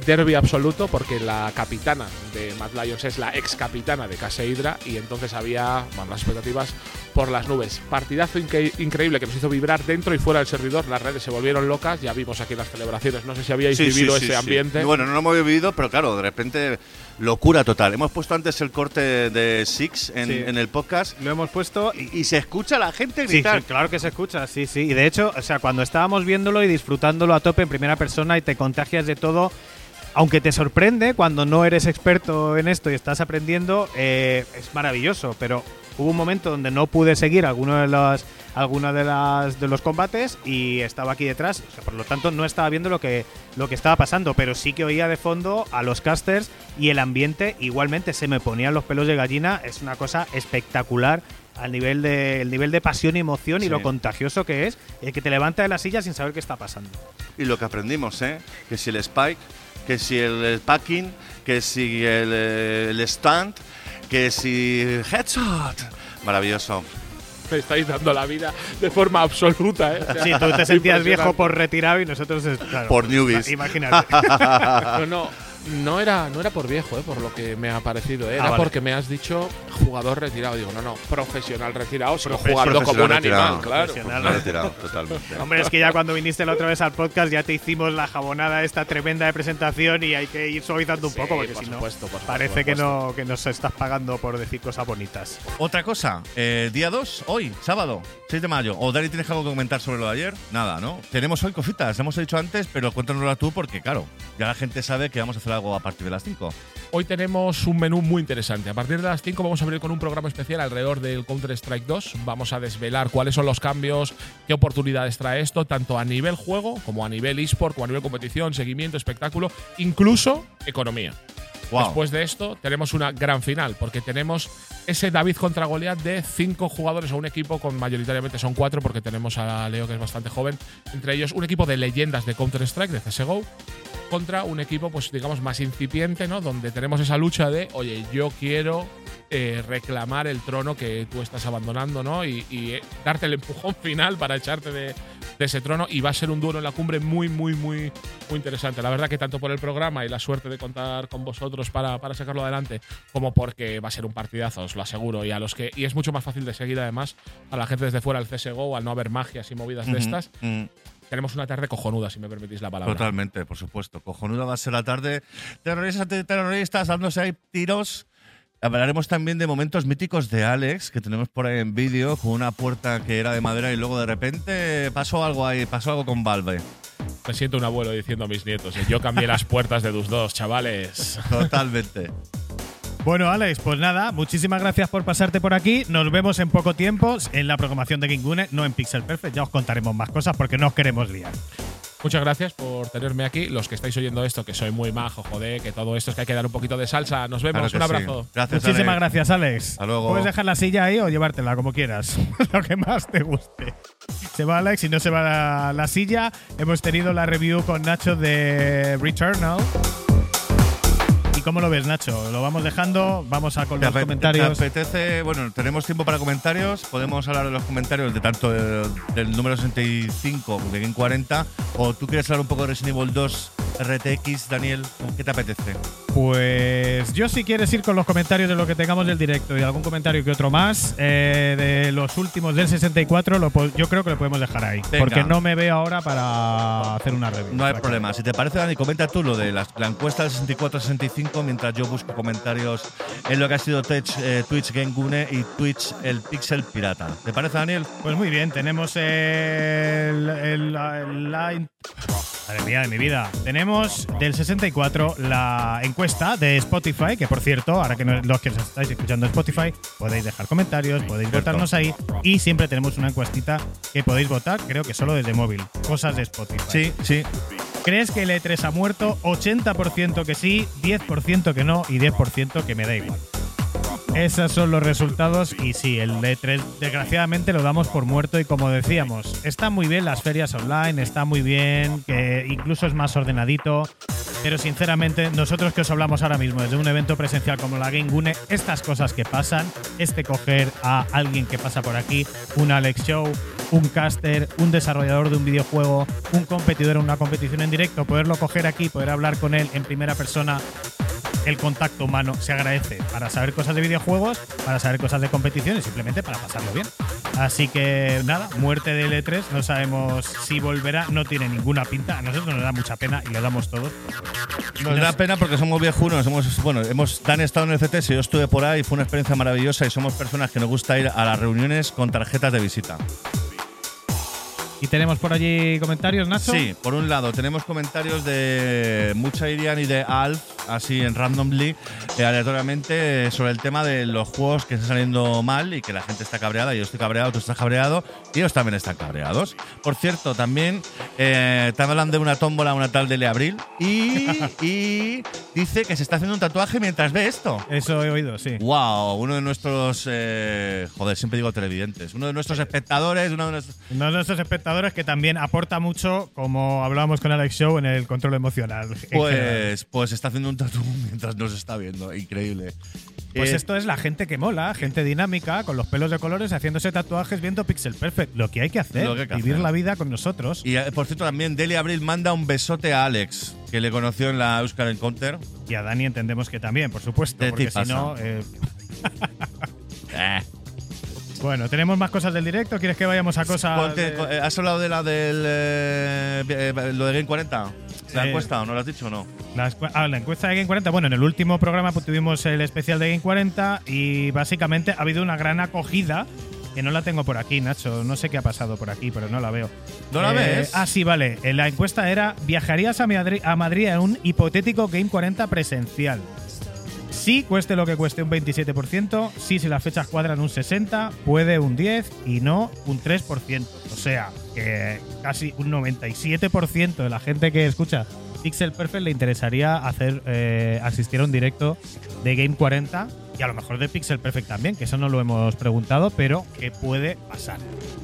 Derby absoluto porque la capitana de Mad Lions es la ex capitana de Case Hydra y entonces había bueno, las expectativas por las nubes. Partidazo incre- increíble que nos hizo vibrar dentro y fuera del servidor. Las redes se volvieron locas. Ya vimos aquí las celebraciones. No sé si habíais Sí, vivido sí, ese sí. ambiente. Bueno, no lo hemos vivido, pero claro, de repente locura total. Hemos puesto antes el corte de Six en, Sí. en el podcast Lo hemos puesto y se escucha a la gente Sí, gritar. sí, claro que se escucha, sí, sí. Y de hecho, o sea, cuando estábamos viéndolo y disfrutándolo a tope en primera persona y te contagias de todo, aunque te sorprende cuando no eres experto en esto y estás aprendiendo, eh, es maravilloso. Pero hubo un momento donde no pude seguir alguno de los, alguno de, las, de los combates y estaba aquí detrás. O sea, por lo tanto, no estaba viendo lo que, lo que estaba pasando, pero sí que oía de fondo a los casters y el ambiente igualmente se me ponían los pelos de gallina. Es una cosa espectacular al nivel de, el nivel de pasión y emoción y lo contagioso que es, el que te levanta de la silla sin saber qué está pasando. Y lo que aprendimos, ¿eh? Que si el spike, que si el, el packing, que si el, eh, el stand, que si headshot. Maravilloso. Me estáis dando la vida de forma absoluta. ¿eh? O sea, Sí, tú te sentías viejo por retirado y nosotros, claro, Por newbies. Imagínate. No, no, no era, no era por viejo, eh, por lo que me ha parecido. eh. Era Ah, vale. porque me has dicho jugador retirado. Digo, no, no, profesional retirado, sino Profe- jugando como un animal, claro. Profesional. Retirado, totalmente. Hombre, es que ya cuando viniste la otra vez al podcast ya te hicimos la jabonada esta tremenda de presentación y hay que ir suavizando un Sí, poco porque por si no supuesto, por parece que no que nos estás pagando por decir cosas bonitas. Otra cosa, eh, día 2, hoy, sábado, 6 de mayo. ¿O Dani tienes algo que comentar sobre lo de ayer? Nada, ¿no? Tenemos hoy cositas, hemos dicho antes, pero cuéntanoslo tú porque, claro, ya la gente sabe que vamos a hacer algo a partir de las 5. Hoy tenemos un menú muy interesante. A partir de las 5 vamos a abrir con un programa especial alrededor del Counter-Strike 2. Vamos a desvelar cuáles son los cambios, qué oportunidades trae esto, tanto a nivel juego como a nivel eSport, como a nivel competición, seguimiento, espectáculo, incluso economía. Wow. Después de esto, tenemos una gran final, porque tenemos ese David contra Goliath de cinco jugadores o un equipo con mayoritariamente son cuatro, porque tenemos a Leo, que es bastante joven. Entre ellos, un equipo de leyendas de Counter-Strike, de CSGO, contra un equipo, pues digamos, más incipiente, ¿no? Donde tenemos esa lucha de, oye, yo quiero eh, reclamar el trono que tú estás abandonando, ¿no? Y, y, eh, darte el empujón final para echarte de, de ese trono. Y va a ser un duelo en la cumbre muy, muy, muy, muy interesante. La verdad que tanto por el programa y la suerte de contar con vosotros para, para sacarlo adelante, como porque va a ser un partidazo, os lo aseguro. Y a los que. Y es mucho más fácil de seguir, además, a la gente desde fuera del CSGO, al no haber magias y movidas de estas. mm. Tenemos una tarde cojonuda, si me permitís la palabra. Totalmente, por supuesto. Cojonuda va a ser la tarde. Terroristas, terroristas, dándose ahí tiros. Hablaremos también de momentos míticos de Alex, que tenemos por ahí en vídeo, con una puerta que era de madera y luego de repente pasó algo ahí, pasó algo con Valve. Me siento un abuelo diciendo a mis nietos, eh, yo cambié las puertas de tus dos, chavales. Totalmente. Bueno, Alex, pues nada, muchísimas gracias por pasarte por aquí. Nos vemos en poco tiempo en la programación de Kingune, no en Pixel Perfect. Ya os contaremos más cosas porque no os queremos liar. Muchas gracias por tenerme aquí. Los que estáis oyendo esto, que soy muy majo, joder, que todo esto es que hay que dar un poquito de salsa. Nos vemos, Claro un sí. abrazo. Gracias, Muchísimas Alex. gracias, Alex. Hasta luego. Puedes dejar la silla ahí o llevártela, como quieras. Lo que más te guste. Se va Alex y no se va la, la silla. Hemos tenido la review con Nacho de Returnal. ¿Y cómo lo ves, Nacho? ¿Lo vamos dejando? Vamos a con ¿Te los comentarios. ¿Te apetece? Bueno, tenemos tiempo para comentarios. Podemos hablar de los comentarios de tanto de- del número 65 de Game 40. O tú quieres hablar un poco de Resident Evil 2 RTX, Daniel, ¿qué te apetece? Pues yo si quieres ir con los comentarios de lo que tengamos del directo y algún comentario que otro más, eh, de los últimos del 64, lo yo creo que lo podemos dejar ahí. Venga. Porque no me veo ahora para hacer una review. No hay que- problema. Si te parece, Dani, comenta tú lo de la, la encuesta del 64-65 mientras yo busco comentarios en lo que ha sido Twitch, eh, Twitch Game Gune y Twitch el Pixel Pirata. ¿Te parece, Daniel? Pues muy bien, tenemos el, el- la, la Madre mía de mi vida. Tenemos del 64 la encuesta de Spotify, que por cierto, ahora que no- los que os estáis escuchando en Spotify, podéis dejar comentarios, podéis Cierto. votarnos ahí y siempre tenemos una encuestita que podéis votar, creo que solo desde móvil. Cosas de Spotify. Sí, sí. ¿Crees que el E3 ha muerto? 80% que sí, 10% que no y 10% que me da igual. Esos son los resultados y sí, el E3 desgraciadamente lo damos por muerto y como decíamos, están muy bien las ferias online, está muy bien, que incluso es más ordenadito, pero sinceramente nosotros que os hablamos ahora mismo desde un evento presencial como la Game Gune, estas cosas que pasan, este coger a alguien que pasa por aquí, un Alex Show, un caster, un desarrollador de un videojuego, un competidor en una competición en directo, poderlo coger aquí, poder hablar con él en primera persona, el contacto humano se agradece para saber cosas de videojuegos, para saber cosas de competición y simplemente para pasarlo bien. Así que nada, muerte del E3, no sabemos si volverá, no tiene ninguna pinta, a nosotros nos da mucha pena y lo damos todos. Nos da pena porque somos viejunos. Hemos, bueno, hemos Dan estado en el CTS, yo estuve por ahí, fue una experiencia maravillosa y somos personas que nos gusta ir a las reuniones con tarjetas de visita. ¿Y tenemos por allí comentarios, Nacho? Sí, por un lado tenemos comentarios de Mucha Irian y de Alf, así en randomly, eh, aleatoriamente, eh, sobre el tema de los juegos que están saliendo mal y que la gente está cabreada. Yo estoy cabreado, tú estás cabreado y ellos también están cabreados. Por cierto, también eh, te hablan de una tómbola, una tal de Le Abril, y, y dice que se está haciendo un tatuaje mientras ve esto. Eso he oído, sí. Wow, uno de nuestros, eh, joder, siempre digo televidentes, uno de nuestros espectadores, uno de nuestros, Uno de nuestros espectadores que también aporta mucho, como hablábamos con Alex Show, en el control emocional. Pues, pues está haciendo un tatu mientras nos está viendo. Increíble. Pues Eh, esto es la gente que mola, gente dinámica, con los pelos de colores, haciéndose tatuajes viendo Pixel Perfect. Lo que hay que hacer, que hay que vivir hacer. la vida con nosotros. Y eh, por cierto, también Deli Abril manda un besote a Alex, que le conoció en la Euskal Encounter. Y a Dani entendemos que también, por supuesto, porque si no. Eh. bueno, tenemos más cosas del directo. ¿Quieres que vayamos a cosas? De- eh, ¿Has hablado de la del. eh, eh, lo de Game 40? ¿La Eh, encuesta o no lo has dicho o no? La, ah, la encuesta de Game 40. Bueno, en el último programa pues, tuvimos el especial de Game 40 y básicamente ha habido una gran acogida. Que no la tengo por aquí, Nacho. No sé qué ha pasado por aquí, pero no la veo. ¿No la Eh, ves? Ah, sí, vale. Eh, La encuesta era: ¿viajarías a Madrid, a Madrid en un hipotético Game 40 presencial? Sí, cueste lo que cueste un 27%. Sí, si las fechas cuadran un 60%. Puede un 10% y no un 3%. O sea, que casi un 97% de la gente que escucha Pixel Perfect le interesaría hacer eh, asistir a un directo de Game 40 y a lo mejor de Pixel Perfect también, que eso no lo hemos preguntado, pero que puede pasar.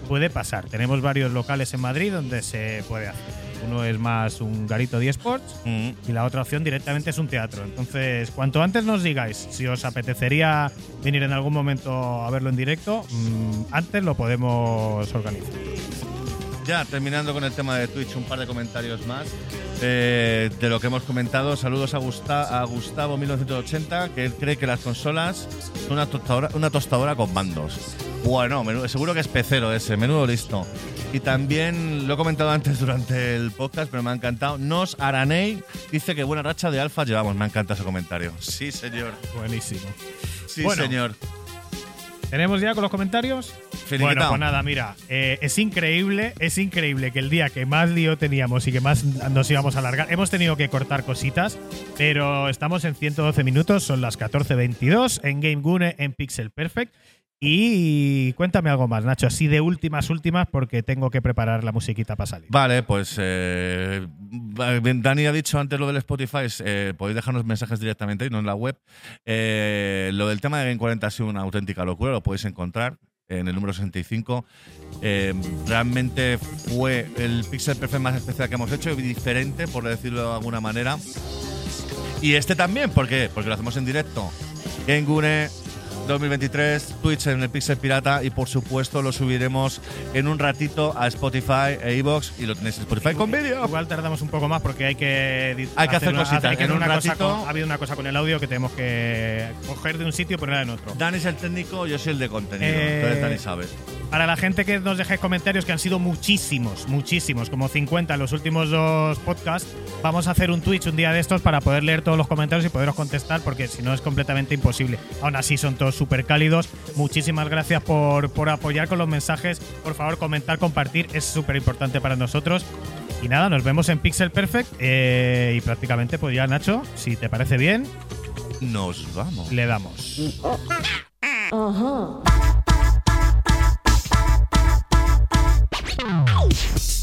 Puede pasar. Tenemos varios locales en Madrid donde se puede hacer. Uno es más un garito de esports Mm. y la otra opción directamente es un teatro. Entonces, cuanto antes nos digáis si os apetecería venir en algún momento a verlo en directo, mm, antes lo podemos organizar. Ya, terminando con el tema de Twitch, un par de comentarios más eh, de lo que hemos comentado. Saludos a, Gusta- a Gustavo 1980, que él cree que las consolas son una tostadora, una tostadora con mandos. Bueno, seguro que es pecero ese, menudo listo. Y también lo he comentado antes durante el podcast, pero me ha encantado. Nos Aranei dice que buena racha de alfa llevamos. Me encanta ese comentario. Sí, señor. Buenísimo. Sí, Bueno, señor. ¿Tenemos ya con los comentarios? Bueno, pues nada, mira, eh, es increíble, es increíble que el día que más lío teníamos y que más nos íbamos a alargar, hemos tenido que cortar cositas, pero estamos en 112 minutos, son las 14.22 en Game Gune en Pixel Perfect. Y cuéntame algo más, Nacho, así de últimas, últimas, porque tengo que preparar la musiquita para salir. Vale, pues eh, Dani ha dicho antes lo del Spotify, eh, podéis dejarnos mensajes directamente y no en la web. Eh, lo del tema de Game 40 ha sido una auténtica locura, lo podéis encontrar en el número 65. Eh, realmente fue el Pixel Perfect más especial que hemos hecho diferente, por decirlo de alguna manera. Y este también, ¿por qué? Porque lo hacemos en directo. Game Gune, 2023, Twitch en el Pixel Pirata y por supuesto lo subiremos en un ratito a Spotify e iVoox y lo tenéis en Spotify con vídeo. Igual tardamos un poco más porque hay que Hay que hacer una- cositas. hay que En hacer un ratito- con- ha habido una cosa con el audio que tenemos que coger de un sitio y ponerla en otro. Dani es el técnico, yo soy el de contenido. Eh, Entonces Dani sabe. Para la gente que nos dejéis comentarios, que han sido muchísimos, muchísimos, como 50 en los últimos dos podcasts, vamos a hacer un Twitch un día de estos para poder leer todos los comentarios y poderos contestar, porque si no es completamente imposible. Aún así, son todos súper cálidos. Muchísimas gracias por, por apoyar con los mensajes. Por favor, comentar, compartir, es súper importante para nosotros. Y nada, nos vemos en Pixel Perfect. eh, y prácticamente, pues ya, Nacho, si te parece bien, Nos vamos. le damos. Ready?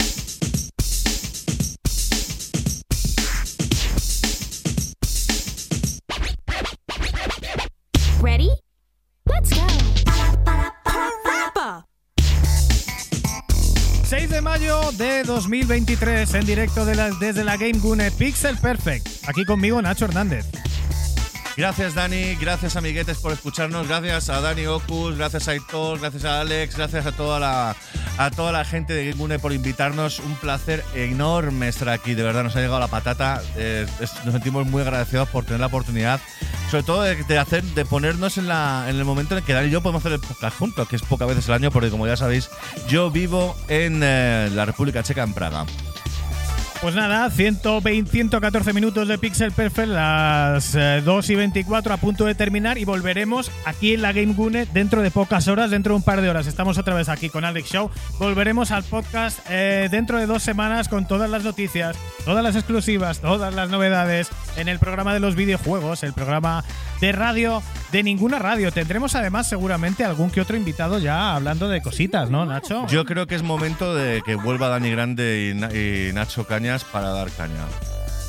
Let's go. Parappa. 6 de mayo de 2023 en directo de la- desde la Game Gune Pixel Perfect. Aquí conmigo Nacho Hernández. Gracias Dani, gracias amiguetes por escucharnos, gracias a Dani Ocus, gracias a Aitor, gracias a Alex, gracias a toda la a toda la gente de Gamegune por invitarnos. Un placer enorme estar aquí, de verdad nos ha llegado la patata. eh, nos sentimos muy agradecidos por tener la oportunidad, sobre todo de, de hacer, de ponernos en, la, en el momento en el que Dani y yo podemos hacer el podcast juntos, que es pocas veces al año, porque como ya sabéis, yo vivo en eh, la República Checa, en Praga. Pues nada, 120, 114 minutos de Pixel Perfect, las eh, 2 y 24 a punto de terminar y volveremos aquí en la Game Gune dentro de pocas horas, dentro de un par de horas. Estamos otra vez aquí con Alex Show. Volveremos al podcast eh, dentro de dos semanas con todas las noticias, todas las exclusivas, todas las novedades en el programa de los videojuegos, el programa de radio de ninguna radio. Tendremos además seguramente algún que otro invitado ya hablando de cositas, ¿no, Nacho? Yo creo que es momento de que vuelva Dani Grande y, Na- y Nacho Cañas para dar caña.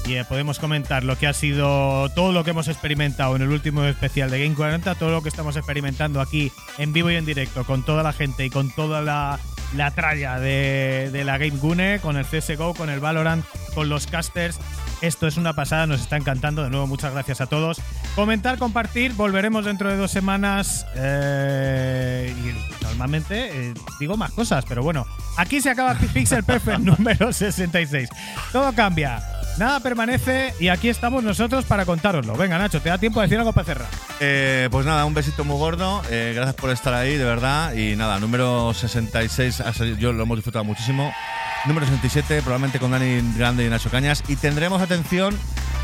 Y eh, podemos comentar lo que ha sido todo lo que hemos experimentado en el último especial de Game 40, todo lo que estamos experimentando aquí en vivo y en directo con toda la gente y con toda la, la tralla de, de la Game Gune, con el CSGO, con el Valorant, con los casters. Esto es una pasada, nos está encantando. De nuevo, muchas gracias a todos. Comentar, compartir, volveremos dentro de dos semanas. eh, y normalmente eh, digo más cosas, pero bueno, aquí se acaba Pixel Perfect número 66. Todo cambia. Nada permanece y aquí estamos nosotros para contároslo. Venga, Nacho, te da tiempo a decir algo para cerrar. Eh, pues nada, un besito muy gordo. Eh, gracias por estar ahí, de verdad. Y nada, número 66, yo lo hemos disfrutado muchísimo. Número 67, probablemente con Dani Grande y Nacho Cañas. Y tendremos atención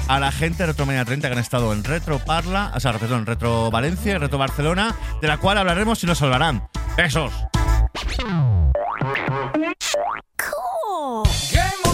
a la gente de Retromania 30 que han estado en Retro Parla, o sea, perdón, Retro Valencia y Retro Barcelona, de la cual hablaremos y nos salvarán. ¡Besos! Cool.